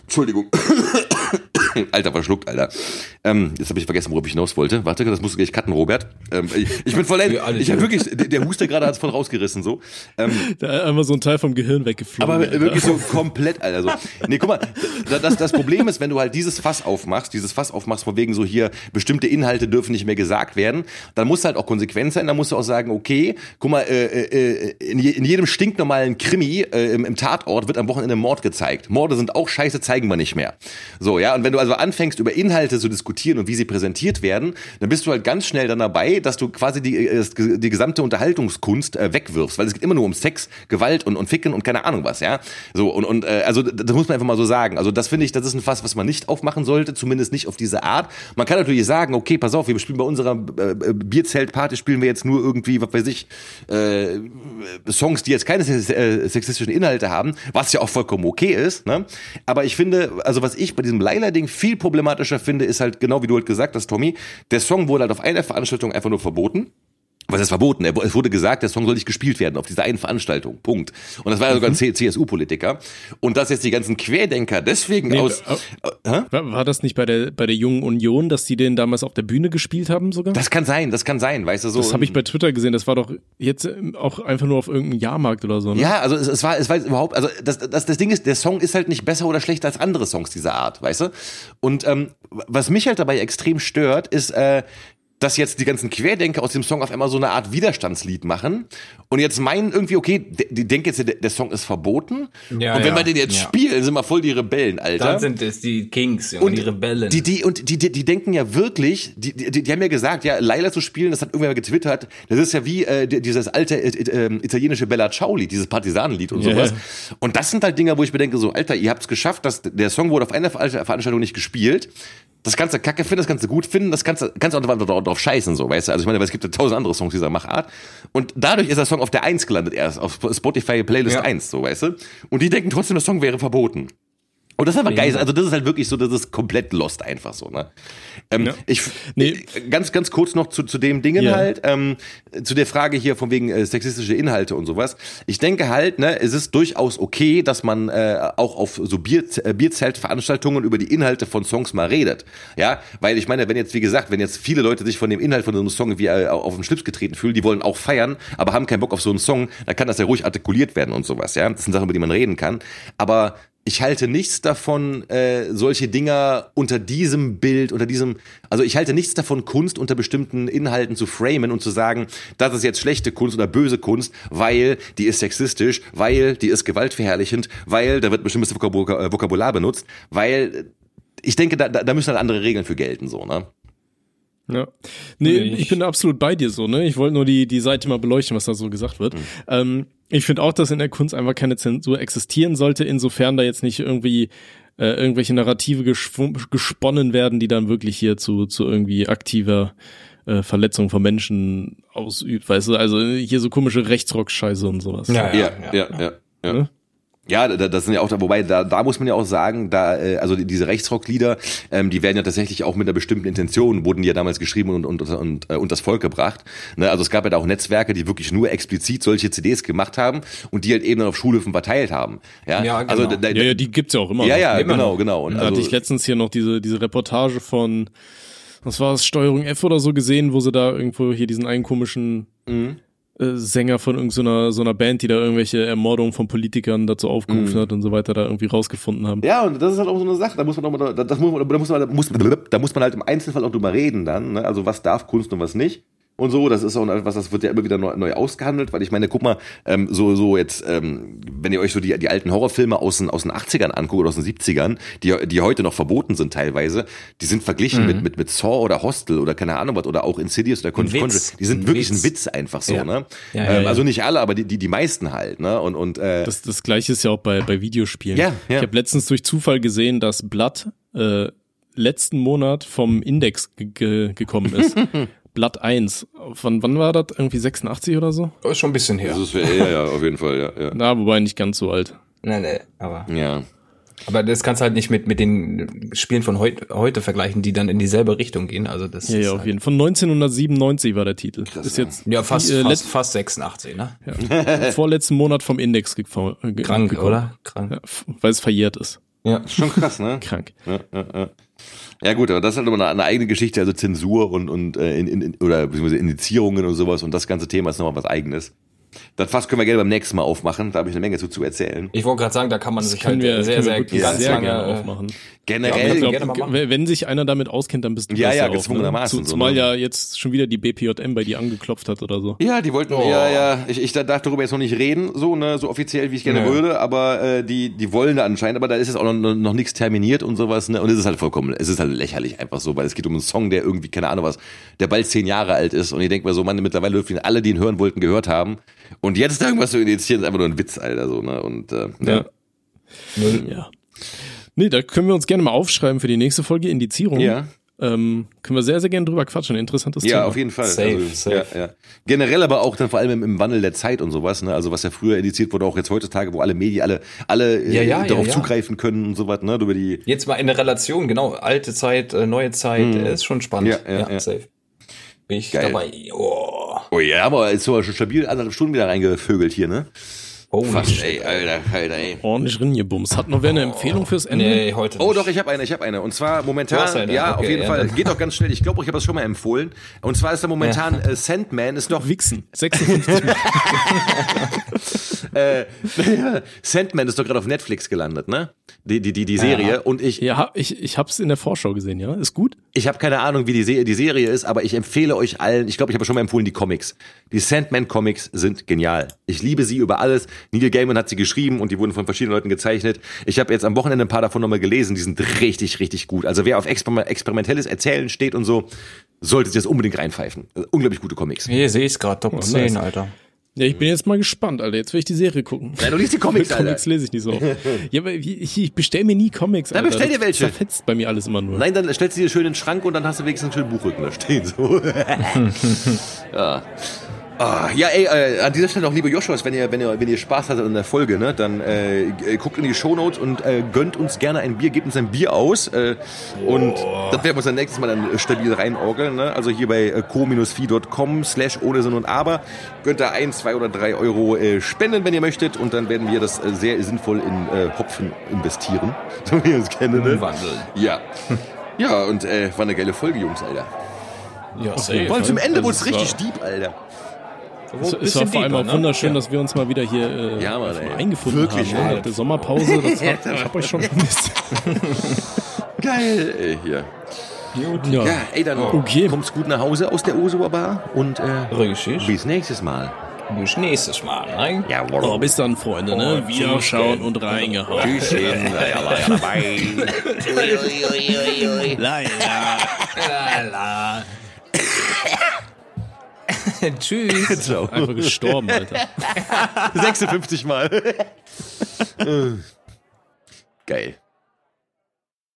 Entschuldigung. Alter, verschluckt, Alter. Ähm, jetzt habe ich vergessen, worauf ich hinaus wollte. Warte, das musst du gleich cutten, Robert. Ähm, ich, ich bin voll Ich habe wirklich, der, der Huster gerade hat's voll rausgerissen so. Ähm, Da einmal so ein Teil vom Gehirn weggeflogen. aber Alter. wirklich so komplett, Alter. So. Nee, guck mal, da- das, das Problem ist, wenn du halt dieses Fass aufmachst, dieses Fass aufmachst, von wegen so hier, bestimmte Inhalte dürfen nicht mehr gesagt werden, dann muss halt auch konsequent sein, dann musst du auch sagen, okay, guck mal, äh, äh, in, je, in jedem stinknormalen Krimi äh, im, im Tatort wird am Wochenende Mord gezeigt. Morde sind auch scheiße, zeigen wir nicht mehr. So, ja, und wenn du also anfängst, über Inhalte zu diskutieren und wie sie präsentiert werden, dann bist du halt ganz schnell dann dabei, dass du quasi die, äh, die gesamte Unterhaltungskunst äh, wegwirfst, weil es geht immer nur um Sex, Gewalt und, und Ficken und keine Ahnung was, ja. So, und, und äh, also das muss man einfach mal so sagen. Also das finde ich, das ist ein Fass, was man nicht aufmachen sollte, zumindest nicht auf diese Art. Man kann natürlich sagen, okay, pass auf, wir spielen bei unserer äh, äh, Bierzeltparty spielen wir jetzt nur irgendwie, was weiß ich, äh, Songs, die jetzt keine äh, sexistischen Inhalte haben, was ja auch vollkommen okay ist. Ne? Aber ich finde, also was ich bei diesem Laila-Ding viel problematischer finde, ist halt genau wie du halt gesagt hast, Tommy, der Song wurde halt auf einer Veranstaltung einfach nur verboten. Was ist verboten? Er- Es wurde gesagt, der Song soll nicht gespielt werden auf dieser einen Veranstaltung. Punkt. Und das war ja sogar ein C- CSU-Politiker. Und dass jetzt die ganzen Querdenker deswegen Nee, aus. äh, Äh, war das nicht bei der, bei der Jungen Union, dass die den damals auf der Bühne gespielt haben sogar? Das kann sein, das kann sein, weißt du so. Das habe ich bei Twitter gesehen. Das war doch jetzt ähm, auch einfach nur auf irgendeinem Jahrmarkt oder so. Ne? Ja, also es, es war, es war überhaupt, also das, das, das Ding ist, der Song ist halt nicht besser oder schlechter als andere Songs dieser Art, weißt du? Und ähm, was mich halt dabei extrem stört, ist, äh, dass jetzt die ganzen Querdenker aus dem Song auf einmal so eine Art Widerstandslied machen und jetzt meinen irgendwie, okay, die, denken jetzt, der, der Song ist verboten. Ja, und wenn ja, wir den jetzt ja. spielen, sind wir voll die Rebellen, Alter. Dann sind es die Kings und die Rebellen. Die, die, und die, die, die denken ja wirklich, die, die, die haben ja gesagt, ja, Laila zu spielen, das hat irgendwer mal getwittert, das ist ja wie äh, die- dieses alte äh, äh, italienische Bella Ciao-Lied, dieses Partisanenlied und sowas. ja. Und das sind halt Dinger, wo ich mir denke, so, Alter, ihr habt es geschafft, dass der Song wurde auf einer Ver- Veranstaltung nicht gespielt. Das kannst du kacke finden, das kannst du gut finden, das kannst du, kannst du auch drauf, scheißen, so, weißt du? Also ich meine, weil es gibt ja tausend andere Songs dieser Machart. Und dadurch ist der Song auf der Eins gelandet erst, auf Spotify Playlist Ja. 1, so, weißt du? Und die denken trotzdem, der Song wäre verboten. Und das ist einfach geil. Also das ist halt wirklich so, das ist komplett lost einfach so, ne? Ähm, Ja. Ich Nee. äh, ganz ganz kurz noch zu, zu dem Dingen Ja. halt, ähm, zu der Frage hier von wegen äh, sexistische Inhalte und sowas. Ich denke halt, ne, es ist durchaus okay, dass man äh, auch auf so Bier, äh, Bierzeltveranstaltungen über die Inhalte von Songs mal redet. Ja, weil ich meine, wenn jetzt wie gesagt, wenn jetzt viele Leute sich von dem Inhalt von so einem Song wie äh, auf den Schlips getreten fühlen, die wollen auch feiern, aber haben keinen Bock auf so einen Song, dann kann das ja ruhig artikuliert werden und sowas, ja? Das sind Sachen, über die man reden kann, aber ich halte nichts davon, äh, solche Dinger unter diesem Bild, unter diesem, also ich halte nichts davon, Kunst unter bestimmten Inhalten zu framen und zu sagen, das ist jetzt schlechte Kunst oder böse Kunst, weil die ist sexistisch, weil die ist gewaltverherrlichend, weil da wird bestimmtes Vokabular, äh, Vokabular benutzt, weil äh, ich denke, da, da da müssen halt andere Regeln für gelten, so, ne? Ja. Nee, Ich- ich bin absolut bei dir so, ne? Ich wollte nur die, die Seite mal beleuchten, was da so gesagt wird. Ähm, ich finde auch, dass in der Kunst einfach keine Zensur existieren sollte, insofern da jetzt nicht irgendwie äh, irgendwelche Narrative gesponnen werden, die dann wirklich hier zu, zu irgendwie aktiver äh, Verletzung von Menschen ausübt, weißt du? Also hier so komische Rechtsrock-Scheiße und sowas. Ja, Ja, ja, ja. ja. Ne? Ja, da- das sind ja auch, wobei da, da muss man ja auch sagen, da äh, also die- diese Rechtsrocklieder, ähm, die werden ja tatsächlich auch mit einer bestimmten Intention wurden die ja damals geschrieben und und und, äh, und das Volk gebracht. Ne? Also es gab ja da auch Netzwerke, die wirklich nur explizit solche CDs gemacht haben und die halt eben dann auf Schulhöfen verteilt haben. Ja, Ja, genau. also da, da, Ja, ja, die gibt's ja auch immer. ja, noch. ja, Immer genau, noch. genau. Und Da also, hatte ich letztens hier noch diese, diese Reportage von, was war es, Steuerung F oder so gesehen, wo sie da irgendwo hier diesen einen komischen Mhm. Äh, Sänger von irgendeiner so einer Band, die da irgendwelche Ermordungen von Politikern dazu aufgerufen hat und so weiter, da irgendwie rausgefunden haben. Ja, und das ist halt auch so eine Sache, da muss man auch mal, da, das muss man, da muss man, da muss, da muss man halt im Einzelfall auch drüber reden dann, ne? also was darf Kunst und was nicht. Und so, das ist auch etwas, das wird ja immer wieder neu, neu ausgehandelt, weil ich meine, guck mal, ähm, so, so jetzt, ähm, wenn ihr euch so die, die alten Horrorfilme aus den, aus den 80ern anguckt oder aus den 70ern, die, die heute noch verboten sind teilweise, die sind verglichen mit, mit, mit Saw oder Hostel oder keine Ahnung was oder auch Insidious oder. Conjuring. Die sind Ein wirklich Witz. ein Witz einfach so, Ja. ne? Ja, ja, ähm. Also nicht alle, aber die, die, die meisten halt, ne? Und, und äh, Das, das gleiche ist ja auch bei, bei Videospielen. Ja, ja. Ich habe letztens durch Zufall gesehen, dass Blood äh, letzten Monat vom Index ge gekommen ist. Blood 1. Von wann war das? Irgendwie 86 oder so? Das ist schon ein bisschen her. das ist, ja, ja, auf jeden Fall, ja, ja. Na, wobei nicht ganz so alt. Nee, nee, aber. Ja. Aber das kannst du halt nicht mit, mit den Spielen von heut, heute vergleichen, die dann in dieselbe Richtung gehen. Also das Ja, ja, auf halt, jeden Fall. Von 1997 war der Titel. ist jetzt ja, fast, äh, fast, fast 86, ne? letzt- vorletzten Monat vom Index ge ge Krank, gekommen. oder? Krank. Ja, weil es verjährt ist. Ja. Schon krass, ne? Krank. Ja, ja, ja. Ja gut, aber das ist halt immer eine, eine eigene Geschichte, also Zensur und, und äh, in, in, oder beziehungsweise Indizierungen und sowas und das ganze Thema ist nochmal was eigenes. Das Fass können wir gerne beim nächsten Mal aufmachen, da habe ich eine Menge zu, zu erzählen. Ich wollte gerade sagen, da kann man sich Können halt wir, sehr, sehr, ganz sehr lange gerne äh, aufmachen. Generell, Ja, gerne mal glaub, machen. wenn sich einer damit auskennt, dann bist du Ja, das ja, auch, ne? gezwungenermaßen Zu- so, Zumal ne? ja jetzt schon wieder die BPJM bei dir angeklopft hat oder so. ja, die wollten, Oh. ja, ja, ich, ich darf darüber jetzt noch nicht reden, so, ne, so offiziell, wie ich gerne Nö. würde, aber äh, die, die wollen da anscheinend, aber da ist jetzt auch noch, noch, noch nichts terminiert und sowas, ne, und es ist halt vollkommen, es ist halt lächerlich einfach so, weil es geht um einen Song, der irgendwie, keine Ahnung was, der bald zehn Jahre alt ist und ich denke mir so, Mann, mittlerweile dürfen alle, die ihn hören wollten, gehört haben und jetzt irgendwas zu initiieren, ist einfach nur ein Witz, Alter, so, ne, und, äh, ja. Ja. ja. Nee, da können wir uns gerne mal aufschreiben für die nächste Folge Indizierung. Ja. Ähm, können wir sehr, sehr gerne drüber quatschen. Interessantes Ja, Thema. auf jeden Fall. Safe, also, safe. Ja, ja. Generell aber auch dann vor allem im, im Wandel der Zeit und sowas, ne? Also was ja früher indiziert wurde, auch jetzt heutzutage, wo alle Medien, alle, alle äh, Ja, ja, ja, darauf ja. zugreifen können und sowas, ne? Über die. Jetzt mal in der Relation, genau. Alte Zeit, äh, neue Zeit, äh, ist schon spannend. Ja, ja, ja. safe. Bin ich Geil. dabei. Oh. Oh ja, aber jetzt so schon stabil anderthalb Stunden wieder reingevögelt hier, ne? Holy Fast, ey, Alter, Alter, ey. Ordentlich ringebums. Hat noch wer eine Empfehlung fürs Ende? Nee, heute Oh nicht. doch, ich habe eine, ich habe eine. Und zwar Du momentan, hast eine, ja, okay, auf jeden ja, Fall, geht auch ganz schnell. Ich glaube, ich habe das schon mal empfohlen. Und zwar ist da momentan äh, Sandman, ist noch Wichsen. 56 Mal. äh, Sandman ist doch gerade auf Netflix gelandet, ne? Die, die, die, die Serie. Und ich, Ja, ich, ich hab's in der Vorschau gesehen, ja. Ist gut? ich habe keine Ahnung, wie die, Se die Serie ist, aber ich empfehle euch allen, ich glaube, ich habe schon mal empfohlen, die Comics. Die Sandman-Comics sind genial. Ich liebe sie über alles. Neil Gaiman hat sie geschrieben und die wurden von verschiedenen Leuten gezeichnet. Ich habe jetzt am Wochenende ein paar davon nochmal gelesen, die sind richtig, richtig gut. Also wer auf Exper experimentelles Erzählen steht und so, sollte sich das unbedingt reinpfeifen. Also unglaublich gute Comics. Hier sehe ich gerade, Top 10, nice. Alter. Ja, ich bin jetzt mal gespannt, Alter. Jetzt will ich die Serie gucken. Nein, du liest die Comics, Alter. Comics lese ich nicht so. oft. ja, aber ich, ich bestell mir nie Comics, Dann Alter. bestell dir Das welche. Zerfetzt bei mir alles immer nur. Nein, dann stellst du dir schön in den Schrank und dann hast du wenigstens einen schönen Buchrücken da stehen. So. ja. Ah, ja, ey, äh, an dieser Stelle auch liebe Joshuas, wenn ihr, wenn ihr, wenn ihr Spaß hattet an der Folge, ne, dann äh, äh, guckt in die Shownotes und äh, gönnt uns gerne ein Bier, gebt uns ein Bier aus äh, und das werden wir uns dann nächstes Mal dann äh, stabil reinorgeln, ne? Also hier bei äh, co-fi.com slash ohne Sinn und Aber könnt ihr ein, zwei oder drei Euro äh, spenden, wenn ihr möchtet und dann werden wir das äh, sehr sinnvoll in äh, Hopfen investieren, so wie wir uns kennen, ne? Umwandeln. Ja. Ja, und äh, war eine geile Folge, Jungs, Alter. Ja, safe. Vor allem zum Ende wurde es es richtig deep, Alter. Es, es war vor allem auch wunderschön, Ja. dass wir uns mal wieder hier äh, Ja, Mann, eingefunden Wirklich, haben. Nach der Sommerpause, das hat, ich hab euch schon vermisst. Geil, ey, hier. Ja. Ja, ey, dann Okay. kommt's gut nach Hause aus der Osua Bar und äh, bis nächstes Mal. Bis nächstes Mal, ne? Jawohl. Oh, bis dann, Freunde, ne? Oh, Wiederschauen und reingehauen. Tschüsschen. Leila. Tschüss. Ciao. Einfach gestorben, Alter. 56 Mal. Geil.